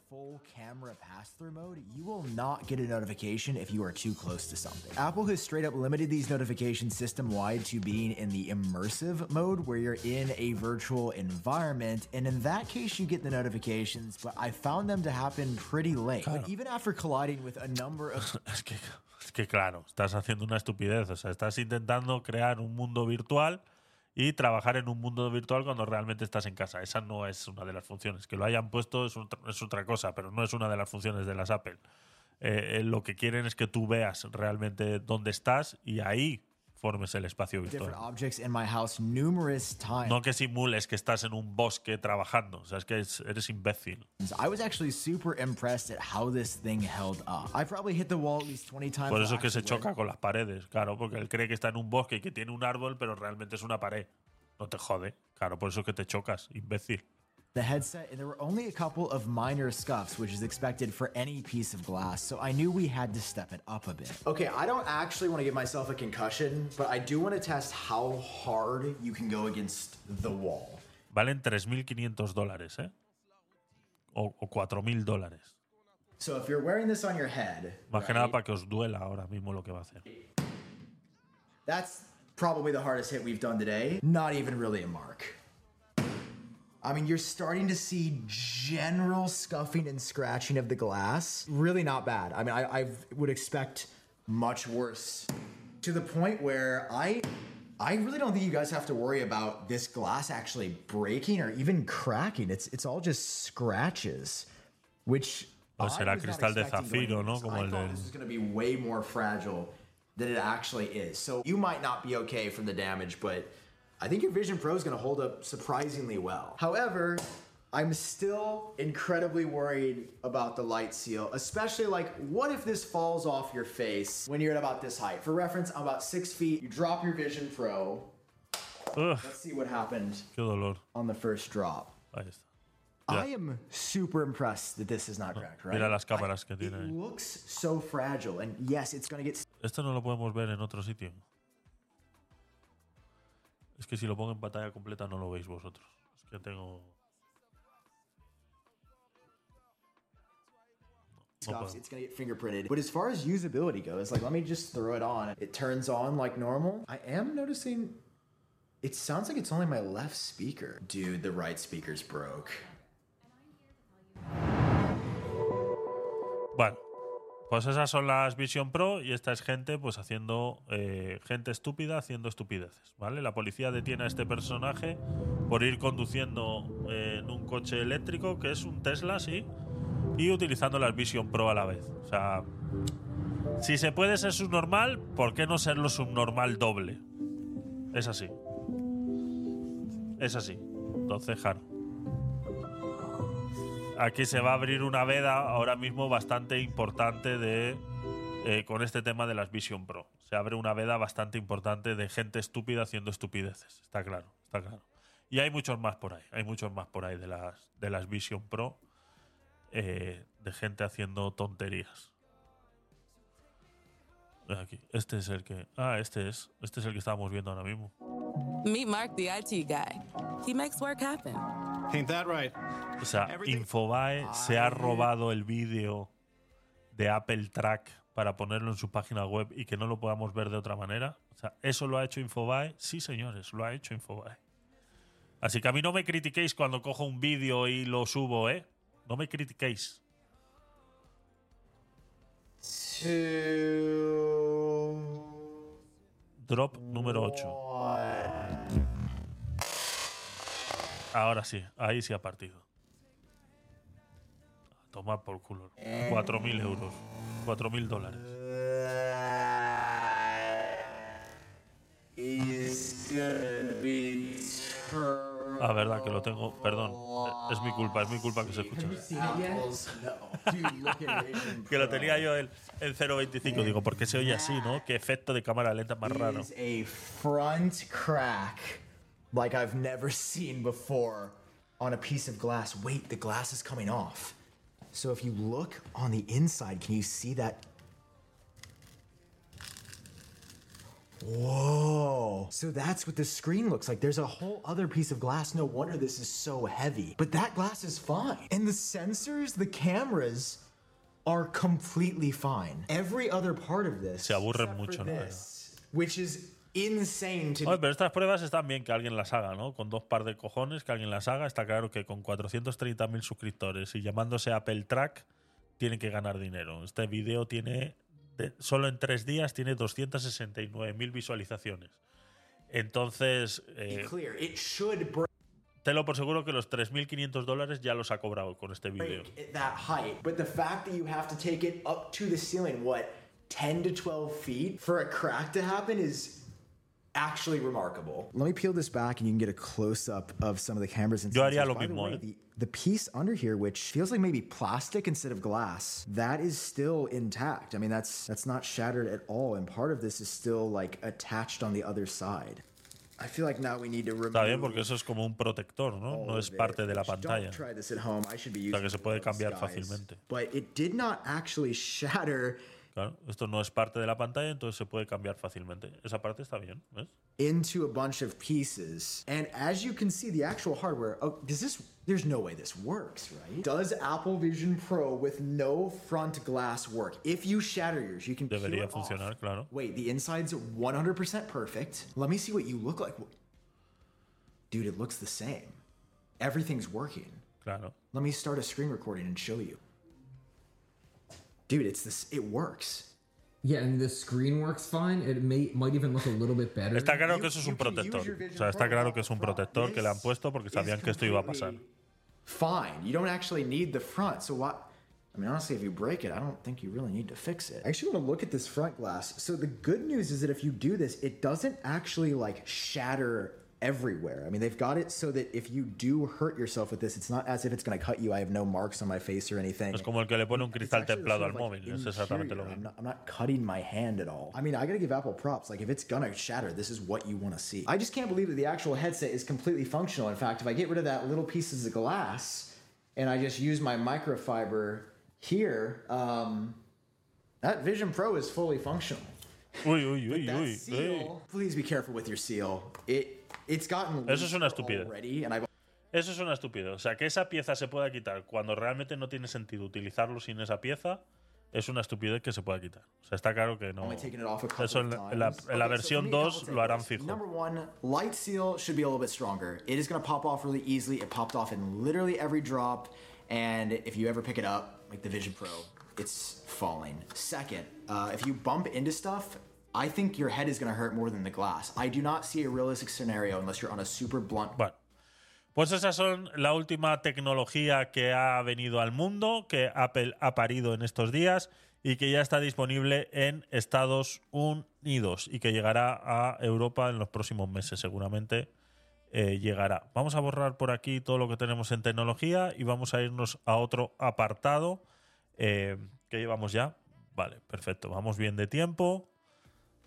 Apple has straight up limited these notifications system-wide to being in the immersive mode where you're in a virtual environment, and in that case you get the notifications, but I found them to happen pretty late. But even after colliding with a number of Es que, es que claro, estás haciendo una estupidez. O sea, estás intentando crear un mundo virtual y trabajar en un mundo virtual cuando realmente estás en casa. Esa no es una de las funciones. Que lo hayan puesto es, es otra cosa, pero no es una de las funciones de las Apple. Eh, eh, lo que quieren es que tú veas realmente dónde estás y ahí formes el espacio virtual. No que simules que estás en un bosque trabajando. O sea, es que es- eres imbécil. I was actually super impressed at how this thing held up. I probably hit the wall at least 20 times. Por eso es que se choca con las paredes, claro, porque él cree que está en un bosque y que tiene un árbol, pero realmente es una pared. No te jode, claro, por eso es que te chocas, imbécil. The headset, and there were only a couple of minor scuffs, which is expected for any piece of glass, so I knew we had to step it up a bit. Okay, I don't actually want to give myself a concussion, but I do want to test how hard you can go against the wall. Valen 3.500 dólares, ¿eh? O, o 4.000 dólares. So if you're wearing this on your head, Más que nada para que os duela ahora mismo lo que va a hacer. That's probably the hardest hit we've done today. Not even really a mark. I mean, you're starting to see general scuffing and scratching of the glass. Really not bad. I mean, I, I would expect much worse. To the point where I I really don't think you guys have to worry about this glass actually breaking or even cracking. It's it's all just scratches. Which O será cristal de zafiro, ¿no? Como I el thought del- this was going to be way more fragile than it actually is. So you might not be okay from the damage, but I think your Vision Pro is going to hold up surprisingly well. However, I'm still incredibly worried about the light seal, especially like what if this falls off your face when you're at about this height? For reference, I'm about six feet. You drop your Vision Pro. Ugh, Let's see what happened on the first drop. Ahí está. I am super impressed that this is not cracked, right? Mira las cámaras que tiene It looks so fragile, and yes, it's gonna get Esto no lo podemos ver en otro sitio. Es que si lo pongo en pantalla completa no lo veis vosotros. Es que tengo... It's gonna get fingerprinted. But as far as usability goes, like let me just throw it on. It turns on like normal. I am noticing it sounds like it's only my left speaker. Dude, the right speaker's broke. Bueno, pues esas son las Vision Pro y esta es gente pues haciendo eh, gente estúpida haciendo estupideces, ¿vale? La policía detiene a este personaje por ir conduciendo eh, en un coche eléctrico que es un Tesla, sí, y utilizando las Vision Pro a la vez. O sea, si se puede ser subnormal, ¿por qué no serlo subnormal doble? Es así. Es así. Entonces, claro. Aquí se va a abrir una veda ahora mismo bastante importante de eh, con este tema de las Vision Pro. Se abre una veda bastante importante de gente estúpida haciendo estupideces. Está claro, está claro. Y hay muchos más por ahí. Hay muchos más por ahí de las, de las Vision Pro. eh, de gente haciendo tonterías. Aquí. Este es el que. Ah, este es. Este es el que estábamos viendo ahora mismo. Meet Mark, the IT guy. He makes work happen. Ain't that right? O sea, Infobae se ha robado el vídeo de Apple Track para ponerlo en su página web y que no lo podamos ver de otra manera. O sea, ¿eso lo ha hecho Infobae? Sí, señores, lo ha hecho Infobae. Así que a mí no me critiquéis cuando cojo un vídeo y lo subo, ¿eh? No me critiquéis. Drop número 8. Ahora sí, ahí sí ha partido. Tomar por culo. 4.000 euros. 4.000 dólares. Ah, verdad que lo tengo. Perdón. Es mi culpa, es mi culpa que se escucha. que lo tenía yo en, en 0.25. Digo, ¿por qué se oye así, no? Qué efecto de cámara lenta más raro. front crack like I've never seen before on a piece of glass. Wait, the glass is coming off. So if you look on the inside, can you see that? Whoa. So that's what the screen looks like. There's a whole other piece of glass. No wonder this is so heavy. But that glass is fine. And the sensors, the cameras, are completely fine. Every other part of this, Se aburren mucho, ¿no? this, which is insane to Oye, pero estas pruebas están bien que alguien las haga, ¿no? Con dos par de cojones que alguien las haga. Está claro que con 430.000 suscriptores y llamándose Apple Track, tiene que ganar dinero. Este vídeo tiene, de- solo en tres días, tiene 269.000 visualizaciones. Entonces, eh, te lo por seguro que los 3.500 dólares ya los ha cobrado con este vídeo. at that height. But the fact that you have to take it up to the ceiling, what, 10 to 12 feet for a crack to happen is actually remarkable. Let me peel this back and you can get a close up of some of the cameras and Yo haría sensors. lo By the way, eh. the, the piece under here, which feels like maybe plastic instead of glass, that is still intact. I mean, that's that's not shattered at all, and part of this is still like attached on the other side. I feel like now we need to remove Está bien porque eso es como un protector, ¿no? No es parte de la pantalla. Don't try this at home. I should be O using sea que se puede one of those cambiar fácilmente. But it did not actually shatter Claro, esto no es parte de la pantalla, entonces se puede cambiar fácilmente. Esa parte está bien, ¿ves? into a bunch of pieces. And as you can see, the actual hardware, oh, does this, there's no way this works, right? Does Apple Vision Pro with no front glass work? If you shatter yours, you can peel Debería it off. funcionar, claro. Wait, the inside's 100% perfect. Let me see what you look like. Dude, it looks the same. Everything's working. Claro. Let me start a screen recording and show you. Dude, it's this, it works. Yeah, and the screen works fine. It may might even look a little bit better. Está claro que eso es un protector. O sea, está claro que es un protector que le han puesto porque sabían que esto iba a pasar. fine. You don't actually need the front. So what? I mean, honestly, if you break it, I don't think you really need to fix it. I actually want to look at this front glass. So the good news is that if you do this, it doesn't actually like shatter everywhere. I mean, they've got it so that if you do hurt yourself with this, it's not as if it's going to cut you. I have no marks on my face or anything. Es como el que le pone un cristal actually templado al sort like. Es exactamente lo interior. I'm not, I'm not cutting my hand at all. I mean, I gotta give Apple props. Like, if it's gonna shatter, this is what you wanna see. I just can't believe that the actual headset is completely functional. In fact, if I get rid of that little pieces of glass and I just use my microfiber here, um, that Vision Pro is fully functional. Uy, uy, uy, uy. please be careful with your seal. It Eso es una estupidez. Eso es una estupidez. O sea, que esa pieza se pueda quitar cuando realmente no tiene sentido utilizarlo sin esa pieza es una estupidez que se pueda quitar. O sea, está claro que no. Eso en, of en la, en la versión for me, a 2 couple lo harán fijo. Number one, light seal should be a little bit stronger. It is going to pop off really easily. It popped off in literally every drop, and if you ever pick it up, like the Vision Pro, it's falling. Second, uh, if you bump into stuff. I think your head is going to hurt more than the glass. I do not see a realistic scenario unless you're on a super blunt Bueno, pues esas son la última tecnología que ha venido al mundo, que Apple ha parido en estos días y que ya está disponible en Estados Unidos y que llegará a Europa en los próximos meses, seguramente eh, llegará. Vamos a borrar por aquí todo lo que tenemos en tecnología y vamos a irnos a otro apartado eh, que llevamos ya. Vale, perfecto. Vamos bien de tiempo.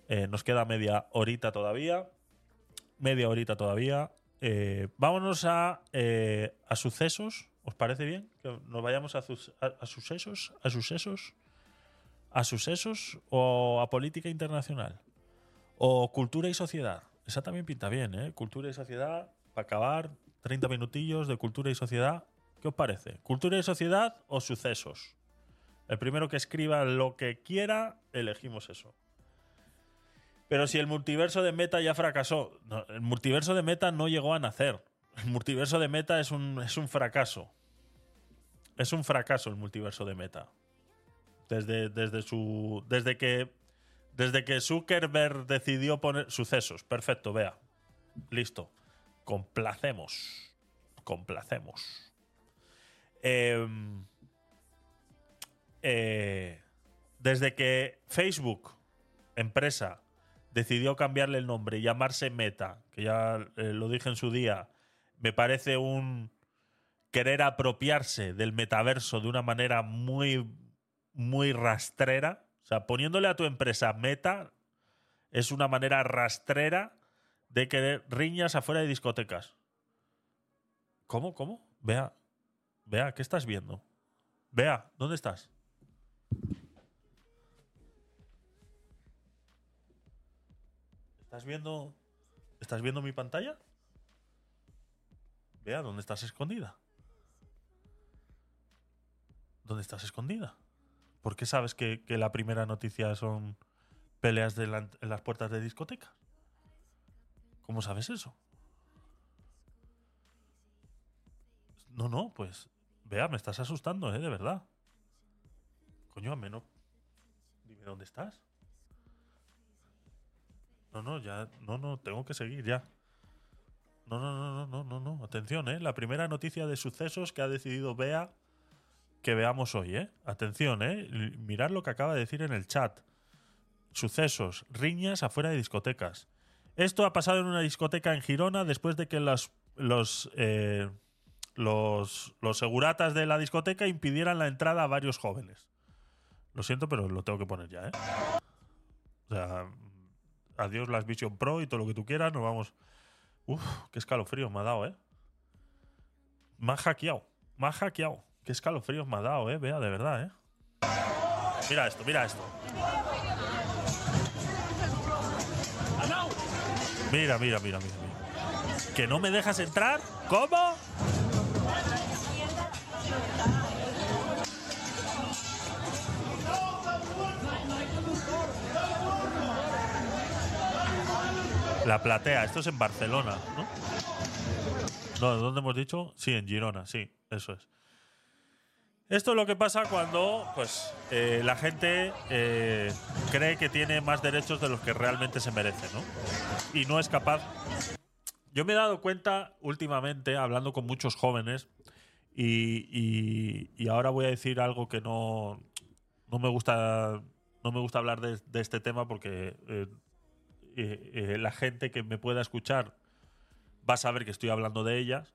Eh, nos queda media horita todavía. Media horita todavía. eh, vámonos a, eh, a sucesos. ¿Os parece bien? Que nos vayamos a, a sucesos, a sucesos, a sucesos o a política internacional. O cultura y sociedad. Esa también pinta bien, ¿eh? Cultura y sociedad, para acabar, 30 minutillos de cultura y sociedad. ¿Qué os parece? ¿Cultura y sociedad o sucesos? El primero que escriba lo que quiera, elegimos eso. Pero si el multiverso de Meta ya fracasó, el multiverso de Meta no llegó a nacer. El multiverso de Meta es un, es un fracaso. Es un fracaso el multiverso de Meta. Desde, desde su. Desde que. Desde que Zuckerberg decidió poner. Sucesos. Perfecto, vea. Listo. Complacemos. Complacemos. Em, eh, desde que Facebook, empresa, decidió cambiarle el nombre y llamarse Meta, que ya eh, lo dije en su día, me parece un querer apropiarse del metaverso de una manera muy, muy rastrera. O sea, poniéndole a tu empresa Meta es una manera rastrera de querer riñas afuera de discotecas. ¿Cómo? ¿Cómo? Vea, vea, ¿qué estás viendo? Vea, ¿dónde estás? ¿Estás viendo? ¿Estás viendo mi pantalla? Vea, ¿dónde estás escondida? ¿Dónde estás escondida? ¿Por qué sabes que, que la primera noticia son peleas en las puertas de discoteca? ¿Cómo sabes eso? No, no, pues. Vea, me estás asustando, ¿eh? De verdad. Coño, a menos. Dime dónde estás. No, no, ya. No, no, tengo que seguir ya. No, no, no, no, no, no, no. Atención, ¿eh? La primera noticia de sucesos que ha decidido Bea que veamos hoy, ¿eh? Atención, ¿eh? Mirad lo que acaba de decir en el chat. Sucesos, riñas afuera de discotecas. Esto ha pasado en una discoteca en Girona después de que los, los, eh, los, los seguratas de la discoteca impidieran la entrada a varios jóvenes. Lo siento, pero lo tengo que poner ya, ¿eh? O sea, adiós las Vision Pro y todo lo que tú quieras, nos vamos. Uf, qué escalofrío me ha dado, ¿eh? Me ha hackeado, me ha hackeado. Qué escalofríos me ha dado, ¿eh? Vea, de verdad, ¿eh? Mira esto, mira esto. Mira, mira, mira, mira, mira. ¿Que no me dejas entrar? ¿Cómo? La platea, esto es en Barcelona, ¿no? No, ¿dónde hemos dicho? Sí, en Girona, sí, eso es. Esto es lo que pasa cuando pues, eh, la gente eh, cree que tiene más derechos de los que realmente se merece, ¿no? Y no es capaz. Yo me he dado cuenta últimamente, hablando con muchos jóvenes, y, y- y ahora voy a decir algo que no, no me gusta. No me gusta hablar de, este tema porque eh, eh, eh, la gente que me pueda escuchar va a saber que estoy hablando de ellas.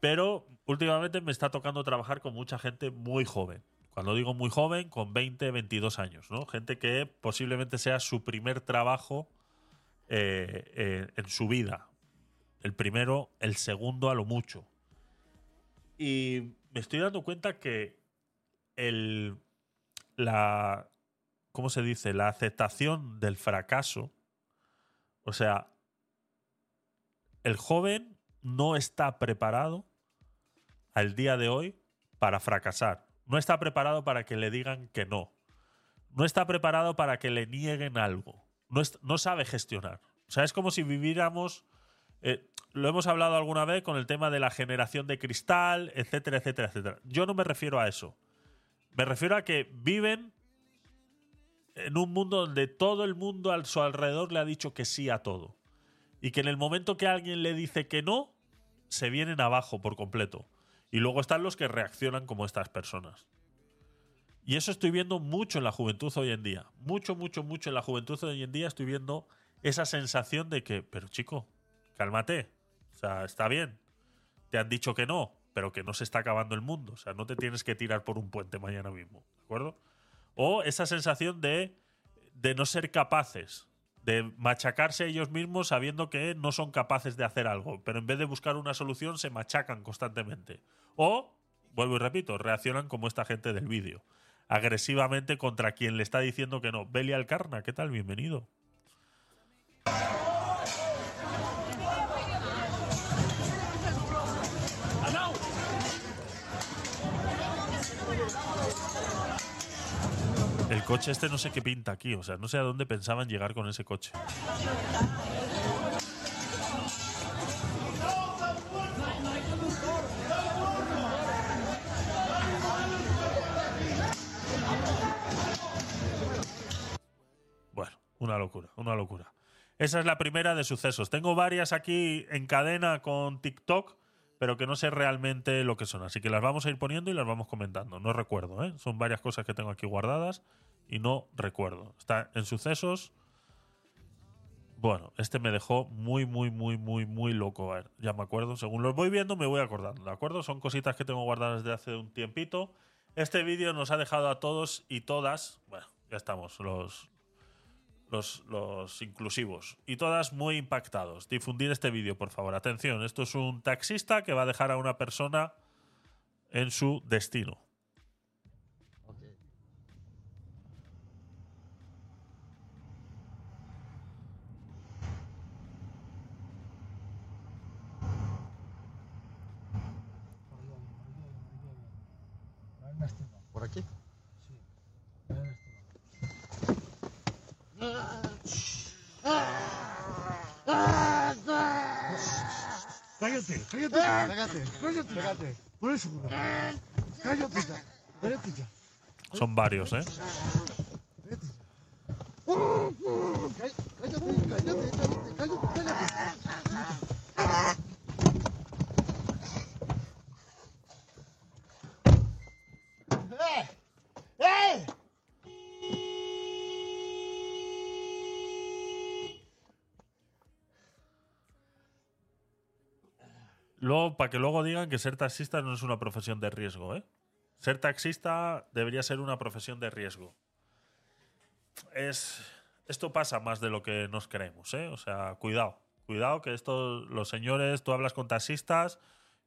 Pero últimamente me está tocando trabajar con mucha gente muy joven. Cuando digo muy joven, con 20, 22 años, ¿no? Gente que posiblemente sea su primer trabajo eh, en su vida. El primero, el segundo a lo mucho. Y me estoy dando cuenta que el, la, ¿cómo se dice? La aceptación del fracaso, o sea, el joven no está preparado al día de hoy para fracasar. No está preparado para que le digan que no. No está preparado para que le nieguen algo. No, es- no sabe gestionar. O sea, es como si viviéramos. eh, lo hemos hablado alguna vez con el tema de la generación de cristal, etcétera, etcétera, etcétera. Yo no me refiero a eso. Me refiero a que viven en un mundo donde todo el mundo a su alrededor le ha dicho que sí a todo. Y que en el momento que alguien le dice que no, se vienen abajo por completo. Y luego están los que reaccionan como estas personas. Y eso estoy viendo mucho en la juventud hoy en día. Mucho, mucho, mucho en la juventud hoy en día estoy viendo esa sensación de que, pero chico, cálmate. O sea, está bien. Te han dicho que no, pero que no se está acabando el mundo. O sea, no te tienes que tirar por un puente mañana mismo. ¿De acuerdo? O esa sensación de, de no ser capaces de machacarse ellos mismos sabiendo que no son capaces de hacer algo, pero en vez de buscar una solución se machacan constantemente. O, vuelvo y repito, reaccionan como esta gente del vídeo, agresivamente contra quien le está diciendo que no. Beli Alcarna, ¿qué tal? Bienvenido. Coche este no sé qué pinta aquí, o sea, no sé a dónde pensaban llegar con ese coche. Bueno, una locura, una locura. Esa es la primera de sucesos. Tengo varias aquí en cadena con TikTok, pero que no sé realmente lo que son. Así que las vamos a ir poniendo y las vamos comentando. No recuerdo, ¿eh? Son varias cosas que tengo aquí guardadas y no recuerdo. Está en sucesos. Bueno, este me dejó muy, muy, muy, muy, muy loco. A ver, ya me acuerdo. Según los voy viendo, me voy acordando, ¿de acuerdo? Son cositas que tengo guardadas desde hace un tiempito. Este vídeo nos ha dejado a todos y todas. Bueno, ya estamos, los, los, los inclusivos. Y todas muy impactados. Difundir este vídeo, por favor. Atención, esto es un taxista que va a dejar a una persona en su destino. ¿Por aquí? Cállate, cállate, cállate, cállate, cállate. Por eso, cállate ya, cállate ya. Son varios, ¿eh? Cállate, cállate, cállate, cállate, cállate. ¡Eh! Luego, para que luego digan que ser taxista no es una profesión de riesgo, ¿eh? Ser taxista debería ser una profesión de riesgo. Es, esto pasa más de lo que nos creemos, ¿eh? O sea, cuidado, cuidado que esto, los señores, tú hablas con taxistas.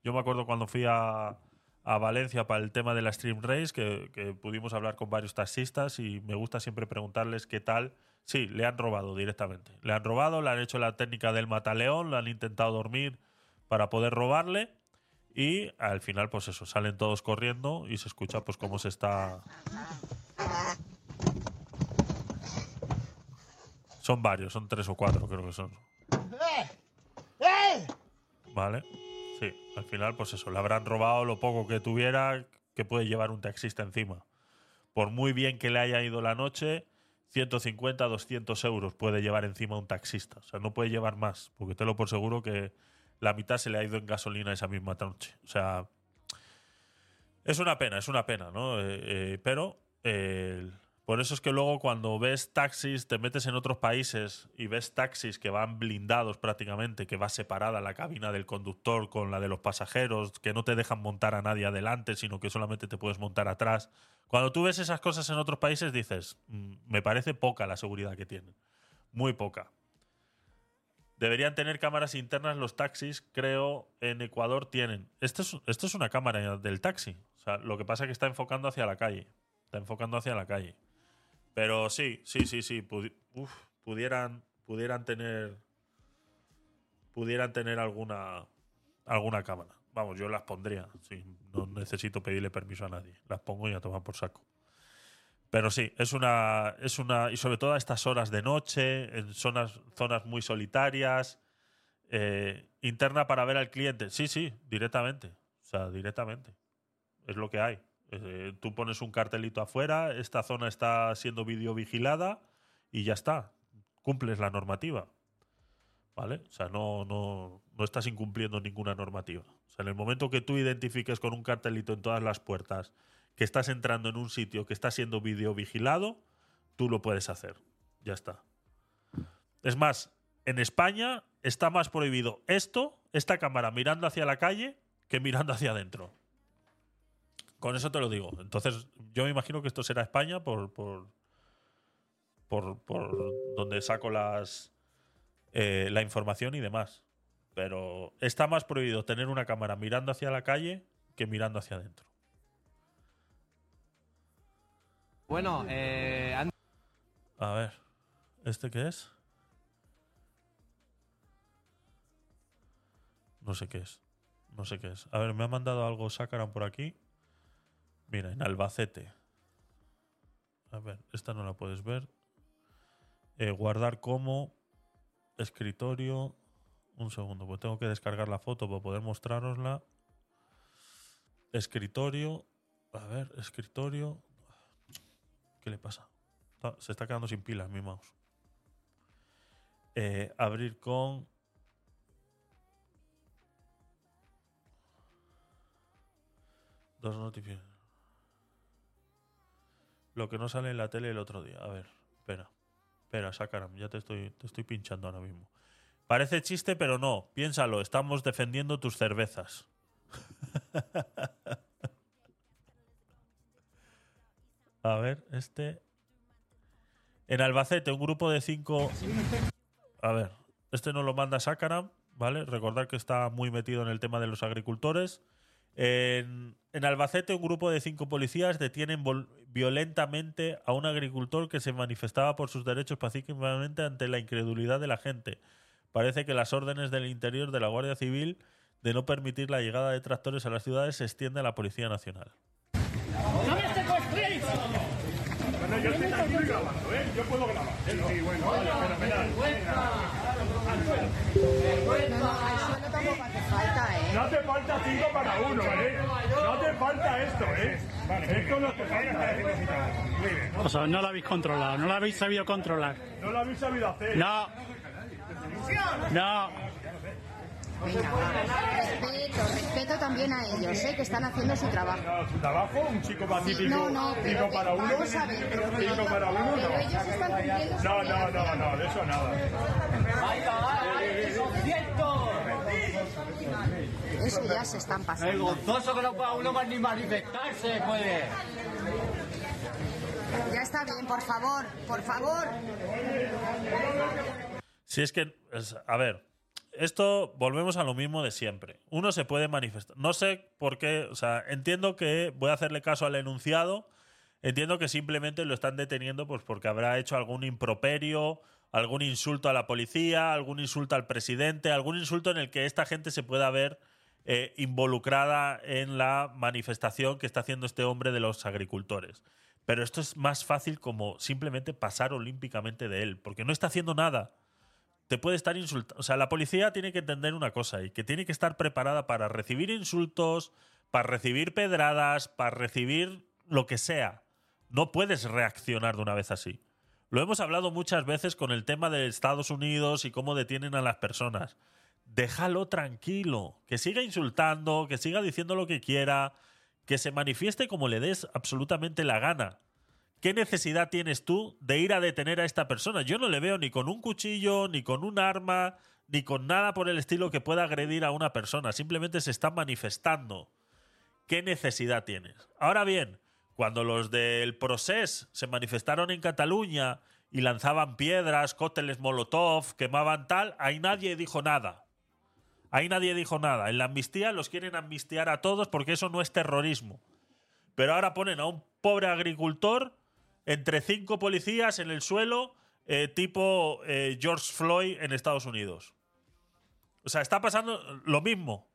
Yo me acuerdo cuando fui a, a Valencia para el tema de la Stream Race, que, que pudimos hablar con varios taxistas y me gusta siempre preguntarles qué tal. Sí, le han robado directamente. Le han robado, le han hecho la técnica del mataleón, le han intentado dormir para poder robarle y al final pues eso, salen todos corriendo y se escucha pues cómo se está... Son varios, son tres o cuatro creo que son. ¿Vale? Sí, al final pues eso, le habrán robado lo poco que tuviera que puede llevar un taxista encima. Por muy bien que le haya ido la noche, 150, 200 euros puede llevar encima un taxista. O sea, no puede llevar más, porque te lo por seguro que la mitad se le ha ido en gasolina esa misma noche. O sea, es una pena, es una pena, ¿no? Eh, eh, pero eh, por eso es que luego cuando ves taxis, te metes en otros países y ves taxis que van blindados prácticamente, que va separada la cabina del conductor con la de los pasajeros, que no te dejan montar a nadie adelante, sino que solamente te puedes montar atrás. Cuando tú ves esas cosas en otros países dices, "Mm, me parece poca la seguridad que tienen. Muy poca. Deberían tener cámaras internas los taxis, creo, en Ecuador tienen. Esto es, una cámara del taxi. O sea, lo que pasa es que está enfocando hacia la calle. Está enfocando hacia la calle. Pero sí, sí, sí, sí. pudi- uf, pudieran, pudieran tener. Pudieran tener alguna. alguna cámara. Vamos, yo las pondría. Sí, no necesito pedirle permiso a nadie. Las pongo y a tomar por saco. Pero sí, es una, es una. Y sobre todo a estas horas de noche, en zonas, zonas muy solitarias. eh, interna para ver al cliente. Sí, sí, directamente. O sea, directamente. Es lo que hay. Eh, tú pones un cartelito afuera, esta zona está siendo videovigilada y ya está. Cumples la normativa. ¿Vale? O sea, no, no, no estás incumpliendo ninguna normativa. O sea, en el momento que tú identifiques con un cartelito en todas las puertas que estás entrando en un sitio que está siendo videovigilado, tú lo puedes hacer. Ya está. Es más, en España está más prohibido esto, esta cámara mirando hacia la calle, que mirando hacia adentro. Con eso te lo digo. Entonces, yo me imagino que esto será España por, por, por, por donde saco las eh, la información y demás. Pero está más prohibido tener una cámara mirando hacia la calle que mirando hacia adentro. Bueno, eh, A ver, ¿este qué es? No sé qué es. No sé qué es. A ver, me ha mandado algo Sakaran por aquí. Mira, en Albacete. A ver, esta no la puedes ver. Eh, guardar como escritorio. Un segundo, pues tengo que descargar la foto para poder mostrarosla. Escritorio. A ver, escritorio. ¿Qué le pasa? Se está quedando sin pilas mi mouse. Eh, abrir con. Dos notificaciones. Lo que no sale en la tele el otro día. A ver, espera. Espera, Sakaram, ya te estoy, te estoy pinchando ahora mismo. Parece chiste, pero no. Piénsalo, estamos defendiendo tus cervezas. A ver, este. En Albacete, un grupo de cinco. A ver, este no lo manda Sakaram, ¿vale? Recordar que está muy metido en el tema de los agricultores. En, en Albacete, un grupo de cinco policías detienen violentamente a un agricultor que se manifestaba por sus derechos pacíficamente ante la incredulidad de la gente. Parece que las órdenes del interior de la Guardia Civil de no permitir la llegada de tractores a las ciudades se extiende a la Policía Nacional. Bueno, yo estoy tranquilo y grabando, ¿eh? Yo puedo grabar. Sí, sí, bueno, vale, fenomenal. No hace falta cinco para uno, ¿eh? No hace falta esto, ¿eh? Esto no hace falta, ¿eh? Muy bien. O sea, no lo habéis controlado, no lo habéis sabido controlar. No lo habéis sabido hacer. No. No. Venga, va. Respeto, respeto también a ellos, ¿eh? que están haciendo su trabajo. Su trabajo, un chico pacífico, no, no, pero para uno, vamos a ver, pero ellos- para uno, pero no. ellos están cumpliendo su No, no, no, no, de eso nada. Eso ya se están pasando. Es gozoso que no pueda uno más ni manifestarse, puede. Ya está bien, por favor, por favor. Si es que, es- a ver, esto volvemos a lo mismo de siempre. Uno se puede manifestar. No sé por qué, o sea, entiendo que voy a hacerle caso al enunciado. Entiendo que simplemente lo están deteniendo pues porque habrá hecho algún improperio, algún insulto a la policía, algún insulto al presidente, algún insulto en el que esta gente se pueda ver eh, involucrada en la manifestación que está haciendo este hombre de los agricultores. Pero esto es más fácil como simplemente pasar olímpicamente de él, porque no está haciendo nada te puede estar insultando. O sea, la policía tiene que entender una cosa y que tiene que estar preparada para recibir insultos, para recibir pedradas, para recibir lo que sea. No puedes reaccionar de una vez así. Lo hemos hablado muchas veces con el tema de Estados Unidos y cómo detienen a las personas. Déjalo tranquilo, que siga insultando, que siga diciendo lo que quiera, que se manifieste como le des absolutamente la gana. ¿Qué necesidad tienes tú de ir a detener a esta persona? Yo no le veo ni con un cuchillo, ni con un arma, ni con nada por el estilo que pueda agredir a una persona. Simplemente se está manifestando. ¿Qué necesidad tienes? Ahora bien, cuando los del Procés se manifestaron en Cataluña y lanzaban piedras, cócteles Molotov, quemaban tal, ahí nadie dijo nada. Ahí nadie dijo nada. En la amnistía los quieren amnistiar a todos porque eso no es terrorismo. Pero ahora ponen a un pobre agricultor entre cinco policías en el suelo, eh, tipo eh, George Floyd en Estados Unidos. O sea, está pasando lo mismo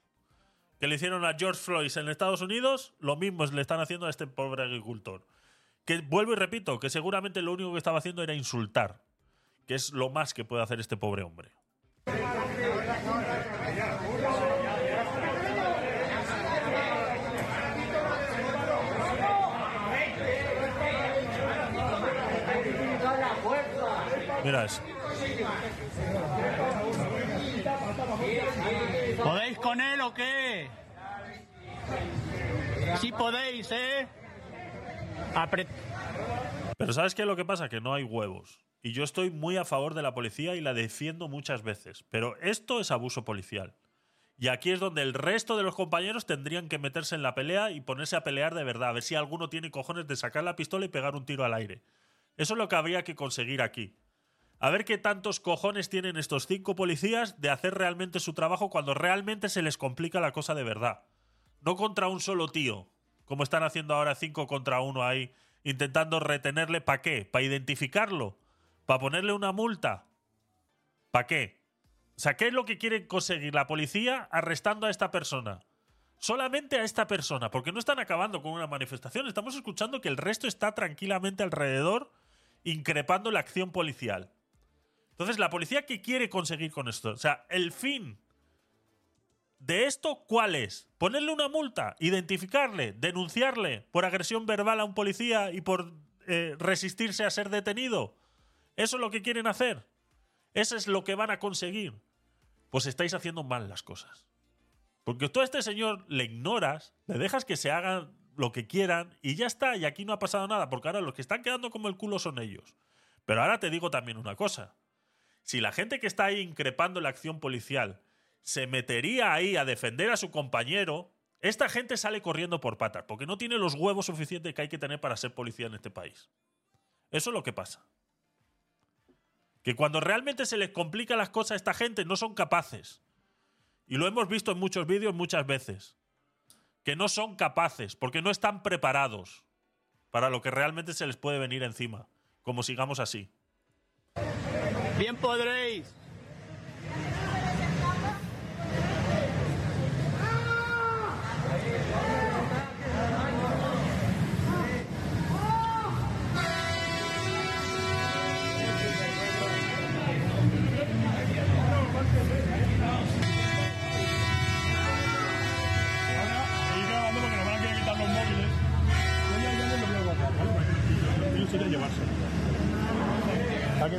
que le hicieron a George Floyd en Estados Unidos, lo mismo le están haciendo a este pobre agricultor. Que vuelvo y repito, que seguramente lo único que estaba haciendo era insultar, que es lo más que puede hacer este pobre hombre. Mira eso. ¿Podéis con él o qué? Sí podéis, ¿eh? Pero ¿sabes qué es lo que pasa? Que no hay huevos. Y yo estoy muy a favor de la policía y la defiendo muchas veces. Pero esto es abuso policial. Y aquí es donde el resto de los compañeros tendrían que meterse en la pelea y ponerse a pelear de verdad. A ver si alguno tiene cojones de sacar la pistola y pegar un tiro al aire. Eso es lo que habría que conseguir aquí. A ver qué tantos cojones tienen estos cinco policías de hacer realmente su trabajo cuando realmente se les complica la cosa de verdad. No contra un solo tío, como están haciendo ahora cinco contra uno ahí, intentando retenerle. ¿Para qué? ¿Para identificarlo? ¿Para ponerle una multa? ¿Para qué? O sea, ¿qué es lo que quiere conseguir la policía arrestando a esta persona? Solamente a esta persona, porque no están acabando con una manifestación. Estamos escuchando que el resto está tranquilamente alrededor, increpando la acción policial. Entonces, ¿la policía qué quiere conseguir con esto? O sea, el fin de esto, ¿cuál es? Ponerle una multa, identificarle, denunciarle por agresión verbal a un policía y por eh, resistirse a ser detenido. ¿Eso es lo que quieren hacer? ¿Eso es lo que van a conseguir? Pues estáis haciendo mal las cosas. Porque tú a este señor le ignoras, le dejas que se hagan lo que quieran y ya está, y aquí no ha pasado nada, porque ahora los que están quedando como el culo son ellos. Pero ahora te digo también una cosa. Si la gente que está ahí increpando la acción policial se metería ahí a defender a su compañero, esta gente sale corriendo por patas, porque no tiene los huevos suficientes que hay que tener para ser policía en este país. Eso es lo que pasa. Que cuando realmente se les complica las cosas a esta gente no son capaces. Y lo hemos visto en muchos vídeos muchas veces. Que no son capaces, porque no están preparados para lo que realmente se les puede venir encima. Como sigamos así. Bien podréis.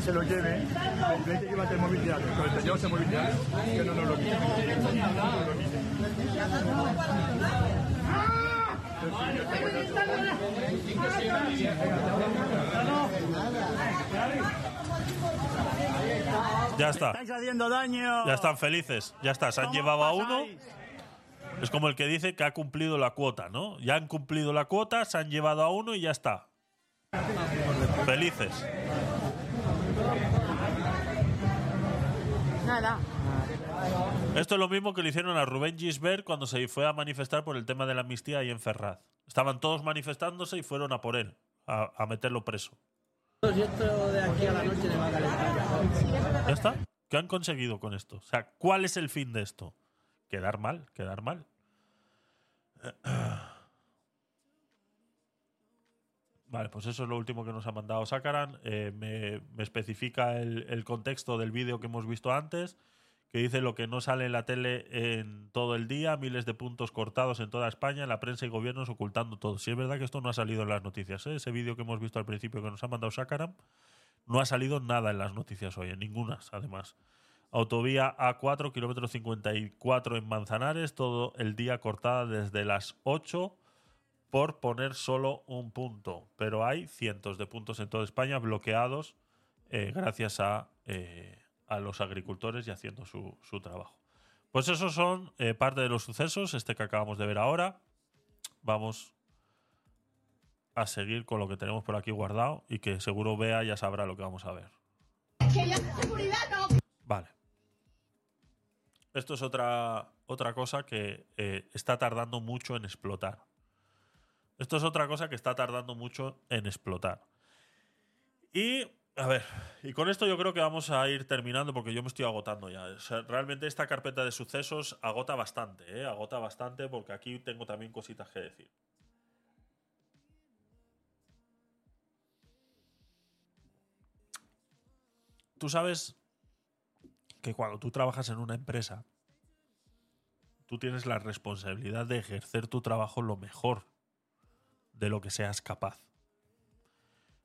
No lo voy Ya está. Estáis haciendo daño. Ya están felices. Ya está. Se han ¿Cómo llevado a uno. Es como el que dice que ha cumplido la cuota, ¿no? Ya han cumplido la cuota, se han llevado a uno y ya está. Felices. Nada. Esto es lo mismo que le hicieron a Rubén Gisbert cuando se fue a manifestar por el tema de la amnistía ahí en Ferraz. Estaban todos manifestándose y fueron a por él, a, a meterlo preso. Y esto de aquí a la noche le va a calentar. ¿Ya está? ¿Qué han conseguido con esto? O sea, ¿cuál es el fin de esto? Quedar mal, quedar mal. Vale, pues eso es lo último que nos ha mandado Sakaran. Eh, me, especifica el, contexto del vídeo que hemos visto antes, que dice lo que no sale en la tele en todo el día, miles de puntos cortados en toda España, la prensa y gobiernos ocultando todo. Si es verdad que esto no ha salido en las noticias, ¿eh? ese vídeo que hemos visto al principio que nos ha mandado Sakaran, no ha salido nada en las noticias hoy, en ninguna, además. Autovía A4, kilómetro 54 en Manzanares, todo el día cortada desde las 8 por poner solo un punto. Pero hay cientos de puntos en toda España bloqueados eh, gracias a, eh, a los agricultores y haciendo su, su trabajo. Pues esos son eh, parte de los sucesos, este que acabamos de ver ahora. Vamos a seguir con lo que tenemos por aquí guardado y que seguro vea ya sabrá lo que vamos a ver. Que ya seguridad no. Vale. Esto es otra, otra cosa que eh, está tardando mucho en explotar. Esto es otra cosa que está tardando mucho en explotar. Y, a ver, y con esto yo creo que vamos a ir terminando porque yo me estoy agotando ya. Realmente esta carpeta de sucesos agota bastante, ¿eh? Agota bastante porque aquí tengo también cositas que decir. Tú sabes que cuando tú trabajas en una empresa, tú tienes la responsabilidad de ejercer tu trabajo lo mejor de lo que seas capaz.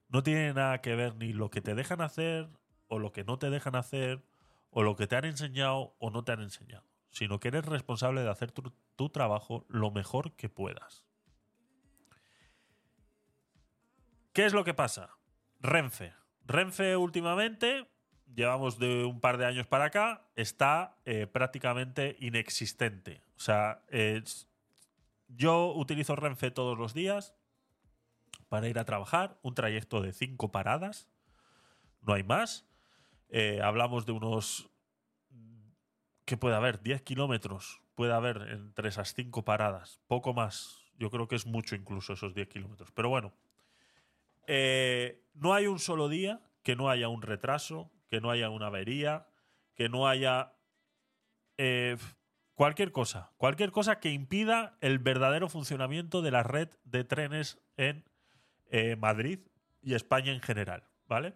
No tiene nada que ver ni lo que te dejan hacer o lo que no te dejan hacer o lo que te han enseñado o no te han enseñado, sino que eres responsable de hacer tu, trabajo lo mejor que puedas. ¿Qué es lo que pasa? Renfe. Renfe últimamente llevamos de un par de años para acá, está eh, prácticamente inexistente. O sea, yo utilizo Renfe todos los días para ir a trabajar, un trayecto de cinco paradas, no hay más. Eh, hablamos de unos, ¿qué puede haber? 10 kilómetros puede haber entre esas cinco paradas, poco más. Yo creo que es mucho incluso esos 10 kilómetros. Pero bueno, eh, no hay un solo día que no haya un retraso, que no haya una avería, que no haya eh, cualquier cosa, cualquier cosa que impida el verdadero funcionamiento de la red de trenes en eh, Madrid y España en general, ¿vale?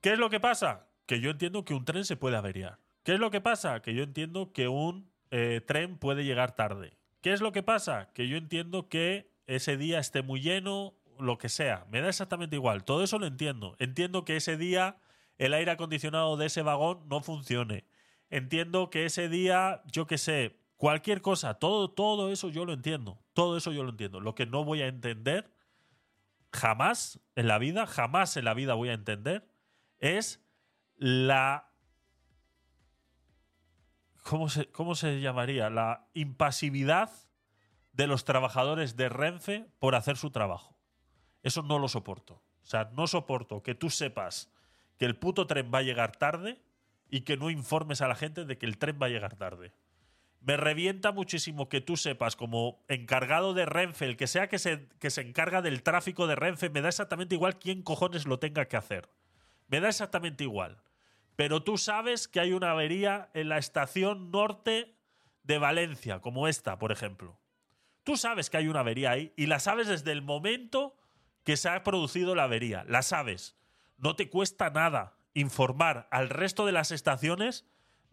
¿Qué es lo que pasa? Que yo entiendo que un tren se puede averiar. ¿Qué es lo que pasa? Que yo entiendo que un eh, tren puede llegar tarde. ¿Qué es lo que pasa? Que yo entiendo que ese día esté muy lleno, lo que sea. Me da exactamente igual. Todo eso lo entiendo. Entiendo que ese día el aire acondicionado de ese vagón no funcione. Entiendo que ese día, yo qué sé, cualquier cosa, todo, todo eso yo lo entiendo. Todo eso yo lo entiendo. Lo que no voy a entender jamás en la vida, jamás en la vida voy a entender, es la. ¿Cómo se, cómo se llamaría? La impasividad de los trabajadores de Renfe por hacer su trabajo. Eso no lo soporto. O sea, no soporto que tú sepas que el puto tren va a llegar tarde y que no informes a la gente de que el tren va a llegar tarde. Me revienta muchísimo que tú sepas, como encargado de Renfe, el que sea que se, que se encarga del tráfico de Renfe, me da exactamente igual quién cojones lo tenga que hacer. Me da exactamente igual. Pero tú sabes que hay una avería en la estación norte de Valencia, como esta, por ejemplo. Tú sabes que hay una avería ahí y la sabes desde el momento que se ha producido la avería. La sabes. No te cuesta nada informar al resto de las estaciones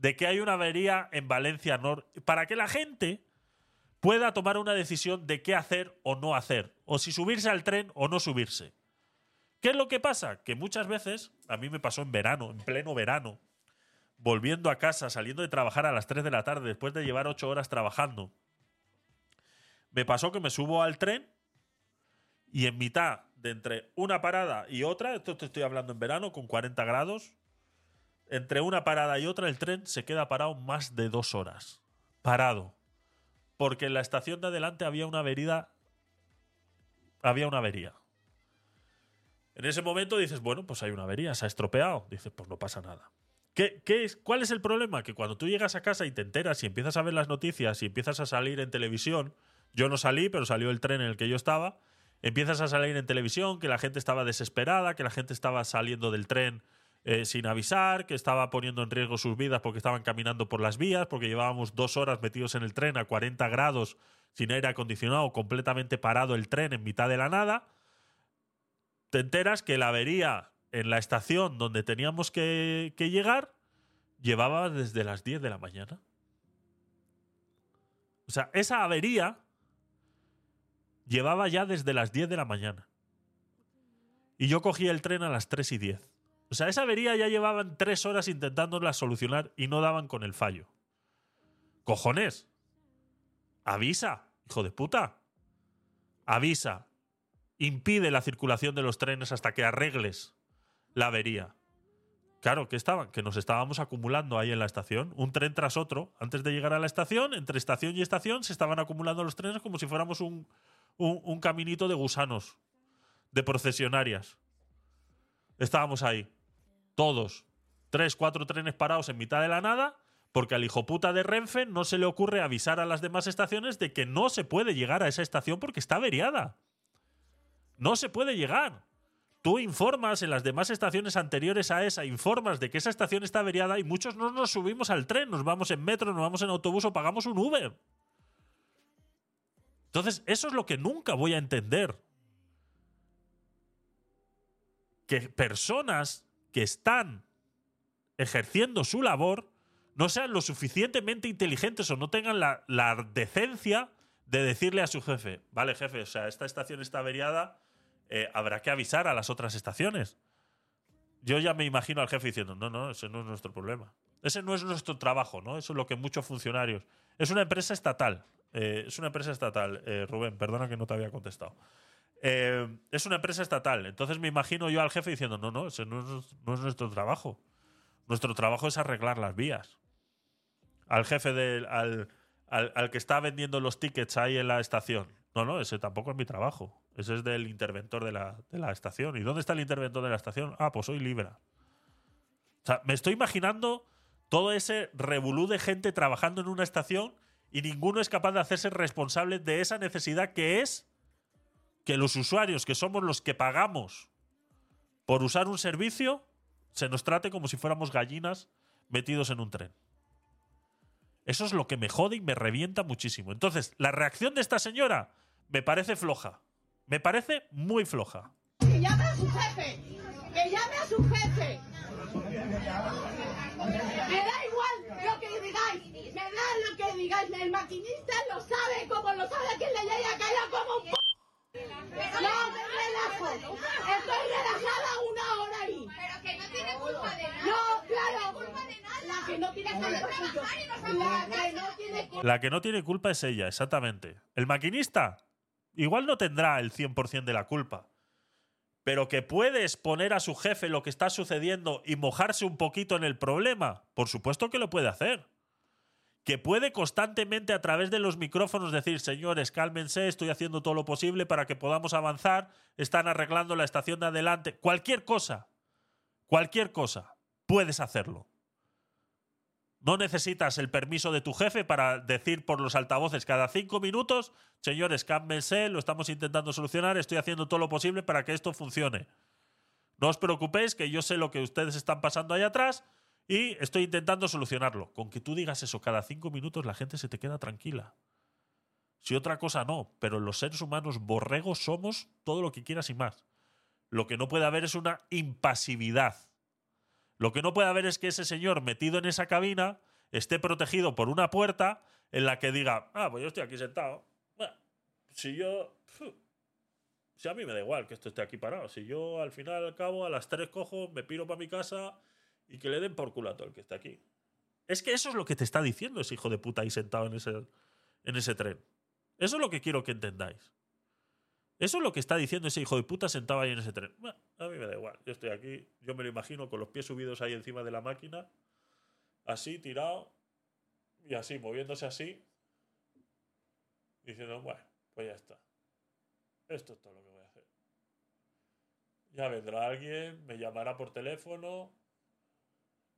de que hay una avería en Valencia Norte para que la gente pueda tomar una decisión de qué hacer o no hacer, o si subirse al tren o no subirse. ¿Qué es lo que pasa? Que muchas veces, a mí me pasó en verano, en pleno verano, volviendo a casa, saliendo de trabajar a las 3 de la tarde, después de llevar 8 horas trabajando, me pasó que me subo al tren y en mitad de entre una parada y otra, esto te estoy hablando en verano con 40 grados, entre una parada y otra el tren se queda parado más de dos horas. Parado. Porque en la estación de adelante había una avería. Había una avería. En ese momento dices, bueno, pues hay una avería, se ha estropeado. Dices, pues no pasa nada. ¿Qué, qué es, ¿Cuál es el problema? Que cuando tú llegas a casa y te enteras y empiezas a ver las noticias y empiezas a salir en televisión, yo no salí, pero salió el tren en el que yo estaba, empiezas a salir en televisión que la gente estaba desesperada, que la gente estaba saliendo del tren eh, sin avisar, que estaba poniendo en riesgo sus vidas porque estaban caminando por las vías, porque llevábamos dos horas metidos en el tren a 40 grados, sin aire acondicionado, completamente parado el tren en mitad de la nada. Te enteras que la avería en la estación donde teníamos que, que llegar llevaba desde las 10 de la mañana. O sea, esa avería llevaba ya desde las 10 de la mañana. Y yo cogí el tren a las 3 y 10. O sea, esa avería ya llevaban tres horas intentándola solucionar y no daban con el fallo. Cojones. Avisa, hijo de puta. Avisa. Impide la circulación de los trenes hasta que arregles la avería. Claro, que estaban, que nos estábamos acumulando ahí en la estación, un tren tras otro. Antes de llegar a la estación, entre estación y estación, se estaban acumulando los trenes como si fuéramos un, un, un caminito de gusanos, de procesionarias. Estábamos ahí, todos, tres, cuatro trenes parados en mitad de la nada, porque al hijo puta de Renfe no se le ocurre avisar a las demás estaciones de que no se puede llegar a esa estación porque está averiada. No se puede llegar. Tú informas en las demás estaciones anteriores a esa, informas de que esa estación está averiada y muchos no nos subimos al tren, nos vamos en metro, nos vamos en autobús o pagamos un Uber. Entonces, eso es lo que nunca voy a entender. Que personas que están ejerciendo su labor no sean lo suficientemente inteligentes o no tengan la, decencia de decirle a su jefe, vale jefe, o sea, esta estación está averiada, eh, habrá que avisar a las otras estaciones. Yo ya me imagino al jefe diciendo, no, no, ese no es nuestro problema. Ese no es nuestro trabajo, ¿no? Eso es lo que muchos funcionarios. Es una empresa estatal. eh, es una empresa estatal. eh, Rubén, perdona que no te había contestado. Eh, es una empresa estatal. Entonces me imagino yo al jefe diciendo, no, no, ese no es, nuestro trabajo. Nuestro trabajo es arreglar las vías. Al jefe del. Al, al, al que está vendiendo los tickets ahí en la estación. No, no, ese tampoco es mi trabajo. Ese es del interventor de la, de la estación. ¿Y dónde está el interventor de la estación? Ah, pues soy Libra. O sea, me estoy imaginando todo ese revolú de gente trabajando en una estación y ninguno es capaz de hacerse responsable de esa necesidad que es que los usuarios, que somos los que pagamos por usar un servicio, se nos trate como si fuéramos gallinas metidos en un tren. Eso es lo que me jode y me revienta muchísimo. Entonces, la reacción de esta señora me parece floja. Me parece muy floja. Que llame a su jefe. Que llame a su jefe. Me da igual lo que digáis. Me da lo que digáis. El maquinista lo sabe como lo sabe quien le llega a caer como un. No, me relajo. Estoy relajada una hora ahí. Pero que no tiene culpa de nada. No, claro. La que no tiene culpa. La que no tiene culpa. La que no tiene culpa es ella, exactamente. El maquinista igual no tendrá el 100% de la culpa. Pero que puedes poner a su jefe lo que está sucediendo y mojarse un poquito en el problema, por supuesto que lo puede hacer. Que puede constantemente a través de los micrófonos decir, señores, cálmense, estoy haciendo todo lo posible para que podamos avanzar, están arreglando la estación de adelante, cualquier cosa, cualquier cosa, puedes hacerlo. No necesitas el permiso de tu jefe para decir por los altavoces cada cinco minutos, señores, cálmense, lo estamos intentando solucionar, estoy haciendo todo lo posible para que esto funcione. No os preocupéis, que yo sé lo que ustedes están pasando ahí atrás y estoy intentando solucionarlo. Con que tú digas eso cada cinco minutos, la gente se te queda tranquila. Si otra cosa no, pero los seres humanos borregos somos todo lo que quieras y más. Lo que no puede haber es una impasividad. Lo que no puede haber es que ese señor metido en esa cabina esté protegido por una puerta en la que diga, ah, pues yo estoy aquí sentado. Si yo... Si a mí me da igual que esto esté aquí parado. Si yo al final, al cabo, a las tres cojo, me piro para mi casa y que le den por culo a todo el que está aquí. Es que eso es lo que te está diciendo ese hijo de puta ahí sentado en ese, en ese tren. Eso es lo que quiero que entendáis. Eso es lo que está diciendo ese hijo de puta sentado ahí en ese tren. Bueno, a mí me da igual. Yo estoy aquí, yo me lo imagino con los pies subidos ahí encima de la máquina, así, tirado, y así, moviéndose así, diciendo, bueno, pues ya está. Esto es todo lo que voy a hacer. Ya vendrá alguien, me llamará por teléfono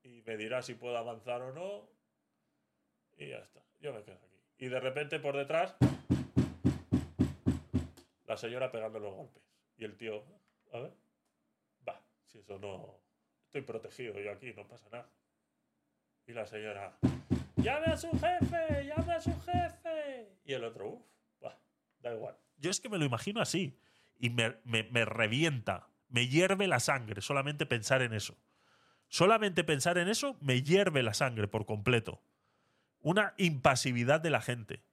y me dirá si puedo avanzar o no. Y ya está. Yo me quedo aquí. Y de repente por detrás, la señora pegando los golpes. Y el tío, a ver, va, si eso no. Estoy protegido yo aquí, no pasa nada. Y la señora, llame a su jefe, llame a su jefe. Y el otro, uff, va, da igual. Yo es que me lo imagino así. Y me, me, me revienta, me hierve la sangre solamente pensar en eso. Solamente pensar en eso me hierve la sangre por completo. Una impasividad de la gente.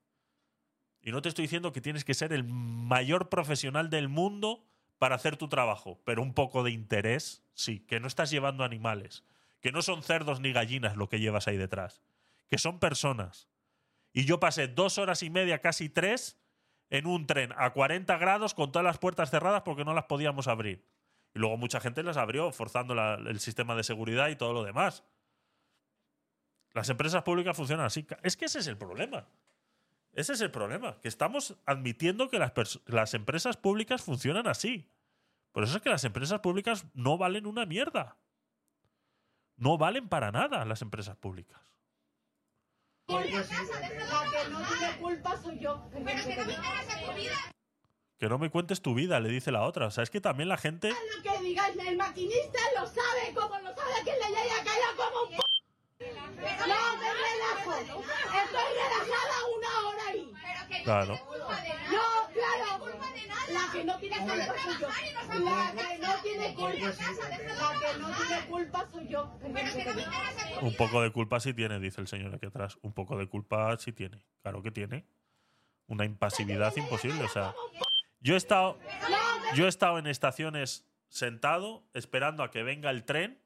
Y no te estoy diciendo que tienes que ser el mayor profesional del mundo para hacer tu trabajo, pero un poco de interés, sí, que no estás llevando animales, que no son cerdos ni gallinas lo que llevas ahí detrás, que son personas. Y yo pasé dos horas y media, casi tres, en un tren a 40 grados con todas las puertas cerradas porque no las podíamos abrir. Y luego mucha gente las abrió, forzando la- el sistema de seguridad y todo lo demás. Las empresas públicas funcionan así. Es que ese es el problema. Ese es el problema, que estamos admitiendo que las, las empresas públicas funcionan así. Por eso es que las empresas públicas no valen una mierda. No valen para nada las empresas públicas. La que no tiene culpa soy yo. Pero que no me interesa tu vida. Que no me cuentes tu vida, le dice la otra. O sea, es que también la gente... Lo que digáis, el maquinista lo sabe como lo sabe quien le llega a caer como un p. No, me relajo. Estoy relajada una hora ahí. Pero que Claro. No, claro. La que no tiene culpa soy yo. La que no tiene culpa. La que no tiene culpa soy yo. Pero que no me interesa tu Un poco de culpa sí tiene, dice el señor aquí atrás. Un poco de culpa sí tiene. Claro que tiene. Una impasividad imposible. O sea, yo he estado, yo he estado en estaciones sentado esperando a que venga el tren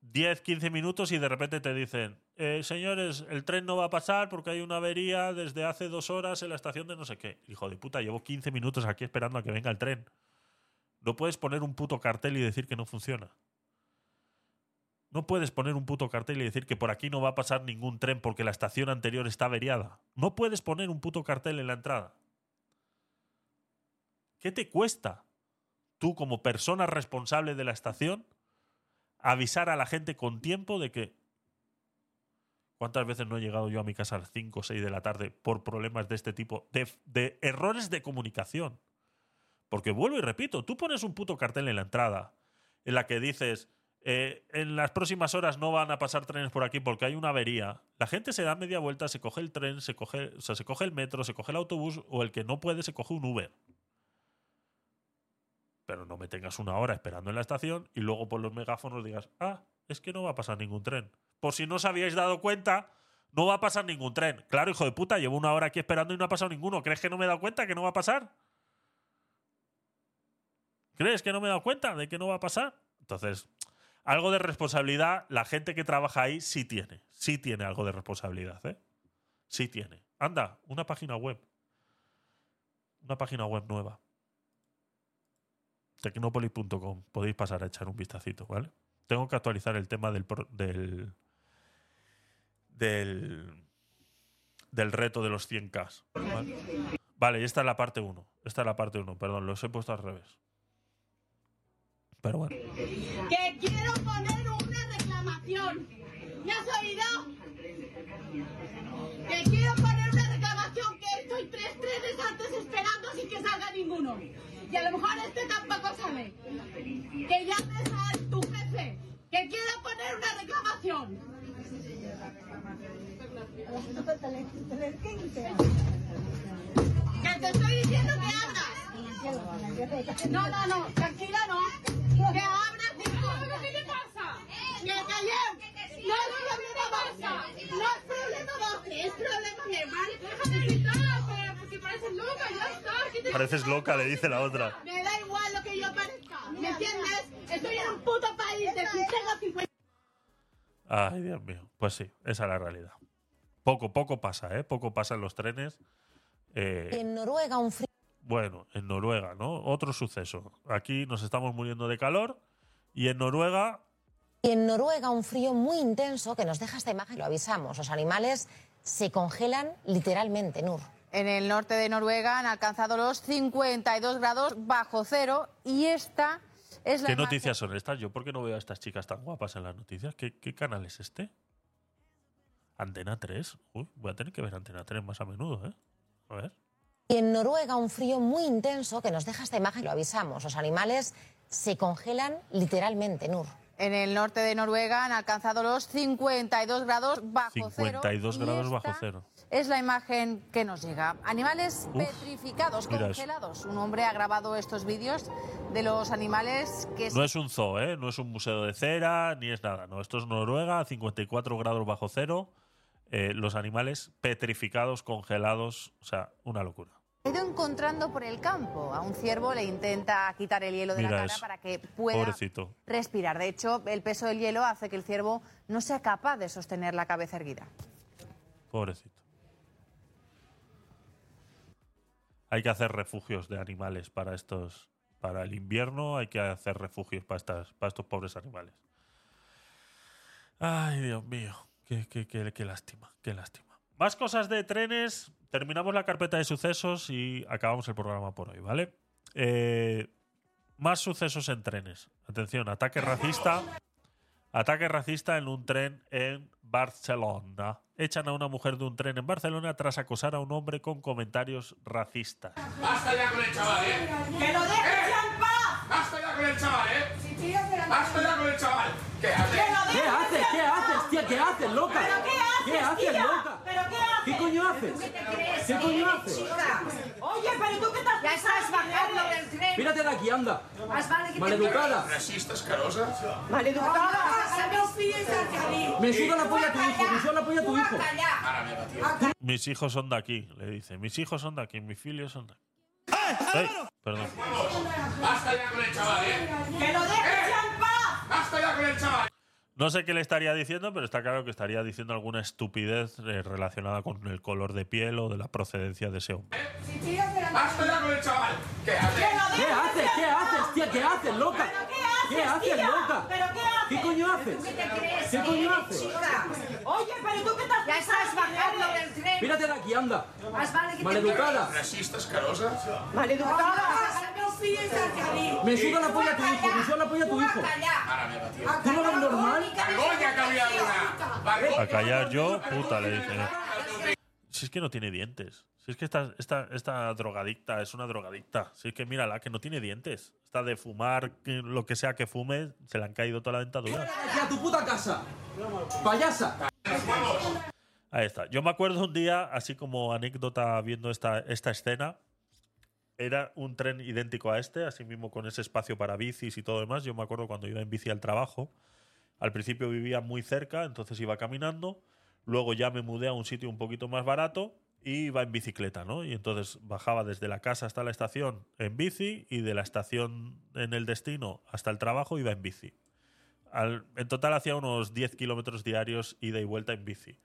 10, 15 minutos y de repente te dicen, "Eh, señores, el tren no va a pasar porque hay una avería desde hace dos horas en la estación de no sé qué. Hijo de puta, llevo 15 minutos aquí esperando a que venga el tren. No puedes poner un puto cartel y decir que no funciona. No puedes poner un puto cartel y decir que por aquí no va a pasar ningún tren porque la estación anterior está averiada. No puedes poner un puto cartel en la entrada. ¿Qué te cuesta tú como persona responsable de la estación avisar a la gente con tiempo de que... ¿Cuántas veces no he llegado yo a mi casa a las 5 o 6 de la tarde por problemas de este tipo? De, errores de comunicación. Porque vuelvo y repito, tú pones un puto cartel en la entrada en la que dices, eh, en las próximas horas no van a pasar trenes por aquí porque hay una avería. La gente se da media vuelta, se coge el tren, se coge, o sea, se coge el metro, se coge el autobús o el que no puede se coge un Uber. Pero no me tengas una hora esperando en la estación y luego por los megáfonos digas, ah, es que no va a pasar ningún tren. Por si no os habíais dado cuenta, no va a pasar ningún tren. Claro, hijo de puta, llevo una hora aquí esperando y no ha pasado ninguno. ¿Crees que no me he dado cuenta que no va a pasar? ¿Crees que no me he dado cuenta de que no va a pasar? Entonces, algo de responsabilidad, la gente que trabaja ahí sí tiene. Sí tiene algo de responsabilidad, ¿eh? Sí tiene. Anda, una página web. Una página web nueva. Tecnopolis.com. Podéis pasar a echar un vistacito, ¿vale? Tengo que actualizar el tema del, del, del, reto de los 100K. ¿vale? Vale, y esta es la parte 1. Esta es la parte 1, perdón, los he puesto al revés. Pero bueno. Que quiero poner una reclamación. ¿Me has oído? Que quiero poner una reclamación que estoy tres trenes antes esperando sin que salga ninguno. Y a lo mejor este tampoco sabe. Que llames a tu jefe. Que quiero poner una reclamación. Que te estoy diciendo que abras. No, no, no, tranquila, no. Que abras, digo. ¿Qué te pasa? Que callé. No es problema. No es problema base, es problema mío, ¿vale? Déjame gritar, pareces loca, ya está. ¿qué te Pareces loca, le dice la otra. Me da igual lo que yo parezca, ¿me entiendes? Estoy en un puto país de si tengo 50 Ay, Dios mío. Pues sí, esa es la realidad. Poco, poco pasa, ¿eh? Poco pasa en los trenes. Eh, En Noruega un frío bueno, en Noruega, ¿no? Otro suceso. Aquí nos estamos muriendo de calor y en Noruega y en Noruega un frío muy intenso que nos deja esta imagen, lo avisamos, los animales se congelan literalmente, Nur. En el norte de Noruega han alcanzado los 52 grados bajo cero y esta es la ¿Qué imagen- noticias son estas? Yo, ¿por qué no veo a estas chicas tan guapas en las noticias? ¿Qué, qué canal es este? Antena 3. Uy, voy a tener que ver Antena 3 más a menudo, ¿eh? A ver. Y en Noruega un frío muy intenso que nos deja esta imagen, lo avisamos, los animales se congelan literalmente, Nur. En el norte de Noruega han alcanzado los 52 grados bajo cero. 52 y grados esta bajo cero. Es la imagen que nos llega. Animales Uf, petrificados, eso. congelados. Un hombre ha grabado estos vídeos de los animales que No es un zoo, ¿eh? No es un museo de cera, ni es nada. No, esto es Noruega, 54 grados bajo cero. eh, los animales petrificados, congelados. O sea, una locura. ha ido encontrando por el campo. A un ciervo le intenta quitar el hielo de Mira la cara eso. para que pueda Pobrecito. respirar. De hecho, el peso del hielo hace que el ciervo no sea capaz de sostener la cabeza erguida. Pobrecito. Hay que hacer refugios de animales para estos. Para el invierno hay que hacer refugios para, estas, para estos pobres animales. Ay, Dios mío. Qué, qué- qué- lástima, qué lástima. Más cosas de trenes. Terminamos la carpeta de sucesos y acabamos el programa por hoy, ¿vale? Eh, más sucesos en trenes. Atención, ataque racista. Ataque racista en un tren en Barcelona. Echan a una mujer de un tren en Barcelona tras acosar a un hombre con comentarios racistas. Basta ya con el chaval, ¿eh? ¡Que lo dejes en paz! Basta ya con el chaval, ¿eh? Basta ya con el chaval. ¿Qué haces? ¿Qué haces? ¿Qué haces, tía? ¿Qué haces, loca? ¿Pero qué haces, ¿Qué haces, tía? loca? ¿Pero qué haces? ¿Qué coño haces? ¿Tú qué coño haces? Oye, pero tú qué te has Ya estás bajando del tren. Mírate de aquí, anda. Más vale que Maleducada. Racista, escarosa. Maleducada. No pides a mí. Me suda la polla a tu hijo, me suda la polla a tu hijo. Ahora me batió. Mis hijos son de aquí, le dice. Mis hijos son de aquí, mis filios son de aquí. Ey, perdón. Basta ya con el chaval, ¿eh? ¡Que lo dejes ya en paz! Basta ya con el chaval. No sé qué le estaría diciendo, pero está claro que estaría diciendo alguna estupidez eh, relacionada con el color de piel o de la procedencia de ese hombre. Basta ya con el chaval. ¿Qué haces? ¿Qué haces? ¿Qué haces, tía? ¿Qué haces, loca? ¿Qué haces, tía? loca? ¿Pero qué haces? ¿Qué coño haces? ¿Tú qué te crees? ¿Qué coño haces? chica? Oye, pero tú qué te has Ya estás bajando del tren. Mírate de aquí, anda. Más vale que Maleducada. Racista, escarosa. Maleducada. confíes hacia mí. Me suda la polla a tu hijo, me suda la polla a tu hijo. ¿Tú no ves normal? A callar yo, puta, le dice. Si es que no tiene dientes. Si es que esta, esta, esta drogadicta es una drogadicta. Si es que mírala, que no tiene dientes. Está de fumar, lo que sea que fume, se le han caído toda la dentadura. ¡Aquí a tu puta casa! ¡Payasa! Ahí está. Yo me acuerdo un día, así como anécdota viendo esta, esta escena, era un tren idéntico a este, así mismo con ese espacio para bicis y todo demás. Yo me acuerdo cuando iba en bici al trabajo. Al principio vivía muy cerca, entonces iba caminando. Luego ya me mudé a un sitio un poquito más barato y iba en bicicleta, ¿no? Y entonces bajaba desde la casa hasta la estación en bici y de la estación en el destino hasta el trabajo iba en bici. Al- en total hacía unos 10 kilómetros diarios ida y vuelta en bici.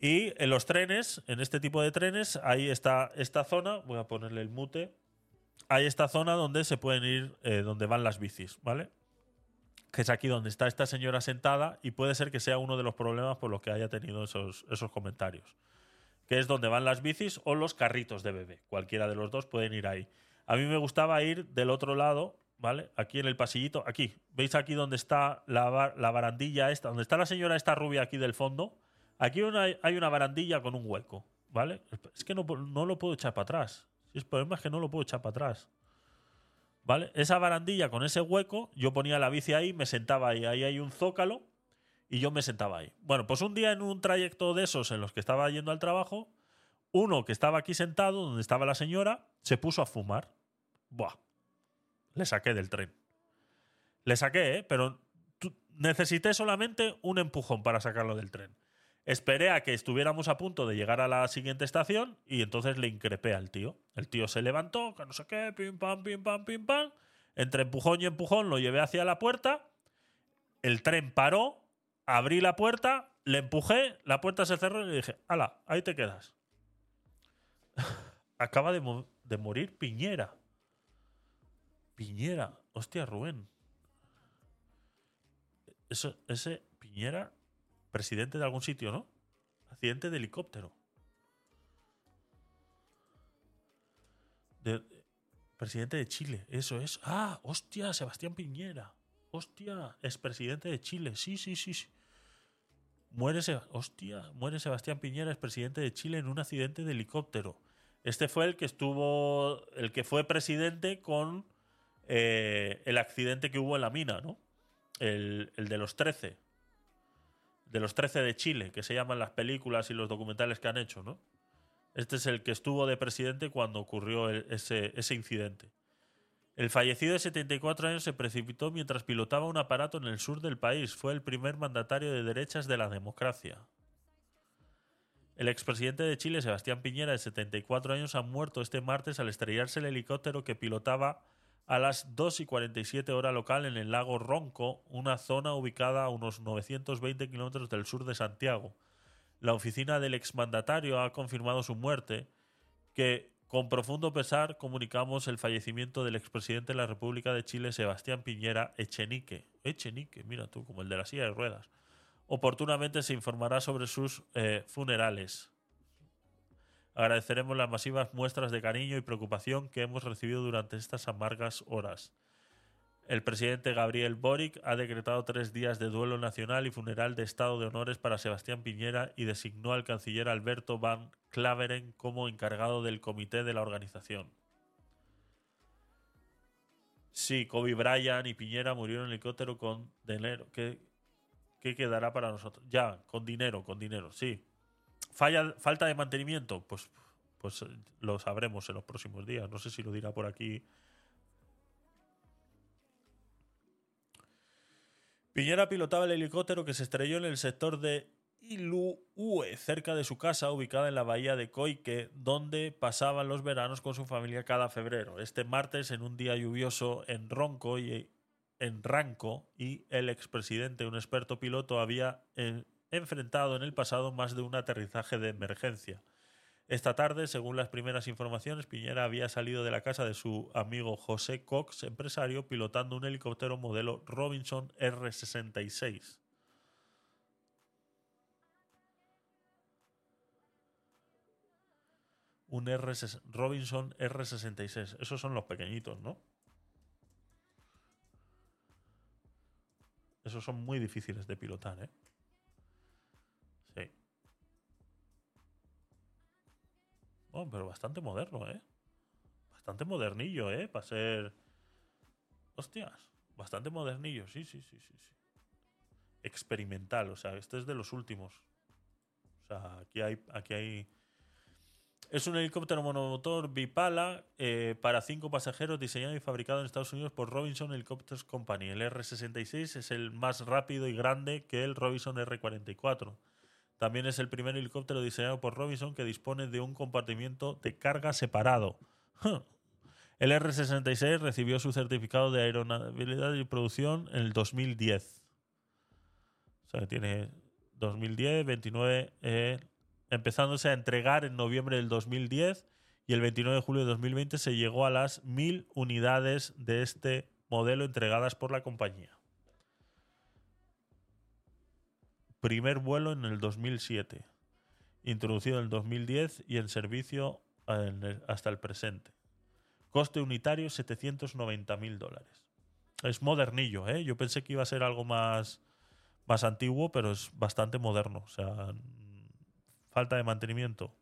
Y en los trenes, en este tipo de trenes, ahí está esta zona, voy a ponerle el mute, hay esta zona donde se pueden ir, eh, donde van las bicis, ¿vale? Que es aquí donde está esta señora sentada y puede ser que sea uno de los problemas por los que haya tenido esos, esos comentarios. Que es donde van las bicis o los carritos de bebé. Cualquiera de los dos pueden ir ahí. A mí me gustaba ir del otro lado, ¿vale? Aquí en el pasillito, aquí. ¿Veis aquí donde está la, la barandilla esta? Donde está la señora esta rubia aquí del fondo. Aquí una- hay una barandilla con un hueco, ¿vale? Es que no, no lo puedo echar para atrás. El problema es que no lo puedo echar para atrás. ¿Vale? Esa barandilla con ese hueco, yo ponía la bici ahí, me sentaba ahí. Ahí hay un zócalo y yo me sentaba ahí. Bueno, pues un día en un trayecto de esos en los que estaba yendo al trabajo, uno que estaba aquí sentado, donde estaba la señora, se puso a fumar. Buah. Le saqué del tren. Le saqué, ¿eh? Pero necesité solamente un empujón para sacarlo del tren. Esperé a que estuviéramos a punto de llegar a la siguiente estación y entonces le increpé al tío. El tío se levantó, que no sé qué, pim pam, pim pam, pim pam. Entre empujón y empujón lo llevé hacia la puerta. El tren paró, abrí la puerta, le empujé, la puerta se cerró y le dije, ala, ahí te quedas. Acaba de, mo- de morir Piñera. Piñera. Hostia, Rubén. Eso, ese Piñera, presidente de algún sitio, ¿no? Accidente de helicóptero. De- presidente de Chile, eso es. Ah, hostia, Sebastián Piñera. Hostia, es presidente de Chile. Sí, sí, sí, sí. Muere, Se- hostia, muere Sebastián Piñera, es presidente de Chile en un accidente de helicóptero. Este fue el que estuvo, el que fue presidente con eh, el accidente que hubo en la mina, ¿no? El, el de los 13. De los 13 de Chile, que se llaman las películas y los documentales que han hecho, ¿no? Este es el que estuvo de presidente cuando ocurrió el- ese, ese incidente. El fallecido de 74 años se precipitó mientras pilotaba un aparato en el sur del país. Fue el primer mandatario de derechas de la democracia. El expresidente de Chile, Sebastián Piñera, de 74 años, ha muerto este martes al estrellarse el helicóptero que pilotaba a las 2 y 47 hora local en el lago Ronco, una zona ubicada a unos 920 kilómetros del sur de Santiago. La oficina del exmandatario ha confirmado su muerte, que con profundo pesar comunicamos el fallecimiento del expresidente de la República de Chile, Sebastián Piñera Echenique. Echenique, mira tú, como el de la silla de ruedas. Oportunamente se informará sobre sus eh, funerales. Agradeceremos las masivas muestras de cariño y preocupación que hemos recibido durante estas amargas horas. El presidente Gabriel Boric ha decretado tres días de duelo nacional y funeral de estado de honores para Sebastián Piñera y designó al canciller Alberto Van Claveren como encargado del comité de la organización. Sí, Kobe Bryant y Piñera murieron en helicóptero con dinero. ¿Qué, ¿Qué quedará para nosotros? Ya, con dinero, con dinero, sí. Falta de mantenimiento, pues, pues lo sabremos en los próximos días. No sé si lo dirá por aquí. Piñera pilotaba el helicóptero que se estrelló en el sector de Iluue, cerca de su casa, ubicada en la bahía de Coique, donde pasaban los veranos con su familia cada febrero. Este martes, en un día lluvioso en Ronco y en Ranco, y el expresidente, un experto piloto, había eh, enfrentado en el pasado más de un aterrizaje de emergencia. Esta tarde, según las primeras informaciones, Piñera había salido de la casa de su amigo José Cox, empresario, pilotando un helicóptero modelo Robinson R-66. Un R Robinson R66. Esos son los pequeñitos, ¿no? Esos son muy difíciles de pilotar, ¿eh? Oh, pero bastante moderno, ¿eh? Bastante modernillo, ¿eh? Para ser... Hostias. Bastante modernillo, sí, sí, sí, sí, sí. Experimental, o sea, este es de los últimos. O sea, aquí hay... Aquí hay es un helicóptero monomotor bipala eh, para cinco pasajeros diseñado y fabricado en Estados Unidos por Robinson Helicopters Company. El R-66 es el más rápido y grande que el Robinson R-44. También es el primer helicóptero diseñado por Robinson que dispone de un compartimiento de carga separado. El R-66 recibió su certificado de aeronavegabilidad y producción en el 2010. O sea, que tiene 2010, 29, eh, empezándose a entregar en noviembre del 2010 y el 29 de julio de 2020 se llegó a las 1.000 unidades de este modelo entregadas por la compañía. Primer vuelo en el 2007, introducido en el 2010 y en servicio hasta el presente. Coste unitario 790.000 dólares. Es modernillo, ¿eh? Yo pensé que iba a ser algo más, más antiguo, pero es bastante moderno. O sea, falta de mantenimiento.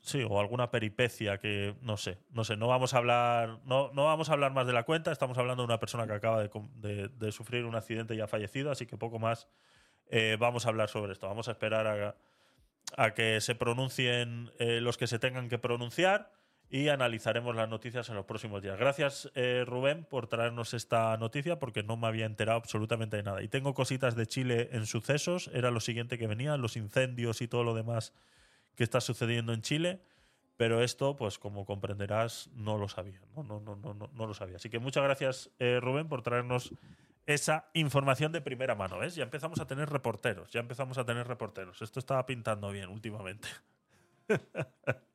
Sí, o alguna peripecia que no sé, no sé, no vamos a hablar, no, no vamos a hablar más de la cuenta, estamos hablando de una persona que acaba de- de sufrir un accidente y ha fallecido, así que poco más eh, vamos a hablar sobre esto. Vamos a esperar a, a que se pronuncien eh, los que se tengan que pronunciar y analizaremos las noticias en los próximos días. Gracias, eh, Rubén, por traernos esta noticia porque no me había enterado absolutamente de nada. Y tengo cositas de Chile en sucesos, era lo siguiente que venía, los incendios y todo lo demás que está sucediendo en Chile. Pero esto, pues como comprenderás, no lo sabía. No, no, no, no, no, no lo sabía. Así que muchas gracias, eh, Rubén, por traernos esa información de primera mano. ¿ves? Ya empezamos a tener reporteros. Ya empezamos a tener reporteros. Esto estaba pintando bien últimamente.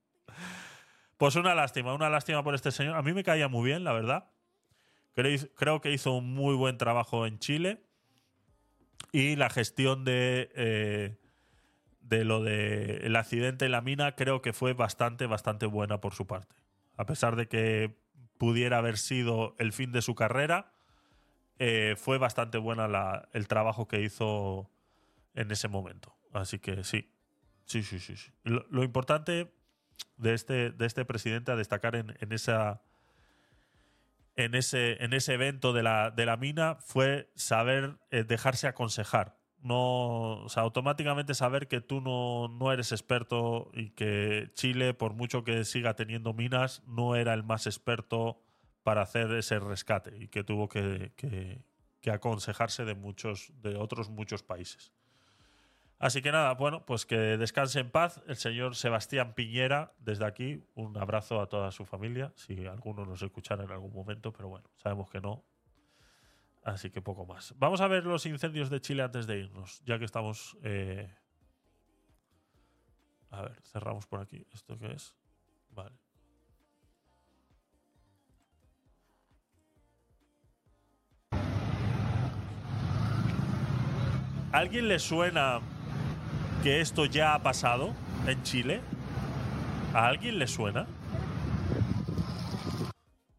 Pues una lástima, una lástima por este señor. A mí me caía muy bien, la verdad. Creo, que hizo un muy buen trabajo en Chile. Y la gestión de, eh, de lo del el accidente en la mina creo que fue bastante, bastante buena por su parte. A pesar de que pudiera haber sido el fin de su carrera, eh, fue bastante buena la- el trabajo que hizo en ese momento. Así que sí, sí, sí, sí. sí. Lo, importante de este, de este presidente a destacar en, en esa en ese, en ese evento de la, de la mina fue saber eh, dejarse aconsejar. No, o sea, automáticamente saber que tú no, no eres experto y que Chile, por mucho que siga teniendo minas, no era el más experto para hacer ese rescate y que tuvo que, aconsejarse de muchos, de otros muchos países. Así que nada, bueno, pues que descanse en paz el señor Sebastián Piñera. Desde aquí, un abrazo a toda su familia, si alguno nos escuchara en algún momento, pero bueno, sabemos que no. Así que poco más. Vamos a ver los incendios de Chile antes de irnos, ya que estamos... eh, A ver, cerramos por aquí. ¿Esto qué es? Vale. ¿Alguien le suena que esto ya ha pasado en Chile? ¿A alguien le suena?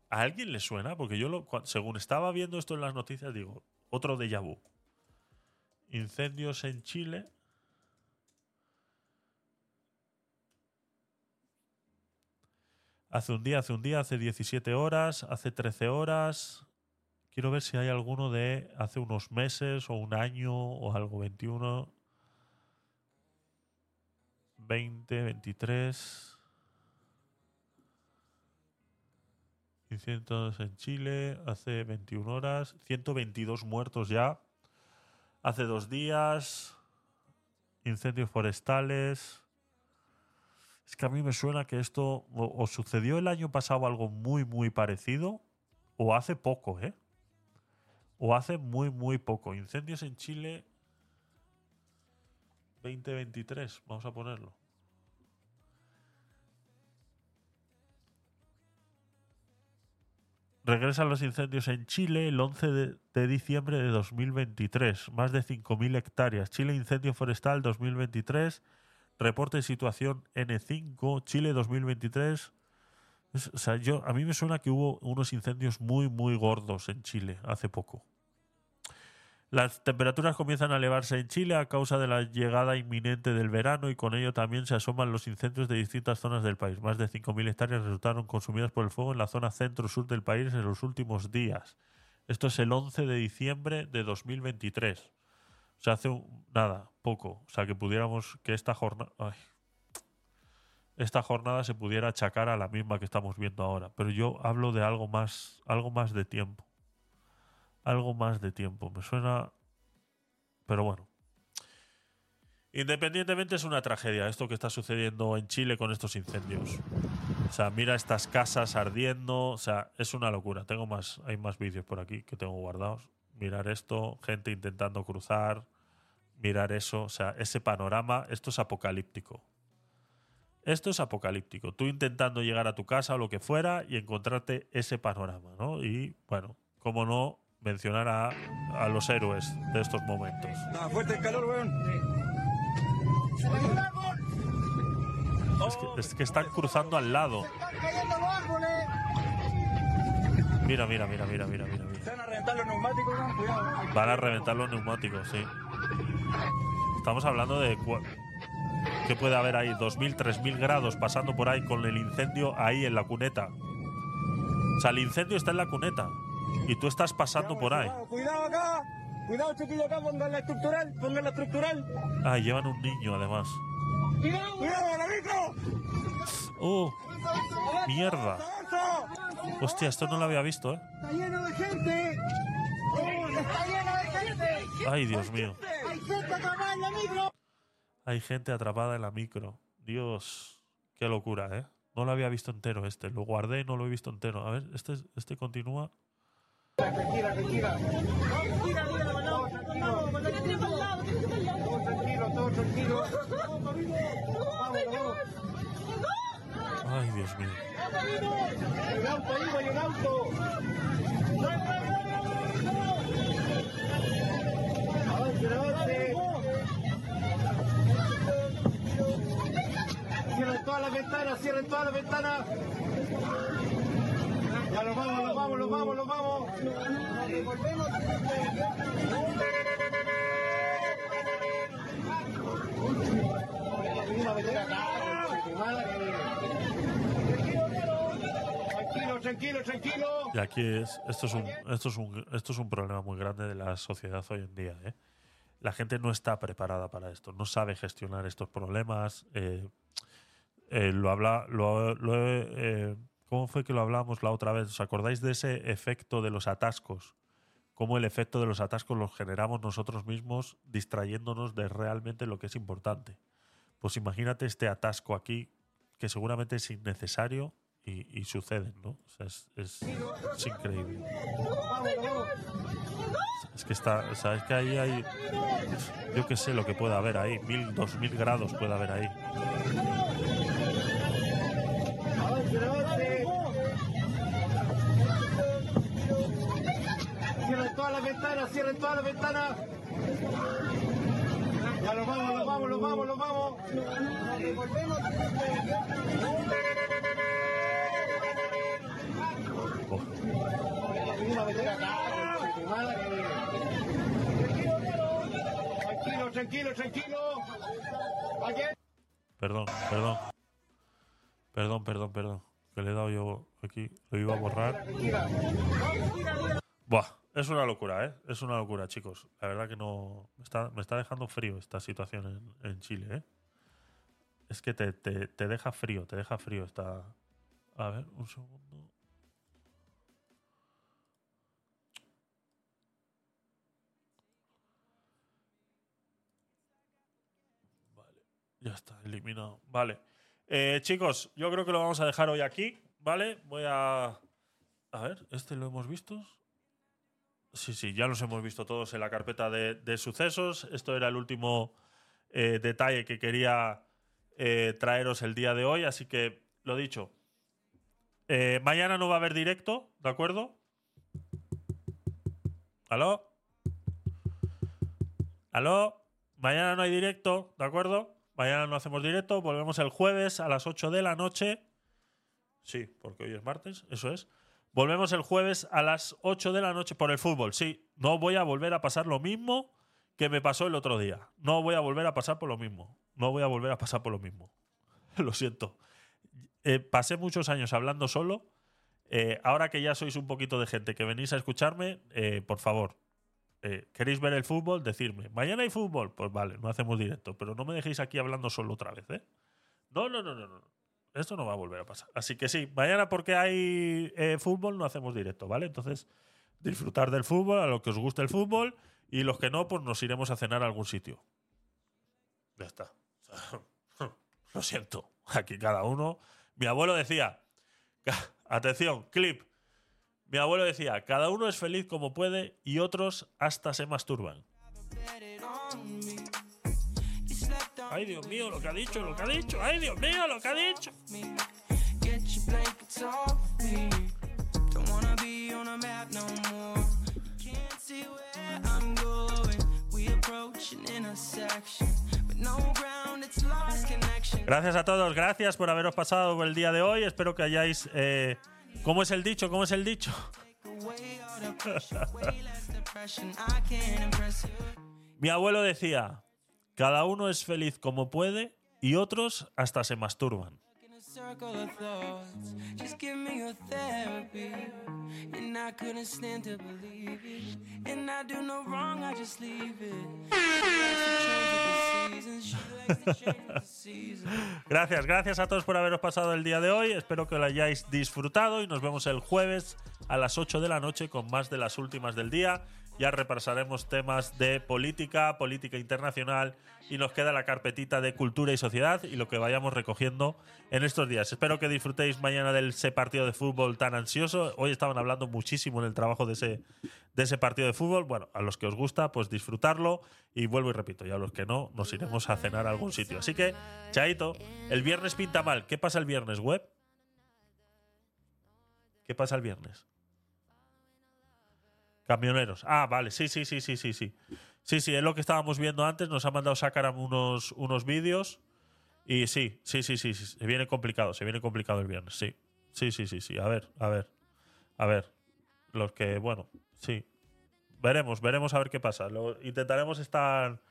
¿A alguien le suena? Porque yo, lo, según estaba viendo esto en las noticias, digo, otro déjà vu. Incendios en Chile. Hace un día, hace un día, hace 17 horas, hace 13 horas. Quiero ver si hay alguno de hace unos meses o un año o algo, 21, 20, 23. Incendios en Chile, hace 21 horas, 122 muertos ya. Hace dos días, incendios forestales. Es que a mí me suena que esto o, o sucedió el año pasado algo muy, muy parecido, o hace poco, ¿eh? O hace muy, muy poco. Incendios en Chile 2023, vamos a ponerlo. Regresan los incendios en Chile el 11 de, de diciembre de 2023. Más de 5.000 hectáreas. Chile Incendio Forestal 2023. reporte de situación N5, Chile 2023. O sea, yo, a mí me suena que hubo unos incendios muy, muy gordos en Chile hace poco. Las temperaturas comienzan a elevarse en Chile a causa de la llegada inminente del verano y con ello también se asoman los incendios de distintas zonas del país. Más de 5.000 hectáreas resultaron consumidas por el fuego en la zona centro-sur del país en los últimos días. Esto es el 11 de diciembre de 2023. O sea, hace un- nada, poco. O sea, que pudiéramos que esta jornada... Esta jornada se pudiera achacar a la misma que estamos viendo ahora. Pero yo hablo de algo más, algo más de tiempo algo más de tiempo. Me suena. Pero bueno. Independientemente es una tragedia esto que está sucediendo en Chile con estos incendios. O sea, mira estas casas ardiendo. O sea, es una locura. Tengo más, hay más vídeos por aquí que tengo guardados. Mirar esto, gente intentando cruzar. Mirar eso. O sea, ese panorama. Esto es apocalíptico. Esto es apocalíptico. Tú intentando llegar a tu casa o lo que fuera y encontrarte ese panorama, ¿no? Y bueno, como no, mencionar a, a los héroes de estos momentos. Está fuerte el calor, weón. Es que, es que están cruzando al lado. Mira, mira, mira, mira, mira, mira. van a reventar los neumáticos, weón. Cuidado. Van a reventar los neumáticos, sí. Estamos hablando de que puede haber ahí 2.000, 3.000 grados pasando por ahí con el incendio ahí en la cuneta. O sea, el incendio está en la cuneta y tú estás pasando por ahí. Cuidado, Cuidado acá. Cuidado, chiquillo, acá. Pongan la estructural. Pongan la estructural. Ah, llevan un niño además. Cuidado, cuidado, la micro. ¡Oh! ¡Mierda! Hostia, esto no lo había visto, ¿eh? Está lleno de gente. Está lleno de gente. Ay, Dios mío. Hay gente atrapada en la micro. Hay gente atrapada en la micro. Dios, qué locura, ¿eh? No lo había visto entero este. Lo guardé y no lo he visto entero. A ver, este, este continúa. Tranquila, tranquila. Tranquila, tranquilo. Ay, Dios mío. El auto, hijo, el auto. Avance, avance. Cierren todas las ventanas, cierren todas las ventanas. Ya los vamos, los vamos, los vamos, los vamos. Tranquilo, tranquilo, tranquilo. Y aquí es, esto es un, esto es un, esto es un problema muy grande de la sociedad hoy en día, ¿eh? La gente no está preparada para esto, no sabe gestionar estos problemas. eh, eh, lo habla, lo, lo eh, ¿Cómo fue que lo hablamos la otra vez? ¿Os acordáis de ese efecto de los atascos? Cómo el efecto de los atascos los generamos nosotros mismos distrayéndonos de realmente lo que es importante. Pues imagínate este atasco aquí, que seguramente es innecesario y, y suceden, ¿no? O sea, es, es- es increíble. Es que está, o sea, es que ahí hay, yo qué sé lo que puede haber ahí, mil, dos mil grados puede haber ahí. Avance, avance. Cierren todas las ventanas, cierren todas las ventanas. Ya los vamos, los vamos, los vamos, los vamos. Tranquilo, tranquilo, tranquilo. Perdón, perdón. Perdón, perdón, perdón. Que le he dado yo aquí, lo iba a borrar. Buah, es una locura, ¿eh? Es una locura, chicos. La verdad que no. Está, me está dejando frío esta situación en, Chile, ¿eh? Es que te, te, te deja frío, te deja frío esta. A ver, un segundo. Ya está, eliminado. Vale. Eh, chicos, yo creo que lo vamos a dejar hoy aquí, ¿vale? Voy a. A ver, ¿este lo hemos visto? Sí, sí, ya los hemos visto todos en la carpeta de, sucesos. Esto era el último eh, detalle que quería eh, traeros el día de hoy, así que lo dicho. Eh, mañana no va a haber directo, ¿de acuerdo? ¿Aló? ¿Aló? Mañana no hay directo, ¿de acuerdo? Mañana no hacemos directo. Volvemos el jueves a las 8 de la noche. Sí, porque hoy es martes, eso es. Volvemos el jueves a las 8 de la noche por el fútbol. Sí, no voy a volver a pasar lo mismo que me pasó el otro día. No voy a volver a pasar por lo mismo. No voy a volver a pasar por lo mismo. lo siento. Eh, pasé muchos años hablando solo. Eh, ahora que ya sois un poquito de gente que venís a escucharme, eh, por favor, ¿queréis ver el fútbol? Decirme, mañana hay fútbol. Pues vale, no hacemos directo, pero no me dejéis aquí hablando solo otra vez, ¿eh? No, no, no, no, no. Esto no va a volver a pasar. Así que sí, mañana porque hay eh, fútbol no hacemos directo, ¿vale? Entonces, disfrutar del fútbol, a lo que os guste el fútbol, y los que no, pues nos iremos a cenar a algún sitio. Ya está. Lo siento. Aquí cada uno. Mi abuelo decía, atención, clip. Mi abuelo decía, cada uno es feliz como puede y otros hasta se masturban. Ay, Dios mío, lo que ha dicho, lo que ha dicho. Ay, Dios mío, lo que ha dicho. Gracias a todos, gracias por haberos pasado el día de hoy. Espero que hayáis. eh, ¿Cómo es el dicho? ¿Cómo es el dicho? Mi abuelo decía: cada uno es feliz como puede y otros hasta se masturban. Gracias, gracias a todos por haberos pasado el día de hoy. Espero que lo hayáis disfrutado y nos vemos el jueves a las 8 de la noche con más de las últimas del día. Ya repasaremos temas de política, política internacional y nos queda la carpetita de cultura y sociedad y lo que vayamos recogiendo en estos días. Espero que disfrutéis mañana de ese partido de fútbol tan ansioso. Hoy estaban hablando muchísimo en el trabajo de ese, de ese partido de fútbol. Bueno, a los que os gusta, pues disfrutarlo y vuelvo y repito, y a los que no, nos iremos a cenar a algún sitio. Así que, chaito, el viernes pinta mal. ¿Qué pasa el viernes, web? ¿Qué pasa el viernes? Camioneros. Ah, vale, sí, sí, sí, sí, sí, sí. Sí, sí, es lo que estábamos viendo antes. Nos ha mandado Sakaram unos, unos vídeos. Y sí, sí, sí, sí, sí. Se viene complicado, se viene complicado el viernes, sí. Sí, sí, sí, sí. A ver, a ver. A ver. Los que, bueno, sí. Veremos, veremos a ver qué pasa. Intentaremos estar,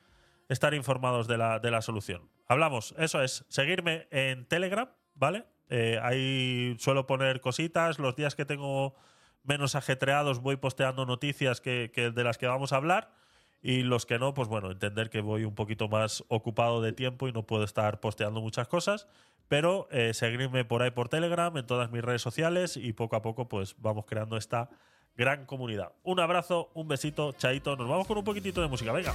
estar informados de la, de la solución. Hablamos, eso es. Seguirme en Telegram, ¿vale? Eh, ahí suelo poner cositas. Los días que tengo menos ajetreados voy posteando noticias que, que de las que vamos a hablar. Y los que no, pues bueno, entender que voy un poquito más ocupado de tiempo y no puedo estar posteando muchas cosas. Pero eh, seguirme por ahí por Telegram, en todas mis redes sociales y poco a poco pues vamos creando esta gran comunidad. Un abrazo, un besito, chaito. Nos vamos con un poquitito de música. Venga.